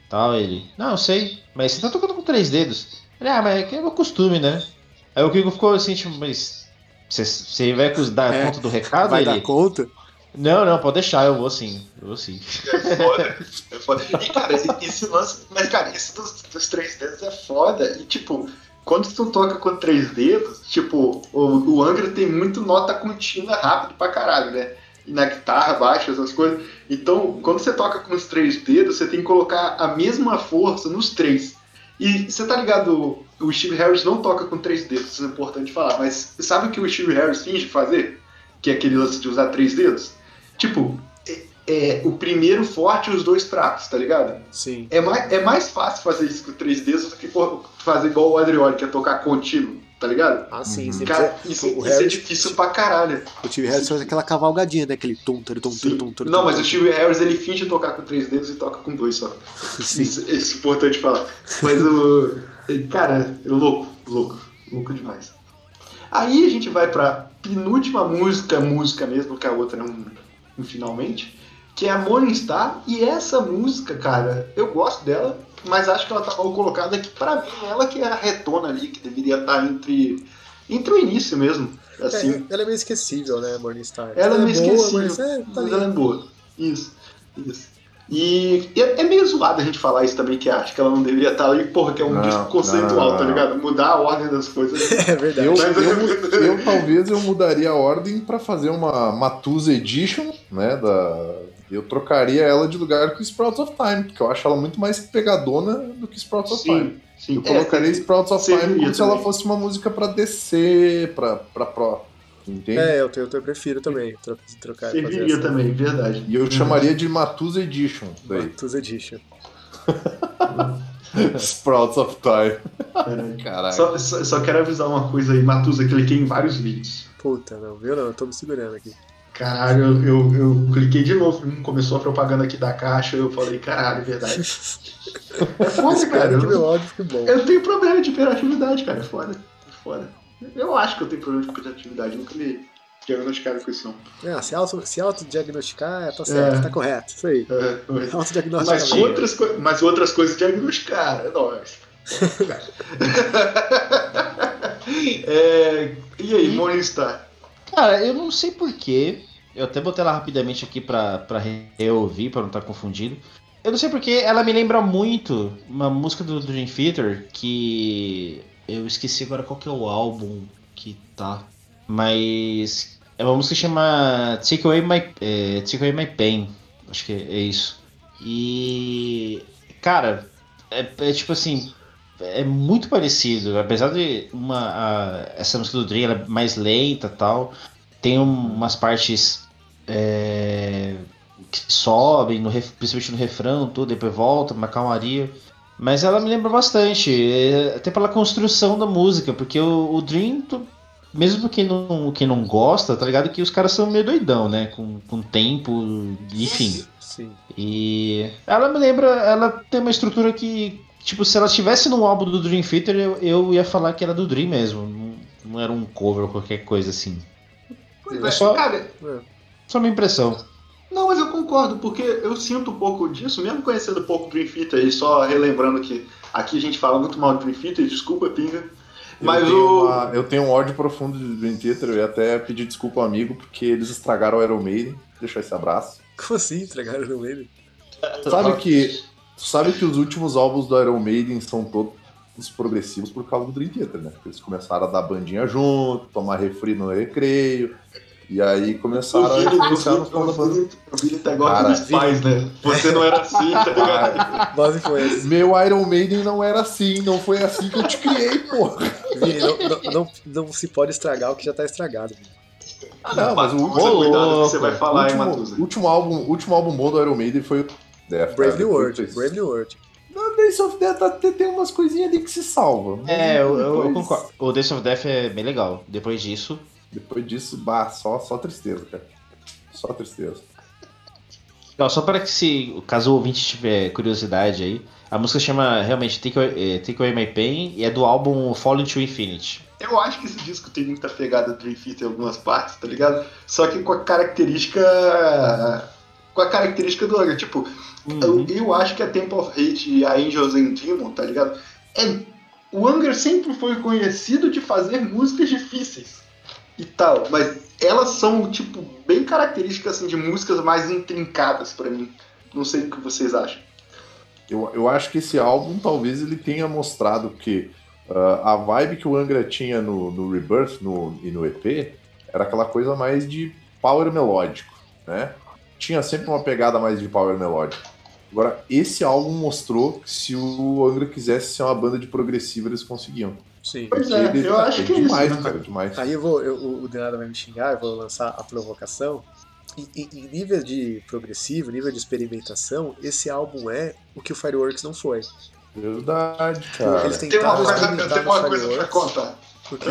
Tal, ele, não, eu sei, mas você tá tocando com três dedos. Ele, ah, mas é que é meu costume, né? Aí o Kiko ficou assim, tipo, mas você, você vai dar É, conta do recado? Vai ele, dar conta? não, não, pode deixar, eu vou sim, eu vou sim. É foda. É foda. E, cara, esse, esse lance. Mas, cara, isso dos, dos três dedos é foda. E, tipo, quando tu toca com três dedos, tipo, o, o Angra tem muito nota contínua rápido pra caralho, né? E na guitarra, baixo, essas coisas. Então, quando você toca com os três dedos, você tem que colocar a mesma força nos três. E você tá ligado? O Steve Harris não toca com três dedos, isso é importante falar. Mas sabe o que o Steve Harris finge fazer? Que é aquele lance de usar três dedos? Tipo, é, é o primeiro forte e os dois fracos, tá ligado? Sim. É mais, é mais fácil fazer isso com três dedos do que fazer igual o Adrioli, que é tocar contínuo, tá ligado? Ah, sim. Uhum. sim. Cara, isso, o isso é difícil pra caralho. O Steve Harris faz aquela cavalgadinha, né? Aquele tum, tum, tum, Sim. tum, tum, Não, tum, mas tum. o Steve Harris ele finge tocar com três dedos e toca com dois só. Sim. Isso, isso é importante falar. Mas o. Cara, é louco, louco, louco demais. Aí a gente vai pra penúltima música, música mesmo, que a outra é um, um finalmente, que é a Morning Star. E essa música, cara, eu gosto dela, mas acho que ela tá mal colocada aqui pra mim. Ela que é a retona ali, que deveria estar entre, entre o início mesmo. Assim, É, ela é meio esquecível, né, Morningstar? ela é meio boa, esquecível, mas é, tá mas ela é boa. Isso, isso. E é, é meio zoado a gente falar isso também, que acho que ela não deveria estar ali, porra, que é um Não, disco conceitual, não, tá não. ligado? Mudar a ordem das coisas. É verdade. Eu, eu, eu talvez eu mudaria a ordem pra fazer uma Matusa Edition, né? Da, eu trocaria ela de lugar com Sprouts of Time, porque eu acho ela muito mais pegadona do que Sprouts of Time. sim. Eu colocaria É, Sprouts of Time como se ela fosse uma música pra descer, pra, pra pro. Entende? É, eu, eu, eu prefiro também tro- trocar. serviria essa também, verdade. E eu chamaria de Matusa Edition. Daí. Matus Edition. Sprouts of Time. Caralho. Caralho. Só, só, só quero avisar uma coisa aí, Matusa, cliquei em vários vídeos. Puta, não, viu? Não, eu tô me segurando aqui. Caralho, eu, eu, eu cliquei de novo, hum, começou a propaganda aqui da caixa, eu falei, caralho, é verdade. É foda, cara. Que Eu, fique bom. eu tenho problema de hiperatividade, cara, é foda. É foda. Eu acho que eu tenho problema de hiperatividade, nunca me diagnosticaram com isso não. Ah, se, auto, se autodiagnosticar, tá certo, É. tá correto. Isso aí. É, mas- Autodiagnóstico. mas, outras mas outras coisas diagnosticaram, é nóis. É, e aí, Morningstar? Cara, eu não sei porquê. Eu até botei ela rapidamente aqui pra, pra reouvir, pra não estar confundido. Eu não sei porque ela me lembra muito uma música do Dream Theater que. Eu esqueci agora qual que é o álbum que tá. Mas. É uma música que chama Take Away My, é, Take Away My Pain. Acho que é isso. E. Cara, é, é tipo assim. É muito parecido. Apesar de uma, a- essa música do Dream é mais lenta e tal. Tem um- umas partes é, que sobem, no principalmente no refrão, tudo, depois volta, uma calmaria. Mas ela me lembra bastante, é, até pela construção da música, porque o, o Dream, tu- mesmo quem não, quem não gosta, tá ligado que os caras são meio doidão, né? Com, com tempo, enfim. Sim. E ela me lembra, ela tem uma estrutura que, tipo, se ela estivesse num álbum do Dream Theater, eu, eu ia falar que era do Dream mesmo, não, não era um cover ou qualquer coisa assim. Pois É é, só- Cara, Só minha impressão. Não, mas eu concordo, porque eu sinto um pouco disso, mesmo conhecendo um pouco do Dream Theater e só relembrando que aqui a gente fala muito mal do Dream Theater, desculpa, Pinga. Mas eu, tenho o. uma- eu tenho um ódio profundo de Dream Theater, eu ia até pedir desculpa ao amigo, porque eles estragaram o Iron Maiden. Deixar esse abraço. Como assim? Entregaram no meio? Sabe que, sabe que os últimos álbuns do Iron Maiden são todos progressivos por causa do Dream Theater, né? Porque eles começaram a dar bandinha junto, tomar refri no recreio. E aí começaram a influenciar no som da banda. O Vini igual Cara, aqueles pais, né? Você não era assim, tá ligado? Boas influências. Meu Iron Maiden não era assim, não foi assim que eu te criei, porra. Vini, não, não, não, não se pode estragar o que já tá estragado. Ah, não, mas o último, cuidado que você vai falar, hein, último, Matusa? último álbum, último álbum bom do Iron Maiden foi Death. Brave. New World. Depois- Brave New World. Não, Days of Death até tem umas coisinhas ali que se salvam. É, eu, eu- eu Depois- concordo. O Days of Death é bem legal. Depois disso. Depois disso, bah, só, só tristeza, cara. Só tristeza. Ó, só para que se caso o ouvinte tiver curiosidade aí, a música chama realmente Take Away, eh, Take Away My Pain e é do álbum Fall Into Infinity. Eu acho que esse disco tem muita pegada Dream Theater em algumas partes, tá ligado? Só que com a característica. Com a característica do Angra. Tipo, eu, eu acho que a Temple of Hate e a Angels and Demon, tá ligado? É, o Angra sempre foi conhecido de fazer músicas difíceis e tal, mas elas são, tipo, bem características assim, de músicas mais intrincadas pra mim. Não sei o que vocês acham. Eu, eu acho que esse álbum talvez ele tenha mostrado que ah, a vibe que o Angra tinha no, no Rebirth no, e no EP era aquela coisa mais de power melódico, né? Tinha sempre uma pegada mais de power melódico. Agora, esse álbum mostrou que se o Angra quisesse ser uma banda de progressiva, eles conseguiam. Sim. Pois é, Ele- eu acho que é isso. demais, né? cara, demais. Aí eu vou, eu, o Denada vai me xingar, eu vou lançar a provocação. Em, em- em nível de progressivo, nível de experimentação, esse álbum é o que o Fireworks não foi. Verdade, cara. Eles Tem uma tentaram coisa, eu experimentar tenho no uma coisa pra contar. Porque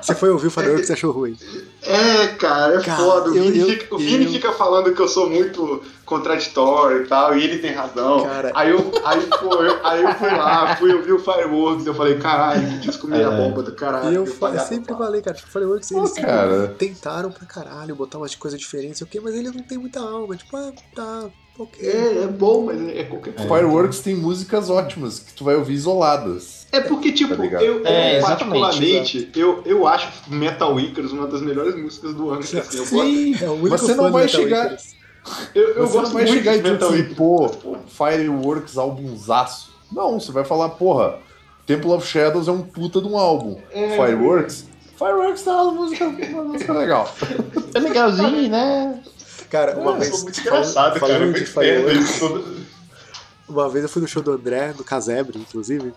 você foi ouvir o Fireworks e achou ruim. É, cara, é Cara, foda. O eu- Vini, eu- fica, o Vini eu- fica falando que eu sou muito contraditório e tal, e ele tem razão. Cara. Aí eu, aí, pô, eu, aí eu fui lá, fui ouvir o Fireworks, eu falei, caralho, que disco meia É. bomba do caralho. E eu, que sempre falei, cara, tipo, Fireworks, eles cara. tentaram pra caralho botar umas coisas diferentes, o quê, mas ele não tem muita alma. Tipo, ah, tá, ok. É, é bom, mas é qualquer coisa. Fireworks tem músicas ótimas que tu vai ouvir isoladas. É porque, tipo, Tá eu, É, particularmente, eu, eu acho Metal Icarus uma das melhores músicas do ano. Assim, eu, gosto, Sim, É o único você não vai chegar. Eu, eu você não vai chegar de e dizer pô, Fireworks albumzaço. Não, você vai falar, porra, Temple of Shadows é um puta de um álbum. É. Fireworks? Fireworks tá uma música, uma música legal. É legalzinho, né? Cara, uma Eu vez. muito falando- engraçado, cara. falando de Fireworks, Uma vez eu fui no show do André, no Casebre, inclusive,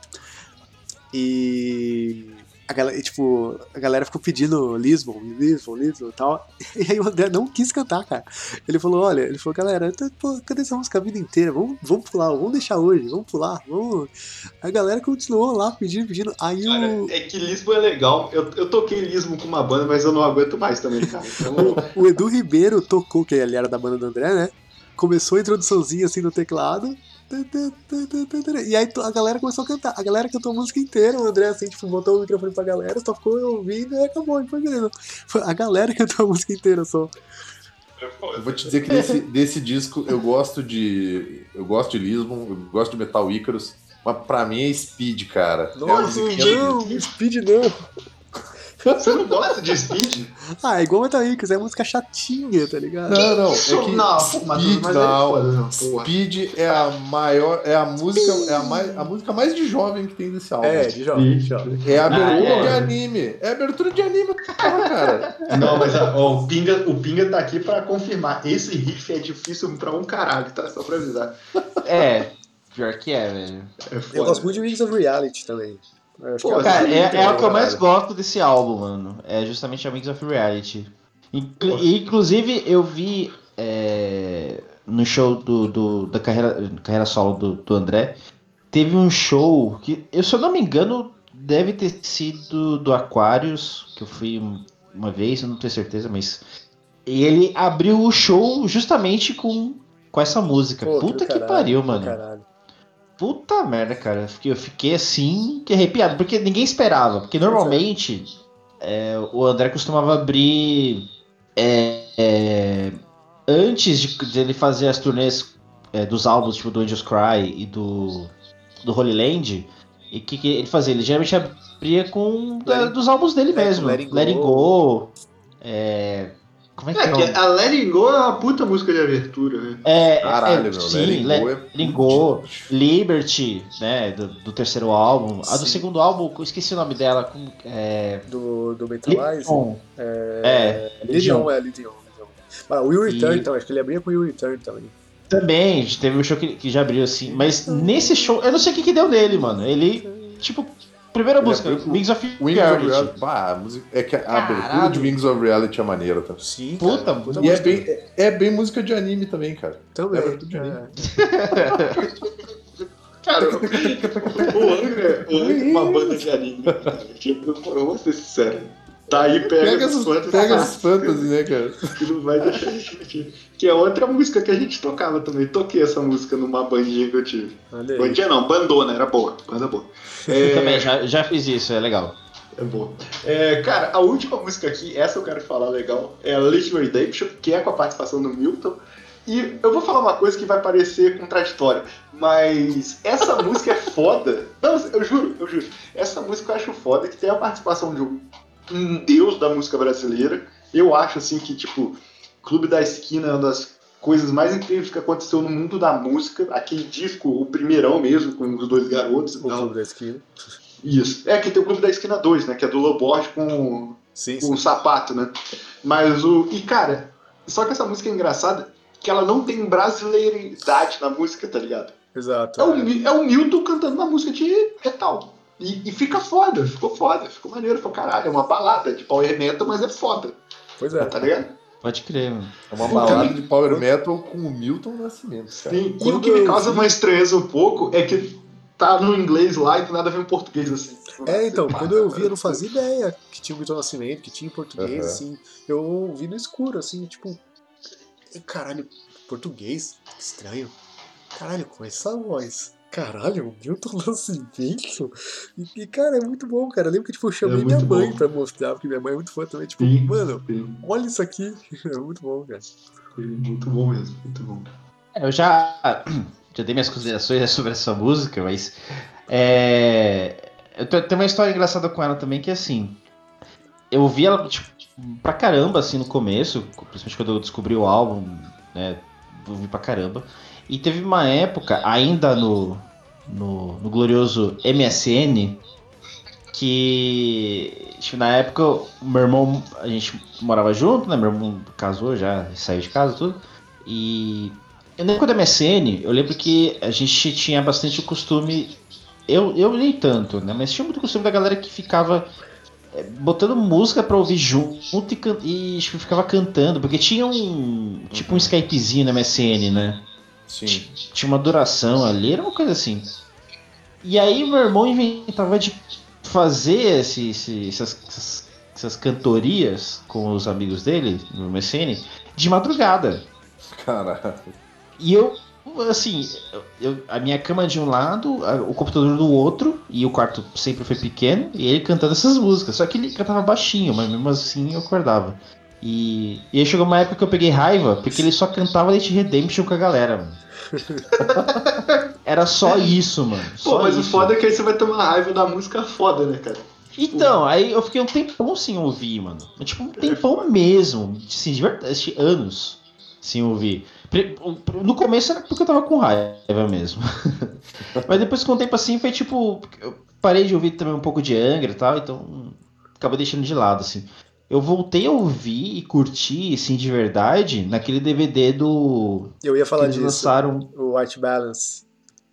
e a galera, tipo, a galera ficou pedindo Lisbon, Lisbon, Lisbon e tal. E aí o André não quis cantar, cara. Ele falou, olha, ele falou, galera, pô, cadê essa música a vida inteira? Vamos, vamos pular, vamos deixar hoje, vamos pular, vamos. A galera continuou lá pedindo, pedindo. Aí Cara, o, é que Lisbo é legal. Eu, eu toquei Lisbo com uma banda, mas eu não aguento mais também, cara. Então, o Edu Ribeiro tocou, que ele era da banda do André, né? Começou a introduçãozinha assim no teclado. E aí a galera começou a cantar. A galera cantou a música inteira. O André, assim, tipo, botou o microfone pra galera, só ficou ouvindo e acabou. E foi beleza. A galera cantou a música inteira só. Eu vou te dizer que desse, desse disco eu gosto de. Eu gosto de Lisbon, eu gosto de Metal Icarus, mas pra mim é Speed, cara. é Nossa, do- não, Speed não. Você não gosta de Speed? Ah, é igual Metal Icos, é música chatinha, tá ligado? Não, não, é que não, Speed, mas, mas é não. Speed é a maior, é a música, é a, mais, a música mais de jovem que tem desse álbum. É, de jovem, de jovem. É a abertura Ah, é. de anime. É a abertura de anime, cara. Não, mas ó, o, Pinga, o Pinga tá aqui pra confirmar. Esse riff é difícil pra um caralho, tá? Só pra avisar. É, pior que é, velho. É Eu gosto muito de Wings of Reality também. Acho Pô, que Cara, é, é então, o que eu mais gosto desse álbum, mano. É justamente a Mix of Reality. Inclu- Inclusive, eu vi é, no show do, do- da carreira, carreira solo do, do André, teve um show que, eu, se eu não me engano, deve ter sido do Aquarius, que eu fui um- uma vez, eu não tenho certeza, mas. E ele abriu o show justamente com, com essa música. Pô, Puta do que caralho, pariu, mano. Caralho. Puta merda, cara. Eu fiquei, eu fiquei assim, que arrepiado, porque ninguém esperava. Porque normalmente é, o André costumava abrir é, é, antes de, de ele fazer as turnês é, dos álbuns, tipo do Angels Cry e do, do Holy Land. E o que, que ele fazia? Ele geralmente abria com da- It- dos álbuns dele mesmo. Let It Let It Go. Go. é, Como é que É, é? que a Let It Go é uma puta música de abertura, né? É, Caralho, é, meu, sim, Let It Let- Go é Let It Go, Liberty, né, do, do terceiro álbum. A do Sim. segundo álbum, eu esqueci o nome dela, como, é... Do, do Mentalize. É, É, Legion, é, Legion. Ah, Will Return E- também, acho que ele abria com Will Return também. Também, teve um show que, que já abriu assim, mas nesse show, eu não sei o que, que deu nele, mano. Ele, tipo, primeira música, abriu Wings of Wings of Reality. Reality. Bah, a música- é que a Caralho. abertura de Wings of Reality é maneira, tá? Sim, Puta, cara, puta E é bem, é, é bem música de anime também, cara. Também. é abertura de anime. Cara, o Angra, o Angra é uma banda de anime, cara. Tipo, eu vou ser sincero. Tá aí, pega, Pega, essas essas, quantas pega essas fantasy, né, cara? que não vai deixar de curtir. Que é outra música que a gente tocava também. Toquei essa música numa bandinha que eu tive. Bandinha não, bandona, era boa. Banda boa. É, Também, já, já fiz isso, é legal. É boa. É, cara, a última música aqui, essa eu quero falar legal, é a Little Redemption, que é com a participação do Milton. E eu vou falar uma coisa que vai parecer contraditória, mas essa música é foda. Não, eu juro, eu juro. Essa música eu acho foda, que tem a participação de um, um deus da música brasileira. Eu acho, assim, que, tipo, Clube da Esquina é uma das coisas mais incríveis que aconteceu no mundo da música. Aquele disco, o primeirão mesmo, com os dois garotos O. Clube da Esquina. Isso. É, que tem o Clube da Esquina 2, né? Que é do Loborges com Sim, com o sapato, né? Mas o. E cara, só que essa música é engraçada que ela não tem brasileiridade na música, tá ligado? Exato. É o, é. É o Milton cantando uma música de metal. E, e fica foda, ficou foda, ficou maneiro pra caralho. É uma balada de power metal, mas é foda, Pois é. tá ligado? Pode crer, mano. É uma balada de power metal com o Milton Nascimento, cara. Sim, E o que me causa vi- uma estranheza um pouco é que tá no inglês lá e do nada vem em português assim. É, então, quando eu vi, eu não fazia ideia que tinha o Milton Nascimento, que tinha em português, Aham. assim. Eu ouvi no escuro, assim, tipo. "Ih, Caralho, português? Que estranho. Caralho, com essa voz. Caralho, o Milton Nascimento? E, e, cara, é muito bom, cara. Eu lembro que tipo, eu chamei É minha mãe bom. pra mostrar, porque minha mãe é muito fã também. Tipo, Sim. mano, Sim, olha isso aqui. É muito bom, cara. sim, Muito bom mesmo, muito bom. É, Eu já, já dei minhas considerações sobre essa música, mas. É, eu te- tenho uma história engraçada com ela também, que é assim. Eu ouvi ela tipo, pra caramba assim no começo, principalmente quando eu descobri o álbum, né? Ouvi pra caramba. E teve uma época, ainda no, no, no glorioso MSN, que tipo, na época meu irmão, a gente morava junto, né? Meu irmão casou já, saiu de casa tudo. E eu lembro quando MSN, eu lembro que a gente tinha bastante costume. Eu, eu nem tanto, né? Mas tinha muito costume da galera que ficava é, botando música pra ouvir junto e, e tipo, ficava cantando, porque tinha um. Tipo um Skypezinho no MSN, né? Sim. Tinha uma duração ali, era uma coisa assim. E aí meu irmão inventava de fazer esse, esse- essas, essas, essas cantorias com os amigos dele no MSN de madrugada. Caralho. E eu, assim, eu- a minha cama de um lado, a- o computador do outro, e o quarto sempre foi pequeno, e ele cantando essas músicas. Só que ele cantava baixinho, mas mesmo assim eu acordava. E, e aí chegou uma época que eu peguei raiva, porque ele só cantava Late Redemption com a galera, mano. Era só isso, mano. Pô, Só mas isso. o foda é que aí você vai uma raiva da música foda, né, cara? Então, aí eu fiquei um tempão sem ouvir, mano. Tipo, um tempão mesmo. Assim, de verdade, anos sem ouvir. No começo era porque eu tava com raiva mesmo. Mas depois com o tempo assim foi tipo. Eu parei de ouvir também um pouco de Angra e tal, então acabei deixando de lado, assim. Eu voltei a ouvir e curtir, assim, de verdade, naquele DVD do. Eu ia que falar eles disso. lançaram. O White Balance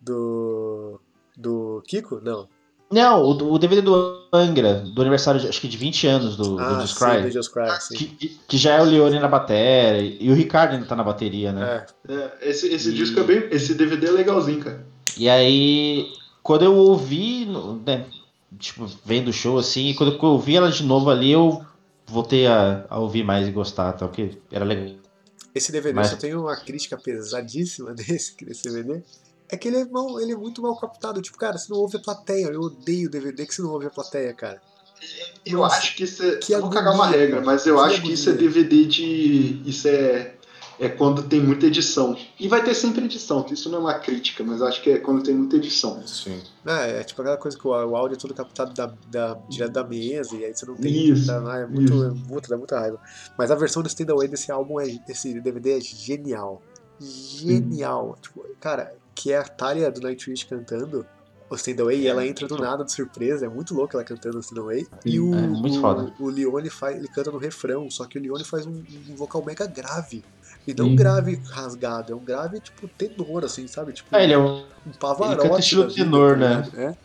do. Do Kiko? Não. Não, o, o DVD do Angra, do aniversário, de- acho que de 20 anos do, do ah, Just sim, Cry. do Just Cry, sim. Que, que já é o Leone na bateria, e o Ricardo ainda tá na bateria, né? É, É, esse esse E- disco é bem. Esse DVD é legalzinho, cara. E aí, quando eu ouvi, né, tipo, vendo o show assim, e quando eu ouvi ela de novo ali, eu voltei a, a ouvir mais e gostar, tal, que era legal. Esse DVD Mas- só tem uma crítica pesadíssima desse, desse DVD. É que ele é, mal, ele é muito mal captado. Tipo, cara, você não ouve a plateia. Eu odeio DVD que você não ouve a plateia, cara. Eu Nossa, acho que isso é. que eu vou cagar uma regra, mas eu acho que isso é. DVD de. Isso é. É quando tem muita edição. E vai ter sempre edição, isso não é uma crítica, mas acho que é quando tem muita edição. Sim. É, é tipo aquela coisa que o, o áudio é todo captado da, da, direto da mesa, e aí você não tem. Isso, dá- é muito, isso. é muito, dá muita raiva. Mas a versão do Stand Away desse álbum, é, desse DVD é genial. Genial. Tipo, cara, que é a Talia do Nightwish cantando o Stand Away e ela entra do nada de surpresa. É muito louco ela cantando o Stand Away. E o, é muito o, o Leone faz, ele canta no refrão, só que o Leone faz um, um vocal mega grave. E não um Sim. grave rasgado, é um grave tipo tenor, assim, sabe? Tipo, É, ele é um. um pavarotti. ele canta estilo tenor, tá né? ligado? É.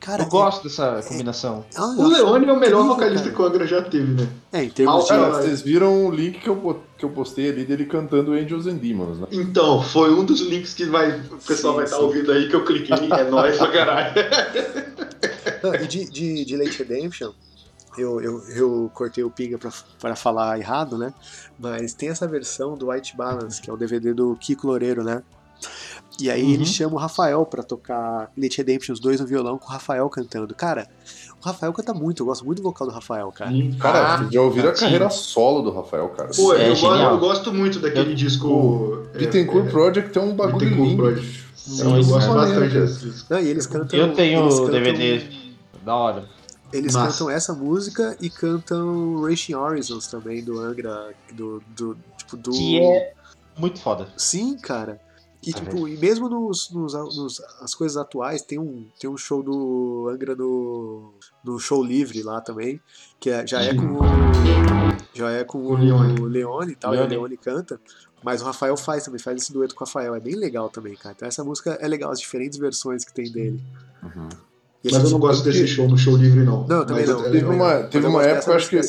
Cara, Eu gosto dessa combinação. é- ah, eu O Leone é o melhor incrível, vocalista cara. que o Angra já teve, né? É, em termos de. Cara, vocês viram o link que eu, que eu postei ali dele cantando Angels and Demons, né? Então, foi um dos links que vai, o pessoal Sim, vai estar sim. ouvindo aí que eu cliquei. É nóis pra caralho. Não, e de, de, de Late Redemption, eu, eu, eu cortei o pinga pra, pra falar errado, né? Mas tem essa versão do White Balance, que é o DVD do Kiko Loureiro, né? E aí Uhum. ele chama o Rafael pra tocar Late Redemption, os dois no violão, com o Rafael cantando. Cara, o Rafael canta muito, eu gosto muito do vocal do Rafael, cara. Cara, Ah, já ouviram a carreira solo do Rafael, cara? Pô, É eu, gosto, genial. eu gosto muito daquele disco. é, Bittencourt é, Project é um bagulho Bittencourt lindo. Project. Sim, É eu gosto bastante desse disco. Não, e eles cantam. Eu tenho eles o cantam- DVD da hora. Eles Massa. cantam essa música e cantam Racing Horizons também, do Angra, do, do tipo, do... Que é muito foda. Sim, cara. E É tipo, e mesmo nos, nos, nos- as coisas atuais, tem um, tem um show do Angra no, no show livre lá também, que é- já é com o já é com o, O Leone. Leone e tal, e o Leone. Leone canta, mas o Rafael faz também, faz esse dueto com o Rafael, é bem legal também, cara. Então essa música é legal, as diferentes versões que tem dele. Uhum. E Mas eu não gosto desse show no show livre, não. Não, também Mas não. é- Teve também uma- não. Mas teve eu uma época, acho que-.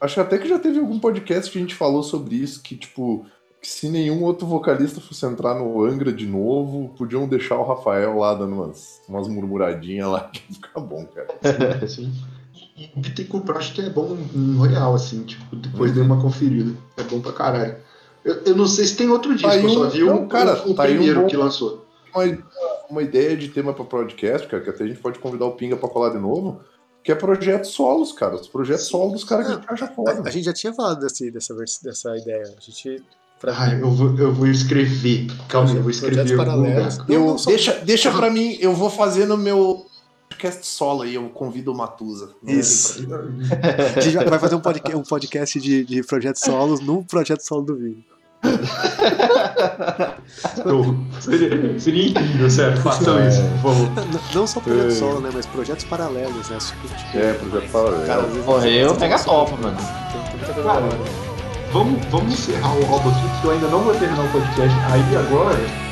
Acho até que já teve algum podcast que a gente falou sobre isso, que, tipo, que se nenhum outro vocalista fosse entrar no Angra de novo, podiam deixar o Rafael lá dando umas, umas murmuradinhas lá, que ia ficar bom, cara. Sim. E o Bittencourt Project é bom no real, assim, tipo, depois dei uma conferida. É bom pra caralho. Eu, eu não sei se tem outro disco, Tá eu só um- vi o, não, cara, o, o tá aí um primeiro bom- que lançou. Uma, uma ideia de tema pra podcast, cara, que até a gente pode convidar o Pinga pra colar de novo, que é projetos solos, cara. Os projetos solos dos caras que a gente acha A, foda. a gente já tinha falado desse, dessa, dessa ideia. A gente. Pra Ah, eu vou, eu vou escrever. Calma aí, eu vou escrever. Projetos em algum paralelos. lugar. Eu, Não, não, só- deixa, deixa pra mim, eu vou fazer no meu podcast solo aí, eu convido o Matusa. Isso. A gente vai- vai fazer um podcast, um podcast de, de projetos solos num projeto solo do Vini. Seria, seria incrível, sério. Façam isso, por favor. Não, não só projeto É. solo, né? Mas projetos paralelos, né? Tipo, tipo, É, projeto paralelo. cara, Morreu, pega topa, mano. Tem, tem muita coisa Cara. Vamos, vamos encerrar o aqui, porque eu ainda não vou terminar o podcast. Aí agora.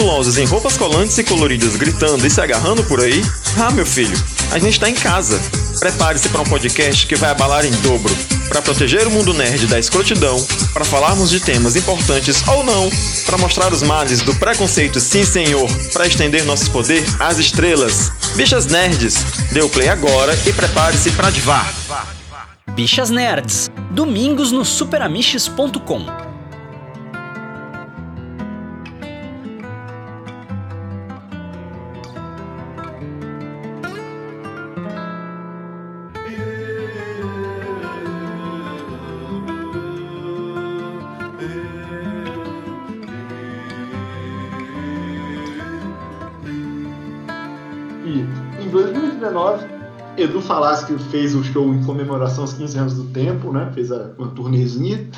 Musculosos em roupas colantes e coloridas gritando e se agarrando por aí? Ah, meu filho, a gente tá em casa. Prepare-se para um podcast que vai abalar em dobro. Para proteger o mundo nerd da escrotidão, para falarmos de temas importantes ou não, para mostrar os males do preconceito, sim senhor, para estender nosso poder às estrelas. Bichas nerds, dê o play agora e prepare-se para divar. Bichas Nerds, domingos no superamiches.com. Edu Falaschi fez o show em comemoração aos 15 anos do tempo, né? Fez a, uma turnezinha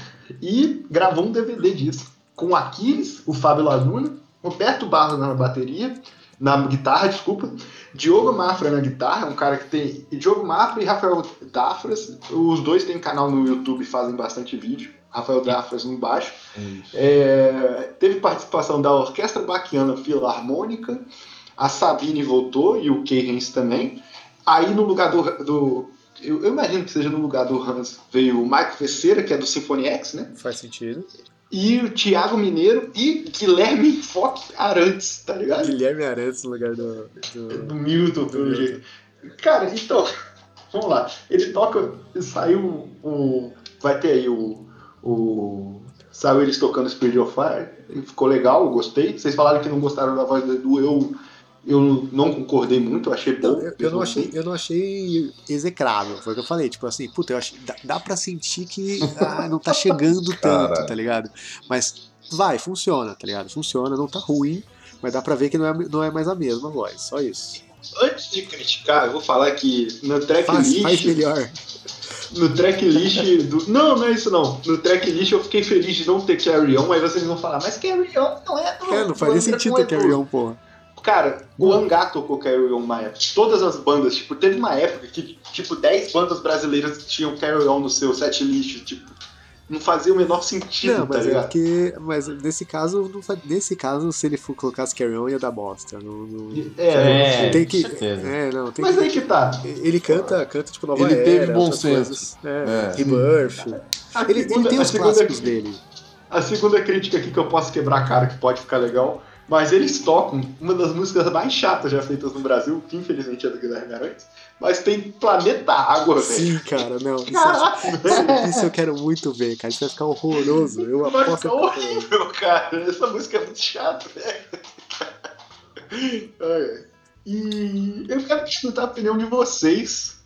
e gravou um DVD disso. Com Aquiles, o Fábio Laguna, Roberto Barros na bateria, na guitarra, desculpa, Diogo Mafra na guitarra, um cara que tem. Diogo Mafra e Rafael Dafras, os dois têm canal no YouTube e fazem bastante vídeo. Rafael Dafras no baixo. É, teve participação da Orquestra Baquiana Filarmônica, a Sabine voltou e o Keirens também. Aí no lugar do. do eu, eu imagino que seja no lugar do Hans veio o Mike Feceira, que é do Symphony X, né? Faz sentido. E o Thiago Mineiro e Guilherme Foque Arantes, tá ligado? Guilherme Arantes no lugar do. do... Do Milton, pelo jeito. Cara, então, vamos lá. Ele toca. Saiu o. Vai ter aí o. o saiu eles tocando Spirit of Fire. Ficou legal, gostei. Vocês falaram que não gostaram da voz do eu. Eu não concordei muito, eu achei bom. Não, eu, eu não achei, eu não achei execrável, foi o que eu falei. Tipo assim, puta, eu achei, dá, dá pra sentir que ah, não tá chegando tanto, Caralho. tá ligado? Mas vai, funciona, tá ligado? Funciona, não tá ruim, mas dá pra ver que não é, não é mais a mesma voz, só isso. Antes de criticar, eu vou falar que no Faz, tracklist. faz melhor. No tracklist do. Não, não é isso não. No tracklist eu fiquei feliz de não ter Carry On, aí vocês vão falar, mas Carry On não é do. É, não faria sentido ter Edu." Carry On, porra. Cara, o Hangar tocou Carry On uma época. Todas as bandas, tipo, teve uma época que, tipo, 10 bandas brasileiras tinham Carry On no seu set list, tipo, não fazia o menor sentido, Não, tá mas é ligado? porque. Mas nesse caso, não nesse caso, se ele for colocasse Carry On, ia dar bosta. Não, não- É, tem que. com certeza. É, não, tem Mas que. aí que tá. Ele canta, canta tipo Nova Ele Era, teve bom senso. coisas. É, É. Rebirth. Ele, ele segunda- tem a os segunda- clássicos dele. A segunda crítica aqui que eu posso quebrar a cara, que pode ficar legal, mas eles tocam uma das músicas mais chatas já feitas no Brasil, que infelizmente é do Guilherme Arantes, mas tem Planeta Água, velho. Sim, cara, não. Isso, Caralho, velho. isso eu quero muito ver, cara. Isso vai ficar horroroso. Eu Vai aposto ficar horrível, cara. Essa música é muito chata, velho. Ai. E eu quero escutar a opinião de vocês,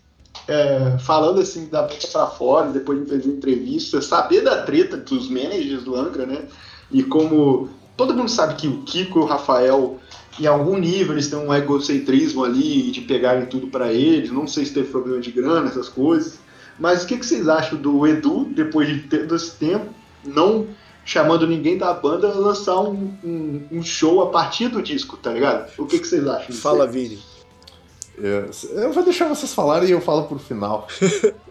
é, falando assim da boca pra fora, depois de fazer entrevista, saber da treta dos managers do Angra, né? E como todo mundo sabe que o Kiko e o Rafael, em algum nível, eles têm um egocentrismo ali de pegarem tudo pra eles. Não sei se teve problema de grana, essas coisas. Mas o que, que vocês acham do Edu, depois de todo esse tempo, não chamando ninguém da banda, lançar um, um, um show a partir do disco, tá ligado? O que, que vocês acham? disso Fala, aí? Vini. Eu, eu vou deixar vocês falarem e eu falo por final.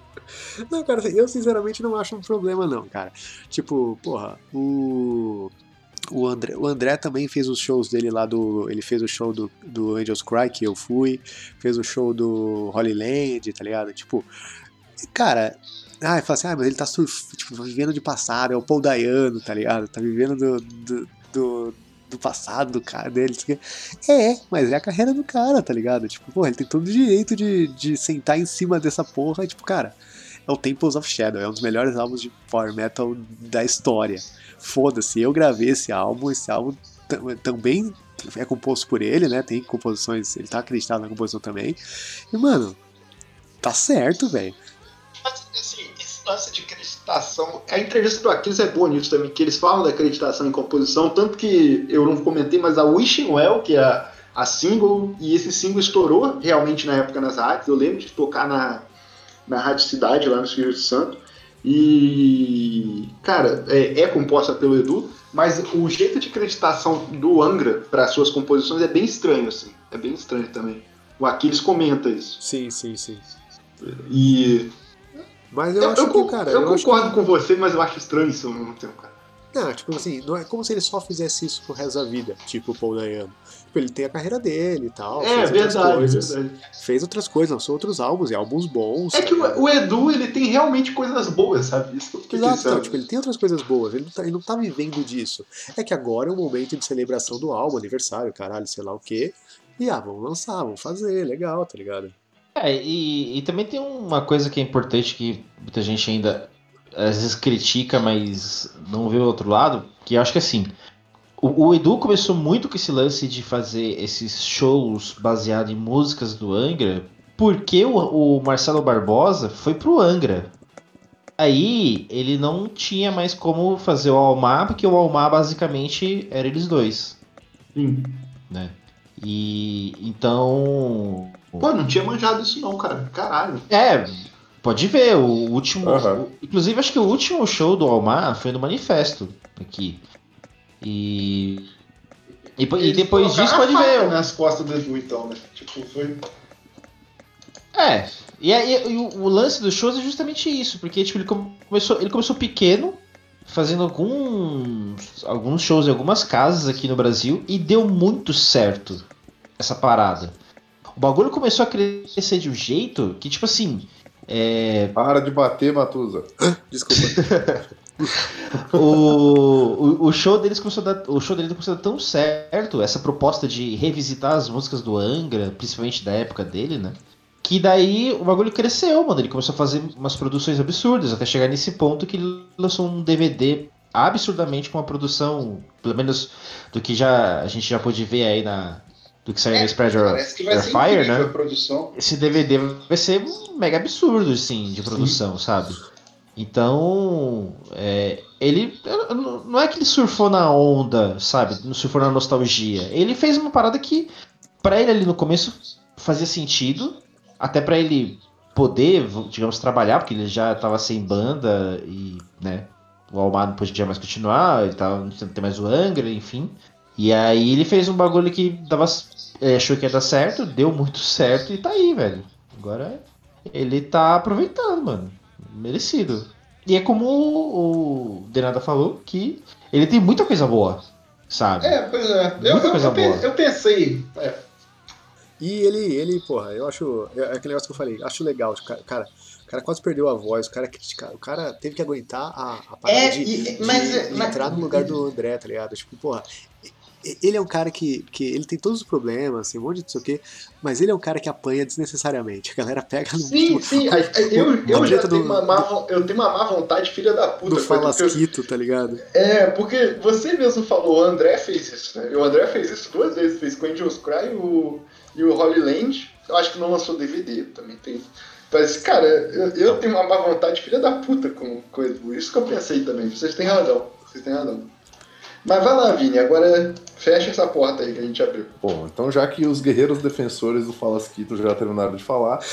Não, cara, assim, eu sinceramente não acho um problema, não, cara. Tipo, porra, o. O André, o André também fez os shows dele lá do. Ele fez o show do, do Angels Cry, que eu fui, fez o show do Holy Land, tá ligado? Tipo, cara. Ah, fala assim, ah, mas ele tá surf, tipo, vivendo de passado, é o Paul Dayano, tá ligado? Tá vivendo do, do, do, do passado do cara dele. É, mas é a carreira do cara, tá ligado? Tipo, porra, ele tem todo o direito de, de sentar em cima dessa porra tipo, cara, é o Temples of Shadow, é um dos melhores álbuns de power metal da história. Foda-se, eu gravei esse álbum, esse álbum tam- também é composto por ele, né? Tem composições, ele tá acreditado na composição também. E, mano, tá certo, velho. Assim, esse lance de acreditação. A entrevista do Aquiles é boa nisso também, que eles falam da acreditação em composição, tanto que eu não comentei, mas a Wishing Well, que é a, a single, e esse single estourou realmente na época nas rádios. Eu lembro de tocar na, na Rádio Cidade, lá no Espírito Santo. E, cara, é, é composta pelo Edu, mas o jeito de acreditação do Angra para suas composições é bem estranho, assim. É bem estranho também. O Aquiles comenta isso. Sim, sim, sim. E Mas eu, eu, acho eu que, cara, eu eu concordo com você, mas eu acho estranho isso ao mesmo tempo, cara. Não, tipo assim, não é como se ele só fizesse isso pro resto da vida, tipo o Paul Dayano. Tipo, ele tem a carreira dele e tal, É, fez outras verdade, coisas. verdade. Fez outras coisas, lançou outros álbuns e álbuns bons. É tá que o, o Edu, ele tem realmente coisas boas, sabe? Isso que Exato, então, tipo, ele tem outras coisas boas, ele não, tá, ele não tá vivendo disso. É que agora é o momento de celebração do álbum, aniversário, caralho, sei lá o quê. E ah, vamos lançar, vamos fazer, legal, tá ligado? É, e, e também tem uma coisa que é importante que muita gente ainda às vezes critica, mas não vê o outro lado, que eu acho que assim, o, o Edu começou muito com esse lance de fazer esses shows baseados em músicas do Angra, porque o, o Marcelo Barbosa foi pro Angra. Aí ele não tinha mais como fazer o Almar, porque o Almar basicamente era eles dois Sim. né? E então Pô, não tinha manjado isso não, cara. Caralho. É, pode ver, o último. O- inclusive, acho que o último show do Almar foi no Manifesto aqui. E. E, e depois disso pode ver. nas costas do Edu, então, né? Tipo, foi... É, e, aí e o, o lance dos shows é justamente isso, porque tipo, ele come- começou, ele começou pequeno, fazendo alguns, alguns shows em algumas casas aqui no Brasil, e deu muito certo essa parada. O bagulho começou a crescer de um jeito que, tipo assim, é, Para de bater, Matusa. Desculpa. o, o, o show deles começou a dar, o show deles começou a dar tão certo, essa proposta de revisitar as músicas do Angra, principalmente da época dele, né? Que daí o bagulho cresceu, mano. Ele começou a fazer umas produções absurdas, até chegar nesse ponto que ele lançou um DVD absurdamente com uma produção, pelo menos do que já a gente já pôde ver aí na do que saiu no Spread Your, É, Fire, né? produção. Esse DVD vai ser um mega absurdo, assim, de produção, sabe? Então, é, ele não é que ele surfou na onda, sabe? Não surfou na nostalgia. Ele fez uma parada que, pra ele ali no começo, fazia sentido, até pra ele poder, digamos, trabalhar, porque ele já tava sem banda e, né, o Almar não podia mais continuar, ele tava, não tem mais o Angra, enfim. E aí ele fez um bagulho que dava, é, achou que ia dar certo, deu muito certo e tá aí, velho. Agora ele tá aproveitando, mano. Merecido. E é como o, Denada falou, que ele tem muita coisa boa, sabe? É, pois é. Eu, Muita eu, coisa eu, pe- eu pensei. é, E ele, ele, porra, eu acho. É aquele negócio que eu falei, acho legal. o Cara, cara, o cara quase perdeu a voz, o cara criticar. O cara teve que aguentar a, a parada É, de, e- de mas é- mas- entrar no lugar do André, tá ligado? Tipo, porra. Ele é um cara que, que ele tem todos os problemas, assim, um monte de não sei o quê, mas ele é um cara que apanha desnecessariamente. A galera pega no. Sim, tipo, sim. a- Eu, eu já jeito tenho do- uma má, vo- eu tenho uma má vontade, filha da puta. do eu- falasquito, tá ligado? É, porque você mesmo falou, o André fez isso, né? O André fez isso duas vezes, fez com Angels Cry e o, e o Holy Land. Eu acho que não lançou DVD, também tem. Mas, cara, eu, eu tenho uma má vontade, filha da puta, com coisa. Isso que eu pensei também. Vocês têm razão. Vocês têm razão. Mas vai lá, Vini, agora fecha essa porta aí que a gente abriu. Bom, então já que os guerreiros defensores do Falasquito já terminaram de falar.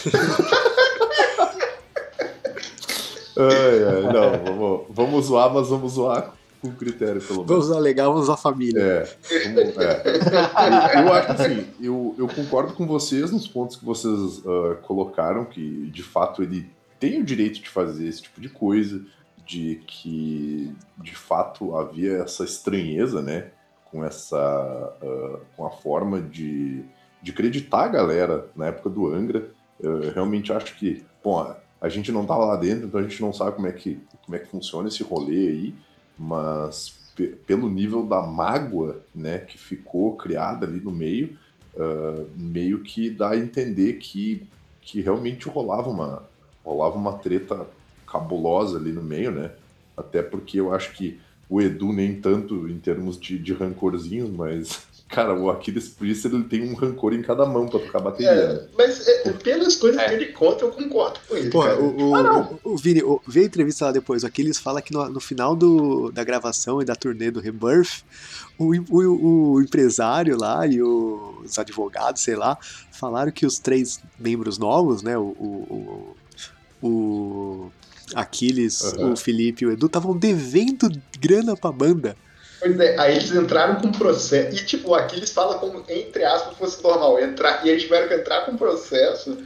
ai, ai, não, vamos, vamos zoar, mas vamos zoar com critério, pelo menos. Vamos legal, vamos usar família. É, vamos- é. Eu acho que assim, eu, eu concordo com vocês nos pontos que vocês ah, colocaram, que de fato ele tem o direito de fazer esse tipo de coisa, de que de fato havia essa estranheza, né, com essa, ah, com a forma de, de acreditar a galera na época do Angra. Eu realmente acho que, bom, a gente não tava lá dentro, então a gente não sabe como é que, como é que funciona esse rolê aí, mas pe- pelo nível da mágoa, né, que ficou criada ali no meio, ah, meio que dá a entender que, que realmente rolava uma, rolava uma treta cabulosa ali no meio, né? Até porque eu acho que o Edu nem tanto em termos de, de rancorzinhos, mas, cara, o Aquiles Priest ele tem um rancor em cada mão pra tocar bateria. né? É, mas é, pelas coisas que ele conta, eu concordo com ele. Porra, cara. o, o, Ah, o, o Vini, o, vê a entrevista lá depois. O Aquiles fala que no, no final do, da gravação e da turnê do Rebirth, o, o, o empresário lá e o- os advogados, sei lá, falaram que os três membros novos, né, o, o, o, o Aquiles, Aham. o Felipe e o Edu, estavam devendo grana pra banda. Pois é, aí eles entraram com processo. E tipo, aqui eles falam como, entre aspas, fosse normal. Entrar, e eles tiveram que entrar com processo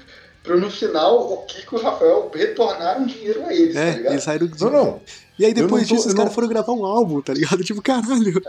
pra no final o Kiko e o Rafael retornaram dinheiro a eles, tá É, ligado? eles saíram. Não, não. E aí Eu não depois tô- disso os eu caras não- foram gravar um álbum, tá ligado? Tipo, caralho.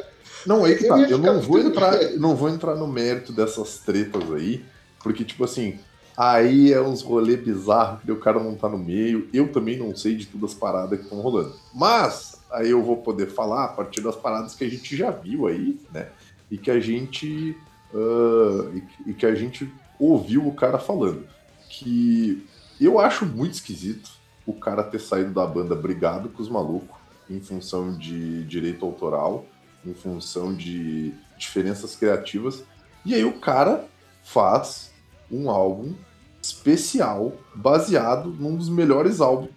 Não, aí que Eu tá. Eu ficar não vou entrar, eu não vou entrar no mérito dessas tretas aí, porque, tipo assim, aí é uns rolê bizarros que o cara não tá no meio. Eu também não sei de todas as paradas que estão rolando. Mas aí eu vou poder falar a partir das paradas que a gente já viu aí, né? E que a gente. ah, e e que a gente ouviu o cara falando. Que eu acho muito esquisito o cara ter saído da banda brigado com os malucos em função de direito autoral, em função de diferenças criativas. E aí o cara faz um álbum especial baseado num dos melhores álbuns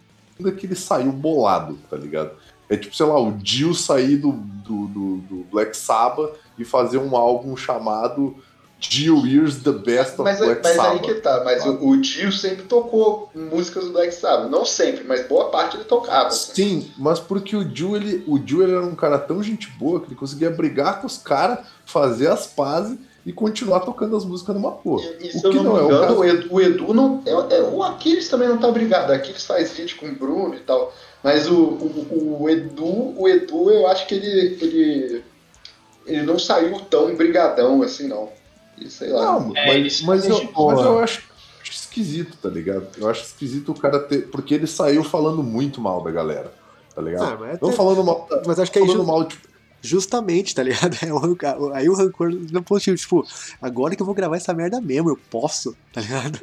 que ele saiu bolado, tá ligado? É tipo, sei lá, o Dio sair do, do, do- do Black Sabbath e fazer um álbum chamado Dio Ears the best of Mas, Black mas aí Sabbath. que tá, mas o, o Dio sempre tocou músicas do Black Sabbath. Não sempre, mas boa parte ele tocava. assim. Sim, mas porque o Dio, ele, o Dio ele era um cara tão gente boa que ele conseguia brigar com os caras, fazer as pazes e continuar tocando as músicas numa porra. E, o que não, não me é o engano, caso. o Edu, o Edu não. É, é, o Aquiles também não tá brigado. Aquiles faz feat com o Bruno e tal. Mas o, o, o Edu, o Edu, eu acho que ele, ele. Ele não saiu tão brigadão assim, não. E sei lá. Não, É, mas, mas, eu, mas eu acho esquisito, tá ligado? Eu acho esquisito o cara ter. Porque ele saiu falando muito mal da galera, tá ligado? Mas não falando mal. Mas acho que aí falando mal, tipo, justamente, tá ligado? É o aí o rancor não positivo, tipo, agora que eu vou gravar essa merda mesmo, eu posso, tá ligado?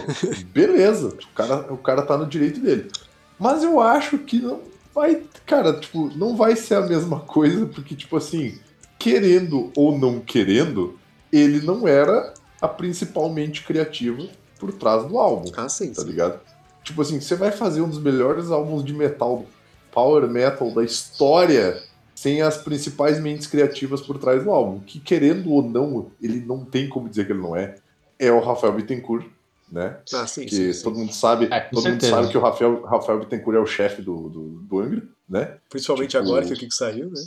beleza, o cara, o cara tá no direito dele. Mas eu acho que não vai, cara, tipo, não vai ser a mesma coisa, porque, tipo assim, querendo ou não querendo, ele não era a principalmente criativa por trás do álbum. Ah, sim. Tá ligado? Tipo assim, você vai fazer um dos melhores álbuns de metal, power metal da história, sem as principais mentes criativas por trás do álbum. Que querendo ou não, ele não tem como dizer que ele não é. É o Rafael Bittencourt, né? Ah, sim, que sim, sim. todo mundo sabe, É, todo mundo certeza. sabe que o Rafael, Rafael Bittencourt é o chefe do, do, do Angra, né? Principalmente Tipo, agora que o Kiko saiu, né?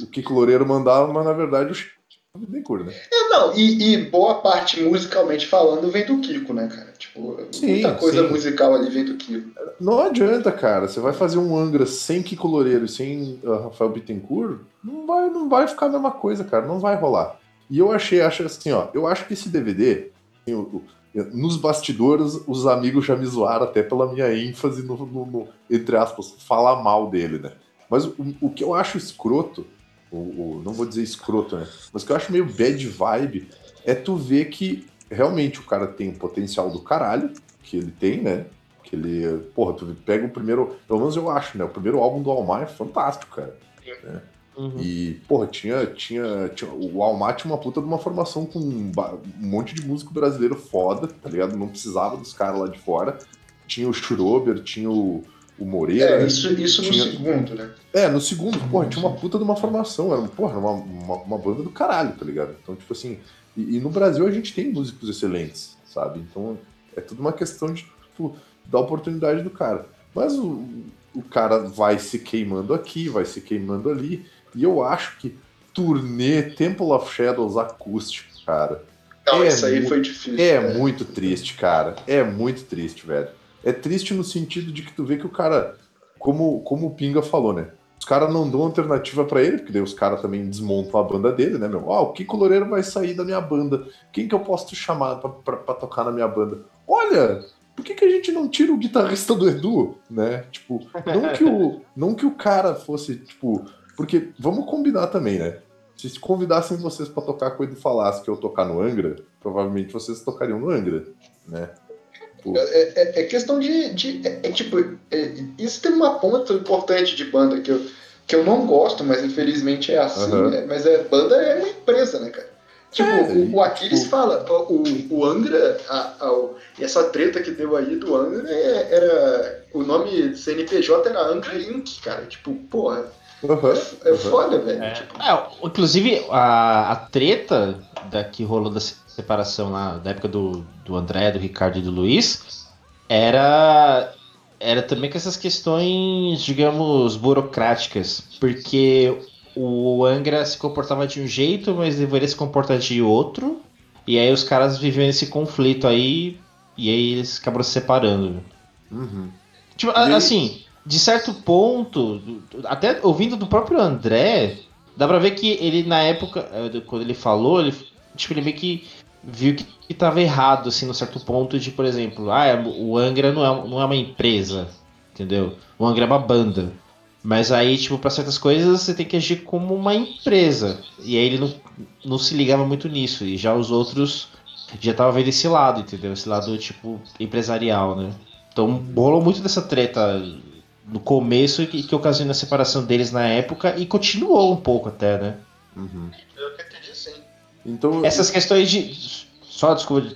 O Kiko Loureiro mandava, mas na verdade é o Bittencourt, né? É, não, e, e boa parte musicalmente falando vem do Kiko, né, cara? Tipo, Sim, muita coisa sim. musical ali vem do Kiko. Não adianta, cara. Você vai fazer um Angra sem Kiko Loureiro e sem uh, Rafael Bittencourt, não vai, não vai ficar a mesma coisa, cara. Não vai rolar. E eu achei, acho assim, ó, eu acho que esse DVD, assim, o- o- nos bastidores, os amigos já me zoaram até pela minha ênfase no, no- no, entre aspas, falar mal dele, né? Mas o, o que eu acho escroto, o, o- não vou dizer escroto, né? Mas que eu acho meio bad vibe é tu ver que realmente o cara tem um potencial do caralho, que ele tem, né? Que ele, porra, tu pega o primeiro, pelo menos eu acho, né? O primeiro álbum do Almar é fantástico, cara. né? E, porra, tinha, tinha, tinha. O Almar tinha uma puta de uma formação com um, um monte de músico brasileiro foda, tá ligado? Não precisava dos caras lá de fora. Tinha o Schrober, tinha o, o Moreira. É, isso, isso no tinha- segundo, né? é, no segundo, porra, tinha uma puta de uma formação, era, porra, uma, uma, uma banda do caralho, tá ligado? Então, tipo assim, e, e no Brasil a gente tem músicos excelentes, sabe? Então é tudo uma questão de, tipo, dar oportunidade do cara. Mas o, o cara vai se queimando aqui, vai se queimando ali, e eu acho que turnê Temple of Shadows acústico, cara, Não, É isso aí mu- foi difícil. é né? muito triste, cara. É muito triste, velho. É triste no sentido de que tu vê que o cara, como, como o Pinga falou, né? Os caras não dão alternativa pra ele, porque daí os caras também desmontam a banda dele, né, meu? Ó, o Kiko Loureiro vai sair da minha banda. Quem que eu posso te chamar pra tocar na minha banda? Olha, por que, que a gente não tira o guitarrista do Edu, né? Tipo, não que o, não que o cara fosse, tipo... Porque, vamos combinar também, né? Se convidassem vocês pra tocar com o Edu que eu tocar no Angra, provavelmente vocês tocariam no Angra, né? Pô, É, é- é questão de. de- é, é tipo, é- isso tem uma ponta importante de banda que eu, que eu não gosto, mas infelizmente é assim. Aham. né? Mas é, banda é uma empresa, né, cara? Tipo, É, o, o Aquiles fala, o, o Angra, a- a- o- essa treta que deu aí do Angra é- era. O nome do CNPJ era Angra Inc., cara. Tipo, porra, aham, é foda, velho. É, Tipo, é, inclusive, a, a treta da, que rolou da separação lá, da época do, do André, do Ricardo e do Luiz, era, era também com essas questões, digamos, burocráticas. Porque o Angra se comportava de um jeito, mas deveria se comportar de outro. E aí os caras viviam esse conflito aí, e aí eles acabaram se separando. Uhum. Tipo, a- assim, de certo ponto, até ouvindo do próprio André, dá pra ver que ele, na época, eh, do- quando ele falou, ele, tipo, ele meio que viu que, que tava errado, assim, no certo ponto de, por exemplo, ah, é- o Angra não é, não é uma empresa, entendeu? O Angra é uma banda. Mas aí, tipo, pra certas coisas você tem que agir como uma empresa. E aí ele não, não se ligava muito nisso. E já os outros já tava vendo esse lado, entendeu? Esse lado, tipo, empresarial, né? Então rolou muito dessa treta no começo que, que ocasionou a separação deles na época e continuou um pouco até, né? Uhum. eu que. Então, Essas questões de. Só desculpa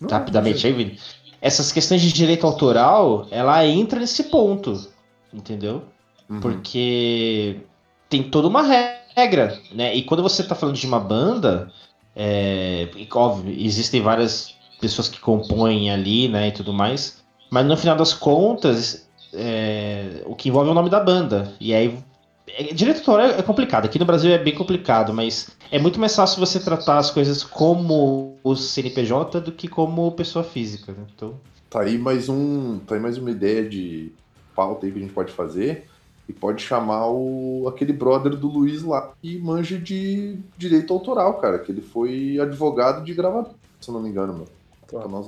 Não, rapidamente aí, Vini. Essas questões de direito autoral, ela entra nesse ponto, entendeu? Uhum. Porque tem toda uma regra, né? E quando você tá falando de uma banda, É, óbvio, existem várias pessoas que compõem ali, né, e tudo mais. Mas no final das contas, é, o que envolve é o nome da banda. E aí. É, direito autoral é complicado. Aqui no Brasil é bem complicado, mas é muito mais fácil você tratar as coisas como o CNPJ do que como pessoa física. Né? Então. Tá aí mais um. Tá aí mais uma ideia de pauta aí que a gente pode fazer. E pode chamar o aquele brother do Luiz lá que manja de direito autoral, cara. Que ele foi advogado de gravador, se eu não me engano, mano. Pra nós.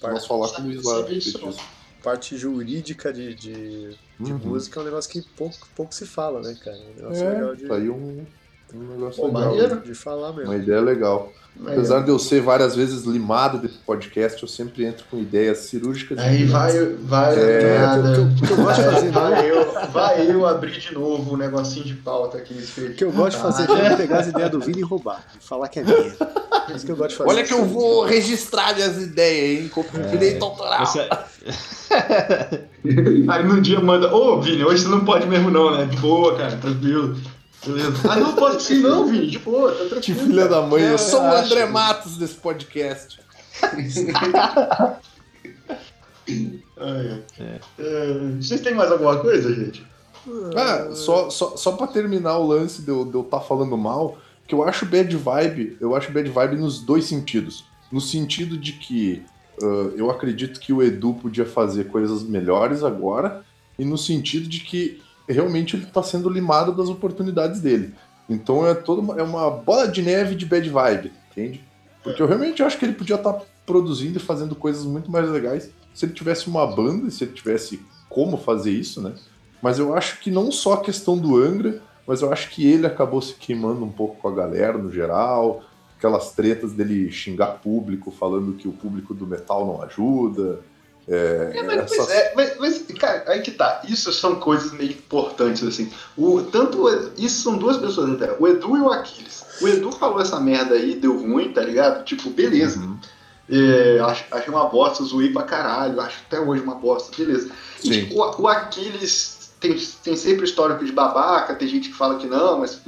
Pra nós falar com o Luiz lá. disso. Parte jurídica de, de, de Uhum. música é um negócio que pouco, pouco se fala, né, cara? É um negócio É, legal de, tá aí um, um negócio Pô, legal. maneiro. de falar mesmo. Uma ideia legal. Maneiro. Apesar de eu ser várias vezes limado desse podcast, eu sempre entro com ideias cirúrgicas. Aí vai, vai, É, nada. o que eu- que eu gosto de fazer, vai, eu, vai eu abrir de novo o negocinho de pauta aqui. O que eu gosto de fazer é pegar as ideias do Vini e roubar. E falar que é minha. É isso que eu gosto de fazer. Olha que eu vou registrar minhas ideias, hein? Com direito autoral. Você- Aí no dia manda, ô Vini, hoje você não pode mesmo não, né? De boa, cara, tranquilo. Ah, não pode sim não, Vini, de boa, tá tranquilo. Que filha da mãe, É, eu sou o. André Matos desse podcast. É, vocês têm mais alguma coisa, gente? Ah, só, só, só pra terminar o lance de eu estar falando mal, que eu acho bad vibe, eu acho bad vibe nos dois sentidos. No sentido de que ah, eu acredito que o Edu podia fazer coisas melhores agora, e no sentido de que realmente ele tá sendo limado das oportunidades dele. Então é toda uma, é uma bola de neve de bad vibe, entende? Porque eu realmente acho que ele podia estar produzindo e fazendo coisas muito mais legais se ele tivesse uma banda, e se ele tivesse como fazer isso, né? Mas eu acho que não só a questão do Angra, mas eu acho que ele acabou se queimando um pouco com a galera no geral, aquelas tretas dele xingar público, falando que o público do metal não ajuda. É, É, mas, pois é, mas, mas, cara, aí que tá. Isso são coisas meio importantes, assim. O, tanto o isso são duas pessoas até, o Edu e o Aquiles. O Edu falou essa merda aí, deu ruim, tá ligado? Tipo, beleza. Uhum. É, ach- achei uma bosta, zoei pra caralho, acho até hoje uma bosta, beleza. E, tipo, o, o Aquiles tem, tem sempre histórico de babaca, tem gente que fala que não, mas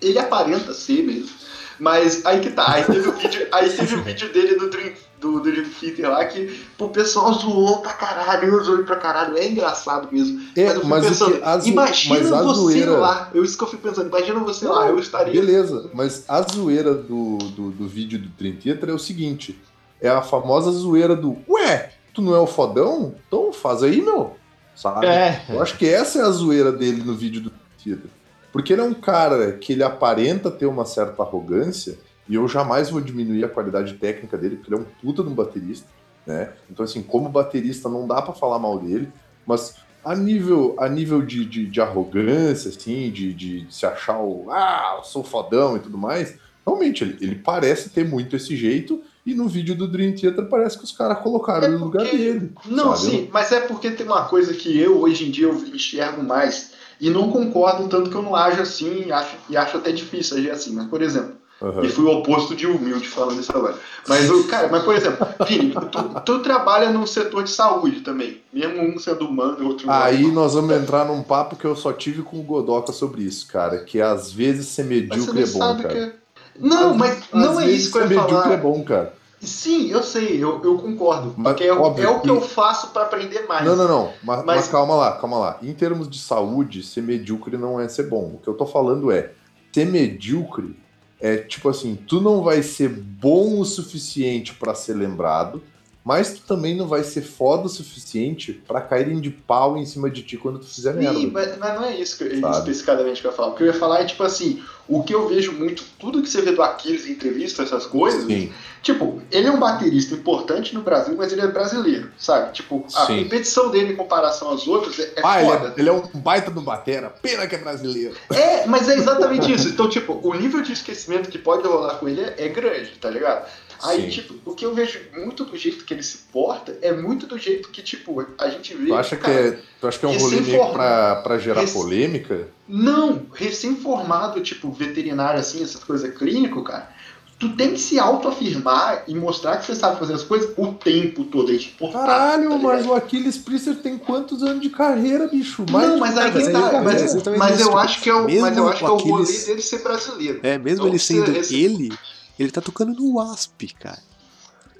ele aparenta ser mesmo. Mas aí que tá, aí teve o vídeo, aí teve o vídeo dele do Dream, do, do Dream Theater lá que pô, o pessoal zoou pra caralho, eu zoei pra caralho, é engraçado mesmo. É, mas eu fico mas pensando, que- a imagina mas a você zoeira- lá, eu, isso que eu fico pensando, imagina você lá, eu estaria. Beleza, mas a zoeira do, do, do vídeo do Dream Theater é o seguinte: é a famosa zoeira do Ué, tu não é o fodão? Então faz aí, meu. Sabe? É. Eu acho que essa é a zoeira dele no vídeo do Theater. Porque ele é um cara que ele aparenta ter uma certa arrogância, e eu jamais vou diminuir a qualidade técnica dele, porque ele é um puta de um baterista, né? Então, assim, como baterista, não dá pra falar mal dele, mas a nível, a nível de, de, de arrogância, assim, de, de se achar o ah, eu sou fodão e tudo mais, realmente, ele, ele parece ter muito esse jeito, e no vídeo do Dream Theater parece que os caras colocaram ele no lugar dele. Não, sabe? sim, mas é porque tem uma coisa que eu, hoje em dia, eu enxergo mais e não concordo tanto que eu não ajo assim e acho, e acho até difícil agir assim. Mas, por exemplo, Aham. e fui o oposto de humilde falando isso agora. Mas, o cara, mas por exemplo, Vini, tu, tu trabalha no setor de saúde também, mesmo um sendo humano e outro Aí não. nós vamos entrar num papo que eu só tive com o Godoka sobre isso, cara. Que às vezes ser Mas você medíocre não é bom, sabe cara. que é. Não, mas Às não é isso que eu ia medíocre falar. é bom, cara. Sim, eu sei, eu, eu concordo. Mas, Porque é, o- óbvio é o que eu faço pra aprender mais. Não, não, não. Mas, Mas- mas calma lá, calma lá. Em termos de saúde, ser medíocre não é ser bom. O que eu tô falando é, ser medíocre é tipo assim, tu não vai ser bom o suficiente pra ser lembrado, mas tu também não vai ser foda o suficiente pra caírem de pau em cima de ti quando tu fizer Sim, merda. mas, mas não é isso que eu, Sabe? especificamente que eu ia falar. O que eu ia falar é, tipo assim, o que eu vejo muito, tudo que você vê do Aquiles em entrevista, essas coisas, Sim. tipo, ele é um baterista importante no Brasil, mas ele é brasileiro, sabe? Tipo, a Sim. competição dele em comparação aos outros é, é ah, ele foda. é, ele é um baita do batera, pena que é brasileiro. É, mas é exatamente isso. Então, tipo, o nível de esquecimento que pode rolar com ele é, é grande, tá ligado? Aí, Sim. tipo, o que eu vejo muito do jeito que ele se porta é muito do jeito que, tipo, a gente vê. Tu acha que cara, é, tu acha que é um rolê meio que pra, pra gerar Rec- polêmica? Não, recém-formado, tipo, veterinário, assim, essas coisas clínico, cara, tu tem que se autoafirmar e mostrar que você sabe fazer as coisas o tempo todo. É. Caralho, tá mas o Aquiles Priester tem quantos anos de carreira, bicho? Mais Não, de mas aí que tá. carreira? Mas, mas isso, eu acho que é o, mas mesmo eu acho que é o rolê Aquiles- dele ser brasileiro. É, mesmo Então, ele sendo esse- ele, Ele tá tocando no Wasp, cara.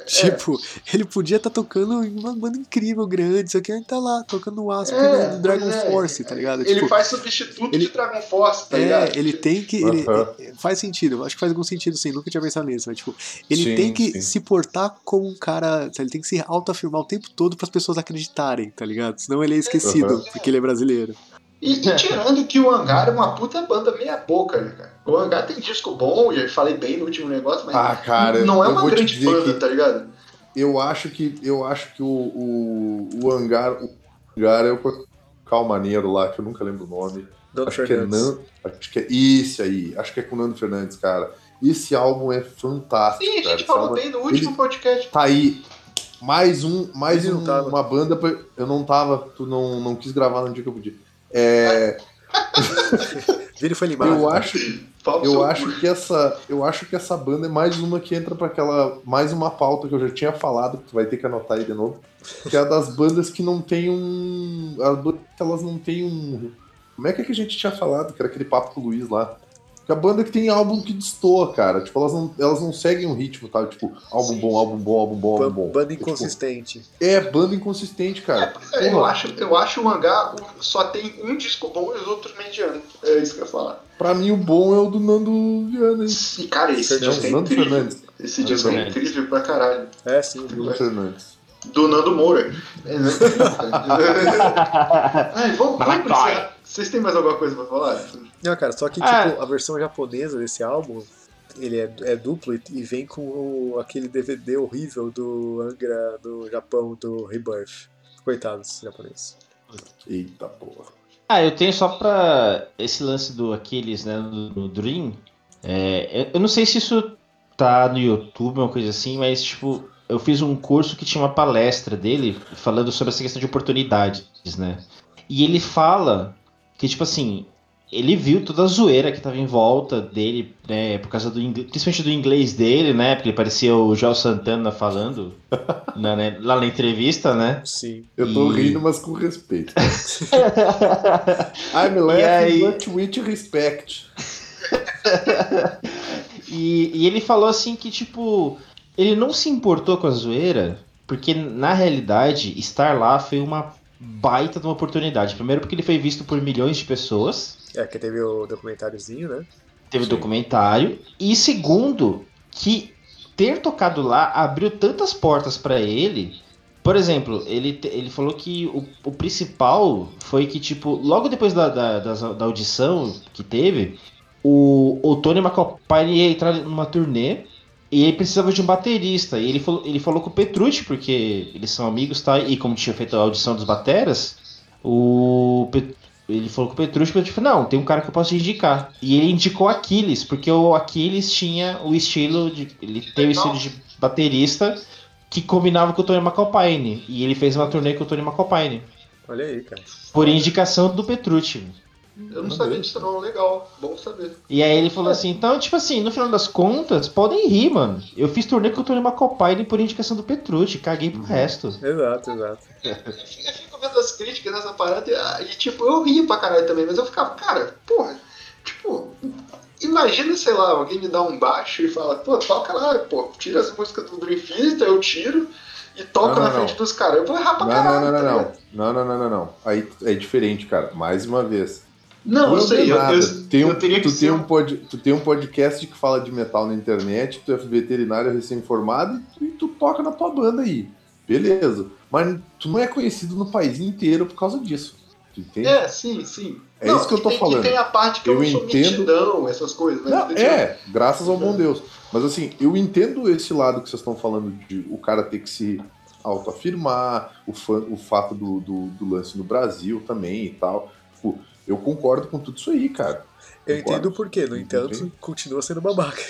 Tipo, ele podia estar tocando em uma banda incrível, grande, só que ele tá lá, tocando no Wasp É, no Dragon é. Force, tá ligado? Ele Tipo, faz substituto ele- de Dragon Force, tá é, ligado? ele tem que. Ele, é, faz sentido, eu acho que faz algum sentido sim, nunca tinha pensado nisso, mas tipo, ele Sim, tem que sim. se portar como um cara. Ele tem que se autoafirmar o tempo todo para as pessoas acreditarem, tá ligado? Senão ele é esquecido, Aham. porque ele é brasileiro. E, e tirando que o Hangar é uma puta banda meia boca, né, cara? O Hangar tem disco bom, e eu falei bem no último negócio, mas Ah, cara, não é uma grande banda, que- tá ligado? Eu acho que eu acho que o, o, o hangar o hangar é o calmaneiro lá, que eu nunca lembro o nome. Nando acho Fernandes. que é Nan, acho que é isso aí. Acho que é com o Nando Fernandes, cara. Esse álbum é fantástico. Sim, a gente falou álbum é- bem no último ele podcast. Tá aí. Mais um, mais um- uma banda. pra- Eu não tava, tu não, não quis gravar no dia que eu podia. É, Vini foi limado. eu cara. acho, eu acho que essa, eu acho que essa banda é mais uma que entra pra aquela, mais uma pauta que eu já tinha falado, que tu vai ter que anotar aí de novo, que é a das bandas que não tem um, as bandas que elas não tem um, como é que, é que a gente tinha falado, que era aquele papo com o Luiz lá. Que a banda que tem álbum que destoa, cara. Tipo, elas não, elas não seguem um ritmo, tá? Tipo, álbum bom, álbum bom, álbum bom, álbum bom. Banda Tipo, inconsistente. é, banda inconsistente, cara. É, eu, acho, eu acho o Hangar o- só tem um disco bom e os outros medianos. É isso que eu ia falar. Pra mim, o bom é o do Nando Viana, hein? E, cara, esse Não, disco é Nando incrível. Fernandes. Esse disco é incrível pra caralho. É, sim. Nando Fernandes. Do Nando Moura. É, né? Ai, vamos, vamos encerrar. Vocês têm mais alguma coisa pra falar? Não, cara, só que Ah. tipo, a versão japonesa desse álbum, ele é, é duplo e, e vem com o- aquele DVD horrível do Angra do Japão, do Rebirth. Coitados japoneses. Eita porra. Ah, eu tenho só pra esse lance do Aquiles, né, do, do Dream. É, eu, eu não sei se isso tá no YouTube, uma coisa assim, mas tipo, eu fiz um curso que tinha uma palestra dele falando sobre essa questão de oportunidades, né? E ele fala que, tipo assim, ele viu toda a zoeira que tava em volta dele, né, por causa do inglês, principalmente do inglês dele, né? Porque ele parecia o Joel Santana falando na- né, lá na entrevista, né? Sim. Eu tô E- rindo, mas com respeito. I'm laughing, aí- but with respect. E, e ele falou assim que, tipo, ele não se importou com a zoeira, porque na realidade, estar lá foi uma baita de uma oportunidade. Primeiro porque ele foi visto por milhões de pessoas, É, que teve o documentáriozinho, né? teve Sim. documentário, e segundo, que ter tocado lá abriu tantas portas pra ele. Por exemplo, ele, ele falou que o, o principal foi que, tipo, logo depois da, da, das- da audição que teve, o, o Tony McAlpine ia entrar numa turnê e ele precisava de um baterista. E ele falou, ele falou com o Petrucci, porque eles são amigos, tá? E como tinha feito a audição dos bateras, o Pet- ele falou com o Petrucci, o Petrucci falou, não, tem um cara que eu posso te indicar. E ele indicou Aquiles, porque o Aquiles tinha o estilo de. Ele tem o estilo de baterista que combinava com o Tony McAlpine. E ele fez uma turnê com o Tony McAlpine. Olha aí, cara. Por indicação do Petrucci. Eu não sabia disso não, legal. Bom saber. E aí ele falou assim, então, tipo assim, no final das contas, podem rir, mano. Eu fiz turnê com o Tony McAlpine por indicação do Petrucci, caguei pro resto. Exato, exato. Eu fico vendo as críticas nessa parada e, e, tipo, eu ria pra caralho também, mas eu ficava, cara, porra, tipo, imagina, sei lá, alguém me dá um baixo e fala, pô, toca lá, pô, tira as músicas do Dream Theater, eu tiro e toco Não, na não, frente não. dos caras. Eu vou errar pra Não, caralho. não, não, tá não, não. Não, não, não, não, não. Aí é diferente, cara. Mais uma vez. Não, eu Tu sei, é eu, eu, tem um, eu teria que tu, ser tem um- um pod, tu tem um podcast que fala de metal na internet, tu é veterinário recém-formado e tu, e tu toca na tua banda aí. Beleza. Mas tu não é conhecido no país inteiro por causa disso. Tu entende? É, sim, sim. É isso que eu tô tem, falando. Tem a parte que eu, Eu não sou entendo- mitidão, essas coisas. Mas Não, tipo, é, graças ao bom Deus. Mas assim, eu entendo esse lado que vocês estão falando de o cara ter que se autoafirmar, o, fa- o fato do, do, do lance no Brasil também e tal. Tipo, eu concordo com tudo isso aí, cara. Eu Concordo. entendo o porquê, no entanto, Entendi. continua sendo babaca.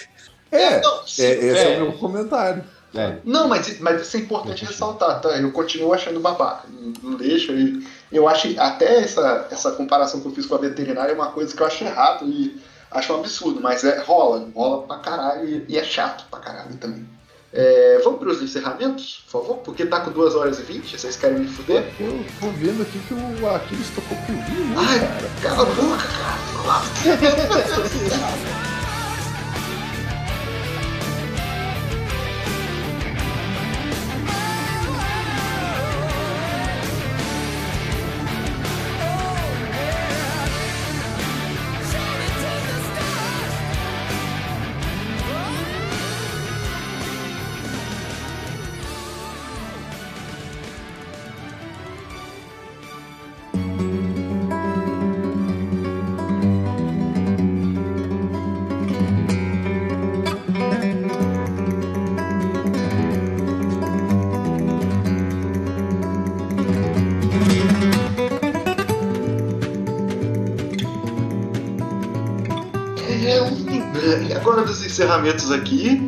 É, Não, sim, é, esse é, é. o meu comentário. É. Não, mas, mas isso é importante ressaltar, tá? Eu continuo achando babaca. Não, não deixa. E eu acho até essa, essa comparação que eu fiz com a veterinária é uma coisa que eu acho errado e acho um absurdo, mas é, rola, rola pra caralho e, e é chato pra caralho também. É, vamos pros encerramentos, por favor? Porque tá com 2 horas e 20, vocês querem me fuder? Eu tô vendo aqui que o Aquiles tocou por mim, Ai, cara. cala a boca, cara. encerramentos aqui,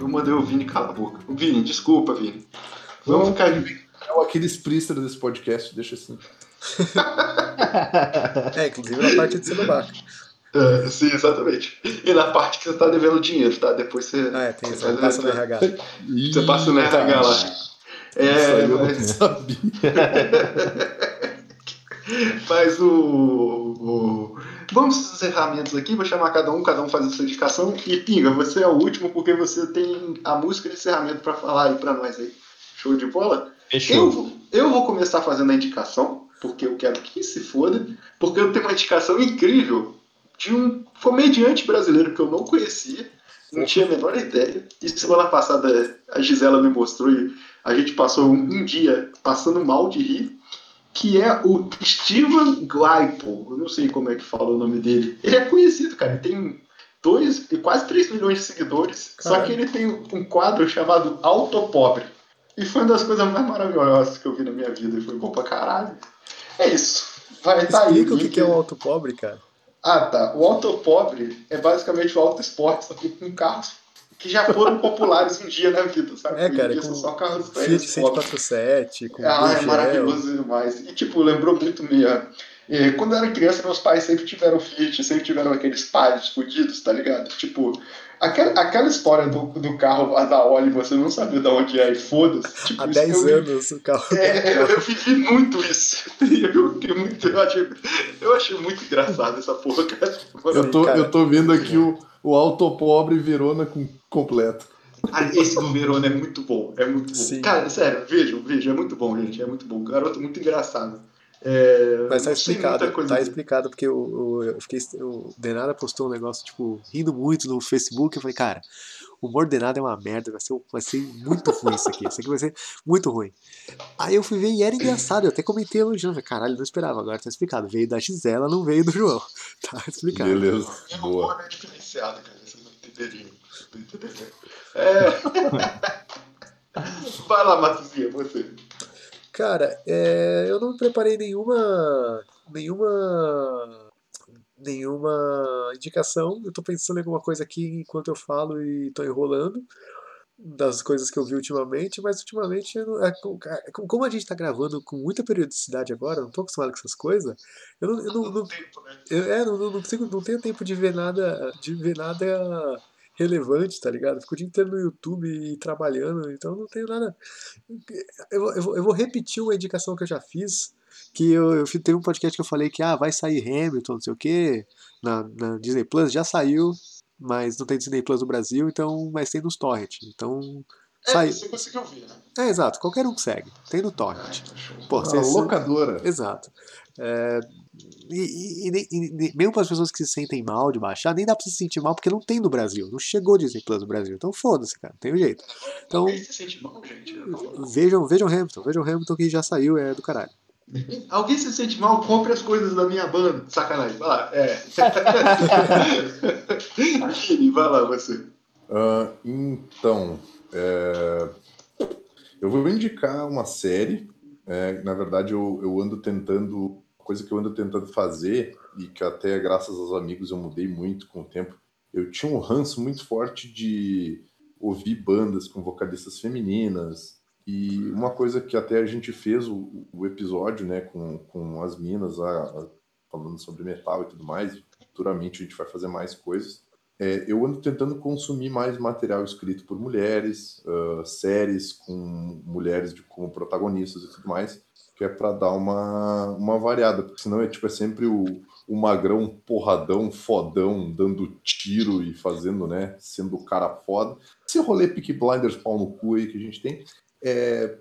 eu mandei o Vini calar a boca. Vini, desculpa, Vini. Vamos Não. ficar de É aqueles prísteros desse podcast, deixa assim. É, inclusive na parte de ser babaca. É, sim, exatamente. E na parte que você tá devendo dinheiro, tá? Depois você. Ah, é, tem você Passa no RH. Você passa no RH lá. Isso É, aí eu não mas, sabia. mas o, o- Vamos encerramentos aqui, vou chamar cada um, cada um faz a sua indicação. E Pinga, você é o último porque você tem a música de encerramento pra falar aí pra nós aí. Show de bola? Eu, Fechou. vou- eu vou começar fazendo a indicação, porque eu quero que se foda, porque eu tenho uma indicação incrível de um comediante brasileiro que eu não conhecia, não tinha a menor ideia. E semana passada a Gisela me mostrou e a gente passou um, um dia passando mal de rir, que é o Steven Glaipo. Eu não sei como é que fala o nome dele. Ele é conhecido, cara. Ele tem dois, quase 3 milhões de seguidores. Só que ele tem um quadro chamado Autopobre. E foi uma das coisas mais maravilhosas que eu vi na minha vida. E foi bom pra caralho. É isso. Vai tá aí. Explica o que, que é o auto pobre, cara. Ah, tá. O autopobre é basicamente o auto esporte, só que com carros que já foram populares um dia na vida, sabe? É, cara, dia com são só carros Fiat velhos, pobres. 147, com Ah, é maravilhoso demais. E, tipo, lembrou muito minha. eh, Quando eu era criança, meus pais sempre tiveram Fiat, sempre tiveram aqueles pares fudidos, tá ligado? Tipo, aquela, aquela história do, do carro da Oli, você não sabia de onde é e foda-se. Tipo, Há isso 10 eu vi- anos o carro. É, eu, eu vivi muito isso. Eu, fiquei muito, eu, achei, eu achei muito engraçado essa porra, cara. Eu tô, cara. eu tô vendo aqui o, o autopobre Verona com, completo. Ah, esse do Verona é muito bom. É muito bom. Sim. Cara, sério, vejam, vejam, é muito bom, gente. É muito bom. Garoto muito engraçado. É, Mas tá explicado, coisa tá explicado, porque o, o, eu fiquei, o Denada postou um negócio, tipo, rindo muito no Facebook, eu falei, cara, o humor Denada é uma merda, vai ser, vai ser muito ruim isso aqui, isso aqui vai ser muito ruim. Aí eu fui ver e era engraçado, eu até comentei elogiando, falei, caralho, não esperava, agora tá explicado, veio da Gisela, não veio do João, tá explicado. Beleza, É um boa. humor é diferenciado, cara. Vocês não entenderiam. É. Vai lá, Matuzinha, você. Cara, é, eu não preparei nenhuma. nenhuma. nenhuma indicação. Eu tô pensando em alguma coisa aqui enquanto eu falo e tô enrolando das coisas que eu vi ultimamente, mas ultimamente não- é, é, com- como a gente tá gravando com muita periodicidade agora, não tô acostumado com essas coisas, eu não, eu não, não- Tempo, né? eu, é, não, não, não, consigo- não tenho tempo de ver nada de ver nada relevante, tá ligado? Fico o dia inteiro no YouTube e trabalhando, então não tenho nada. Eu, vou- eu, eu vou repetir uma indicação que eu já fiz, que eu, eu teve um podcast que eu falei que ah, vai sair Hamilton, não sei o quê, na, na Disney Plus, já saiu, mas não tem Disney Plus no Brasil, então, mas tem nos torrent. Então, É, saiu. você conseguiu ver, né? É, exato, qualquer um que segue, tem no torrent. Pô, A você- locadora. Exato. É, e, e- e e mesmo para as pessoas que se sentem mal de baixar, nem dá pra se sentir mal porque não tem no Brasil. Não chegou Disney Plus no Brasil. Então foda-se, cara. Não tem jeito. Então Alguém se sente mal, gente? vejam, vejam Hamilton. Vejam Hamilton que já saiu, é do caralho. Alguém se sente mal, compre as coisas da minha banda. Sacanagem, vai lá. É. Vai lá, você. Ah, então, é, eu vou indicar uma série. é, na verdade, eu, eu ando tentando. Coisa que eu ando tentando fazer, e que até graças aos amigos eu mudei muito com o tempo. Eu tinha um ranço muito forte de ouvir bandas com vocalistas femininas. E uma coisa que até a gente fez o, o episódio, né, com, com as minas, a- a- falando sobre metal e tudo mais. Futuramente a gente vai fazer mais coisas. É, eu ando tentando consumir mais material escrito por mulheres, ah, séries com mulheres de, como protagonistas e tudo mais, que é para dar uma, uma variada, porque senão é tipo é sempre o, o magrão porradão, fodão, dando tiro e fazendo, né, sendo o cara foda. Esse rolê Peaky Blinders pau no cu aí que a gente tem. É,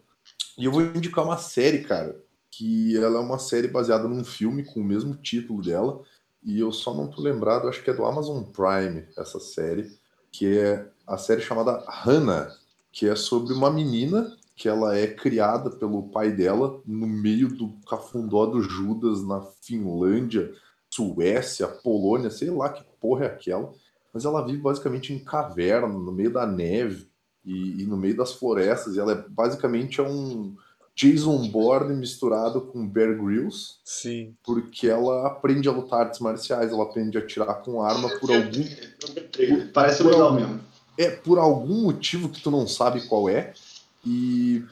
e eu vou indicar uma série, cara, que ela é uma série baseada num filme com o mesmo título dela, e eu só não tô lembrado, acho que é do Amazon Prime, essa série, que é a série chamada Hannah, que é sobre uma menina que ela é criada pelo pai dela no meio do cafundó do Judas na Finlândia, Suécia, Polônia, sei lá que porra é aquela, mas ela vive basicamente em caverna, no meio da neve e, e no meio das florestas, e ela é basicamente é um Jason Bourne misturado com Bear Grylls, Sim. porque ela aprende a lutar artes marciais, ela aprende a atirar com arma por algum Parece por legal algum- mesmo. É por algum motivo que tu não sabe qual é. E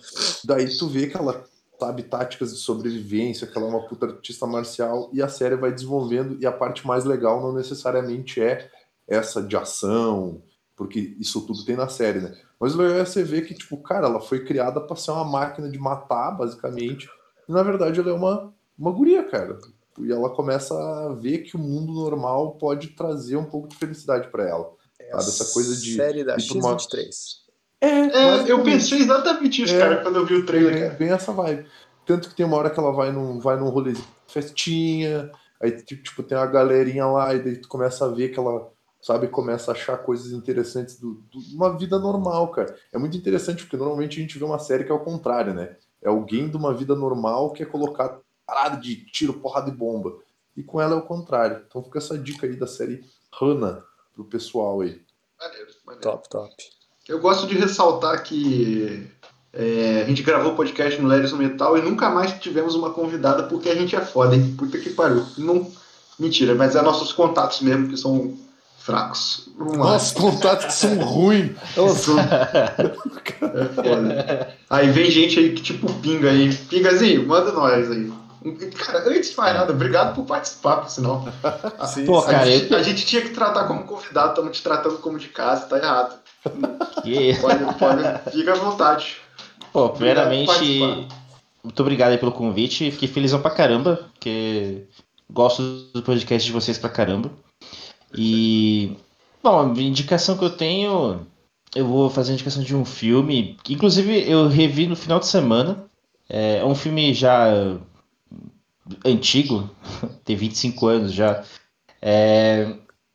daí tu vê que ela sabe táticas de sobrevivência, que ela é uma puta artista marcial, e a série vai desenvolvendo, e a parte mais legal não necessariamente é essa de ação, porque isso tudo tem na série, né? Mas o legal é você ver que, tipo, cara, ela foi criada pra ser uma máquina de matar, basicamente, e na verdade ela é uma, uma guria, cara. E ela começa a ver que o mundo normal pode trazer um pouco de felicidade pra ela. Sabe? Essa coisa de. Série da ir pra uma- X23. É, É, eu pensei exatamente isso, É. cara, quando eu vi o trailer, É, cara. bem essa vibe. Tanto que tem uma hora que ela vai num, vai num rolê festinha, aí tipo, tipo, tem uma galerinha lá, e daí tu começa a ver que ela, sabe, começa a achar coisas interessantes do, do- de uma vida normal, cara. É muito interessante, porque normalmente a gente vê uma série que é o contrário, né? É alguém de uma vida normal que é colocado parado de tiro, porrada e bomba. E com ela é o contrário. Então fica essa dica aí da série Hannah pro pessoal aí. Maneiro, maneiro. Top, top. Eu gosto de ressaltar que é, a gente gravou podcast no Leris no Metal e nunca mais tivemos uma convidada porque a gente é foda, hein? Puta que pariu. Não, mentira, mas é nossos contatos mesmo que são fracos. Nossa, contatos que são ruins. Elas são. É foda. Aí vem gente aí que tipo pinga aí. Pingazinho, manda nós aí. Cara, antes de mais nada, obrigado por participar, por sinal. Sim, Pô, a, cara, gente, eu- a gente tinha que tratar como convidado, estamos te tratando como de casa, tá errado. Que- Pode, pode, fica à vontade. Pô, primeiramente, muito obrigado pelo convite. Fiquei felizão pra caramba, porque gosto do podcast de vocês pra caramba. E, bom, a indicação que eu tenho, eu vou fazer a indicação de um filme, que inclusive eu revi no final de semana. É um filme já antigo, tem 25 anos já. É,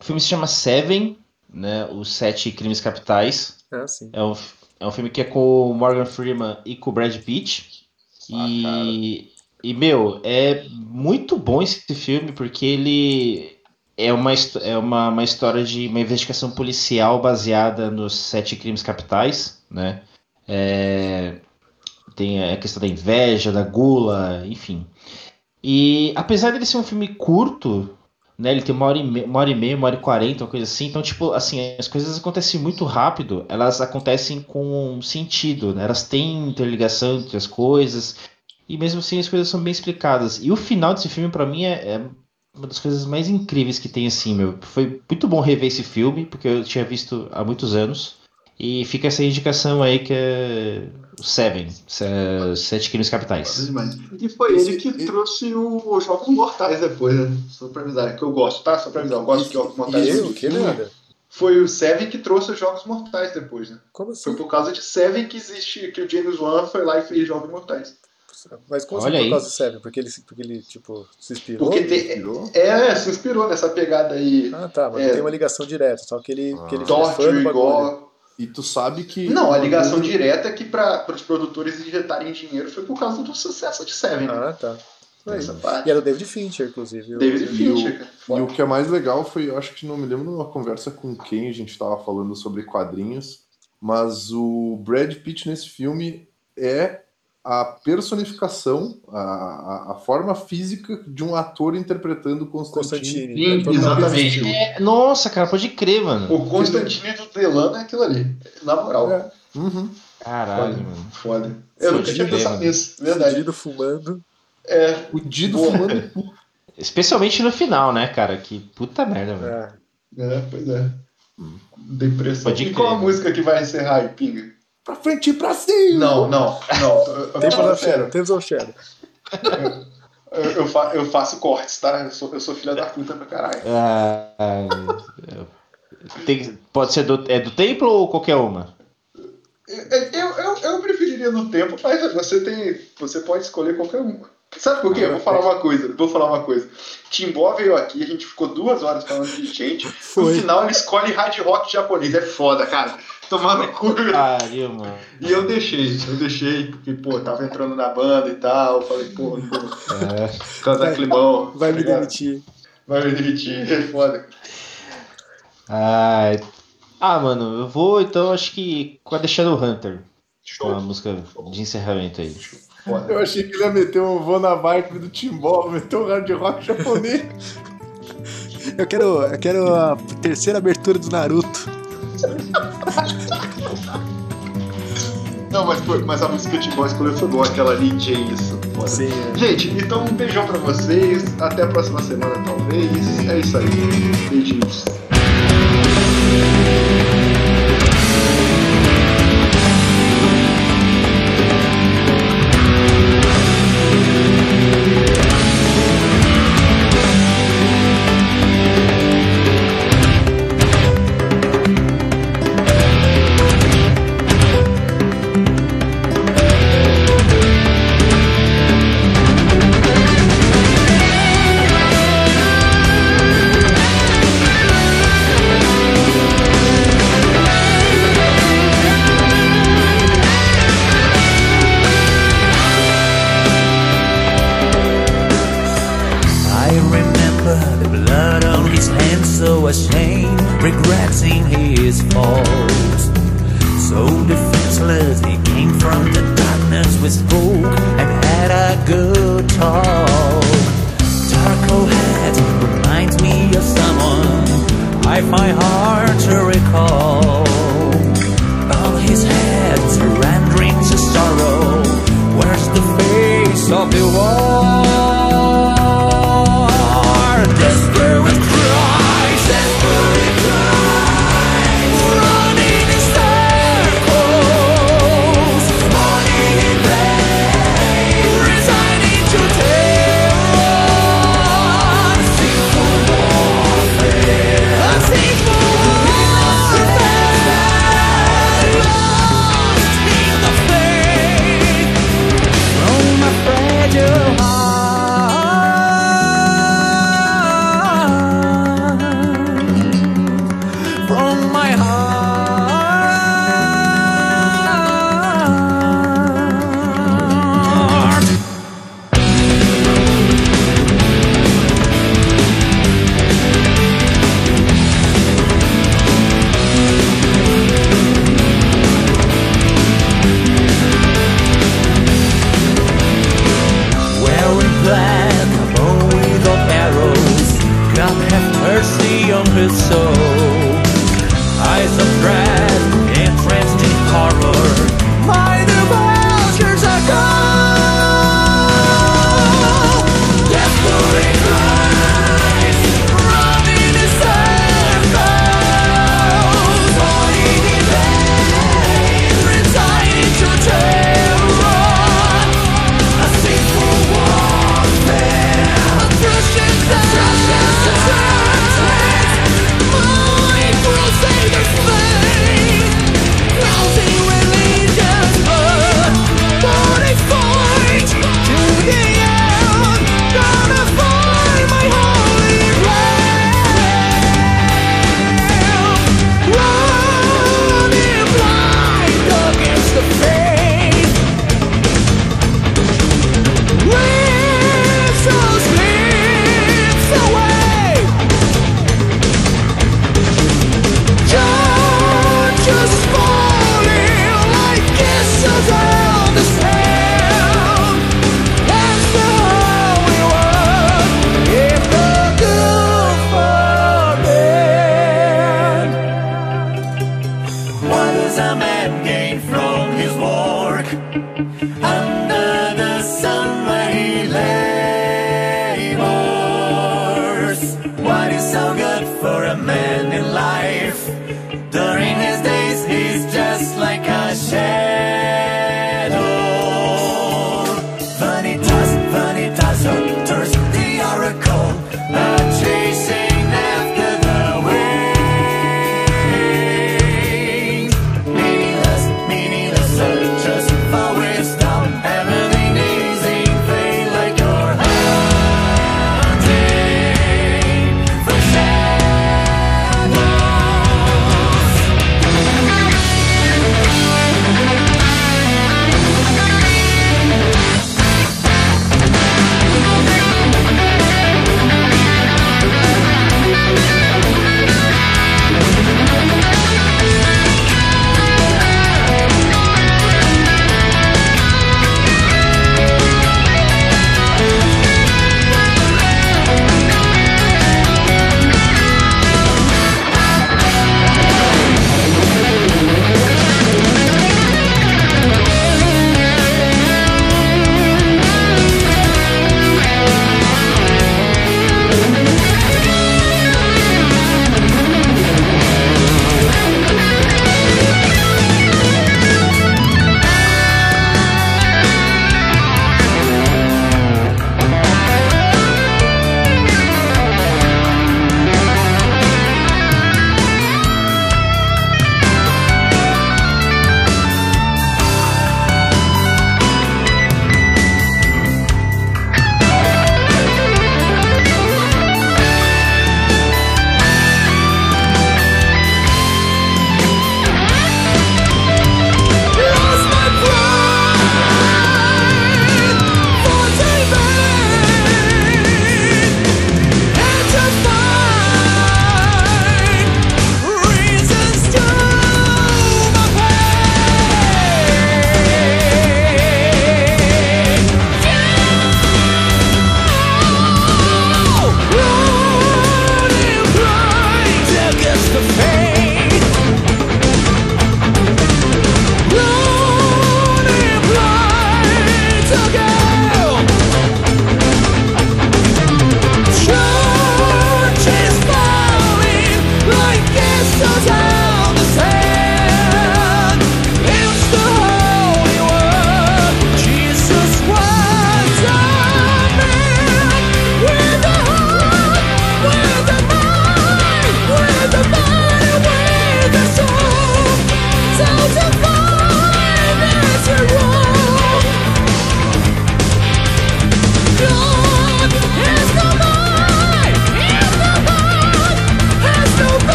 o filme se chama Seven, né, Os Sete Crimes Capitais. Ah, sim. É um, é um filme que é com o Morgan Freeman e com o Brad Pitt. E, e meu, é muito bom esse filme porque ele é uma, é uma, uma história de uma investigação policial baseada nos sete crimes capitais, né? É, tem a questão da inveja, da gula, enfim. E apesar dele ser um filme curto, né? Ele tem uma hora e meia, uma hora e meia, uma hora e quarenta, uma coisa assim. Então, tipo, assim, as coisas acontecem muito rápido, elas acontecem com sentido, né? Elas têm interligação entre as coisas. E mesmo assim as coisas são bem explicadas. E o final desse filme, pra mim, é, é uma das coisas mais incríveis que tem, assim, meu. Foi muito bom rever esse filme, porque eu tinha visto há muitos anos. E fica essa indicação aí que é o Seven, Se- Sete Crimes Capitais. E foi ele que trouxe o- os Jogos Mortais depois, né? Só pra avisar, que eu gosto, tá? Só pra avisar, eu gosto de Jogos Mortais. Eu? Que nada? Foi o Seven que trouxe os Jogos Mortais depois, né? Como assim? Foi por causa de Seven que existe, que o James Wan foi lá e fez Jogos Mortais. Mas como Olha assim aí. por causa do Seven? Porque ele, porque ele tipo, se inspirou? Porque tem, é, se inspirou nessa pegada aí. Ah, tá, mas É. não tem uma ligação direta, só que ele, que ele foi Torture, igual. E tu sabe que. Não, a ligação direta é que para os produtores injetarem dinheiro foi por causa do sucesso de Seven. né? Ah, tá. Aí. Essa parte. E era o David Fincher, inclusive. o- David E o, Fincher, e o que é mais legal foi, eu acho que não me lembro numa conversa com quem a gente tava falando sobre quadrinhos, mas o Brad Pitt nesse filme é a personificação, a, a, a forma física de um ator interpretando Constantine. Constantine. Sim, exatamente. É, nossa, cara, pode crer, mano. O Constantine do Delano é aquilo ali. Na moral. É. Uhum. Caralho, Foda. mano. Foda. Eu nunca tinha Fudido, pensado mano. nisso. Verdade. Fudido, fumando. É. O Dido Boa. fumando. Especialmente no final, né, cara? Que puta merda, mano. Ah, É, pois é. Depressão. Pode e qual a crer. música que vai encerrar aí, Pinga? Pra frente e pra cima. Não, não, não. Tempos of Shadow, Tempos of Shadow. eu, eu fa- eu faço cortes, tá? Eu sou, eu sou filha da puta pra caralho. Ah, tem- pode ser do, é do templo ou qualquer uma? Eu, eu, eu, eu preferiria no tempo, mas você tem. Você pode escolher qualquer uma. Sabe por quê? Eu vou falar uma coisa, vou falar uma coisa. Timbó veio aqui, a gente ficou duas horas falando de gente. No Foi. final ele escolhe hard rock japonês. É foda, cara. Tomar no cu. Pariu, mano. E eu deixei, eu deixei, porque, pô, tava entrando na banda e tal. Falei, pô, não vou. É. Vai, climão. Vai tá me ligado? demitir. Vai me demitir, é foda. Ai. Ah, mano, eu vou então, acho que com a Deixando Hunter. Show. Uma música de encerramento aí. Show. Foda. Eu achei que ele ia meter um voo na vibe do Timbó, meter um hard rock japonês. eu quero, eu quero a terceira abertura do Naruto. Não, mas, foi, mas a música de voz começou boa, aquela ali, Jason. Sim, é. Gente, então um beijão pra vocês. Até a próxima semana, talvez. É isso aí. Beijinhos.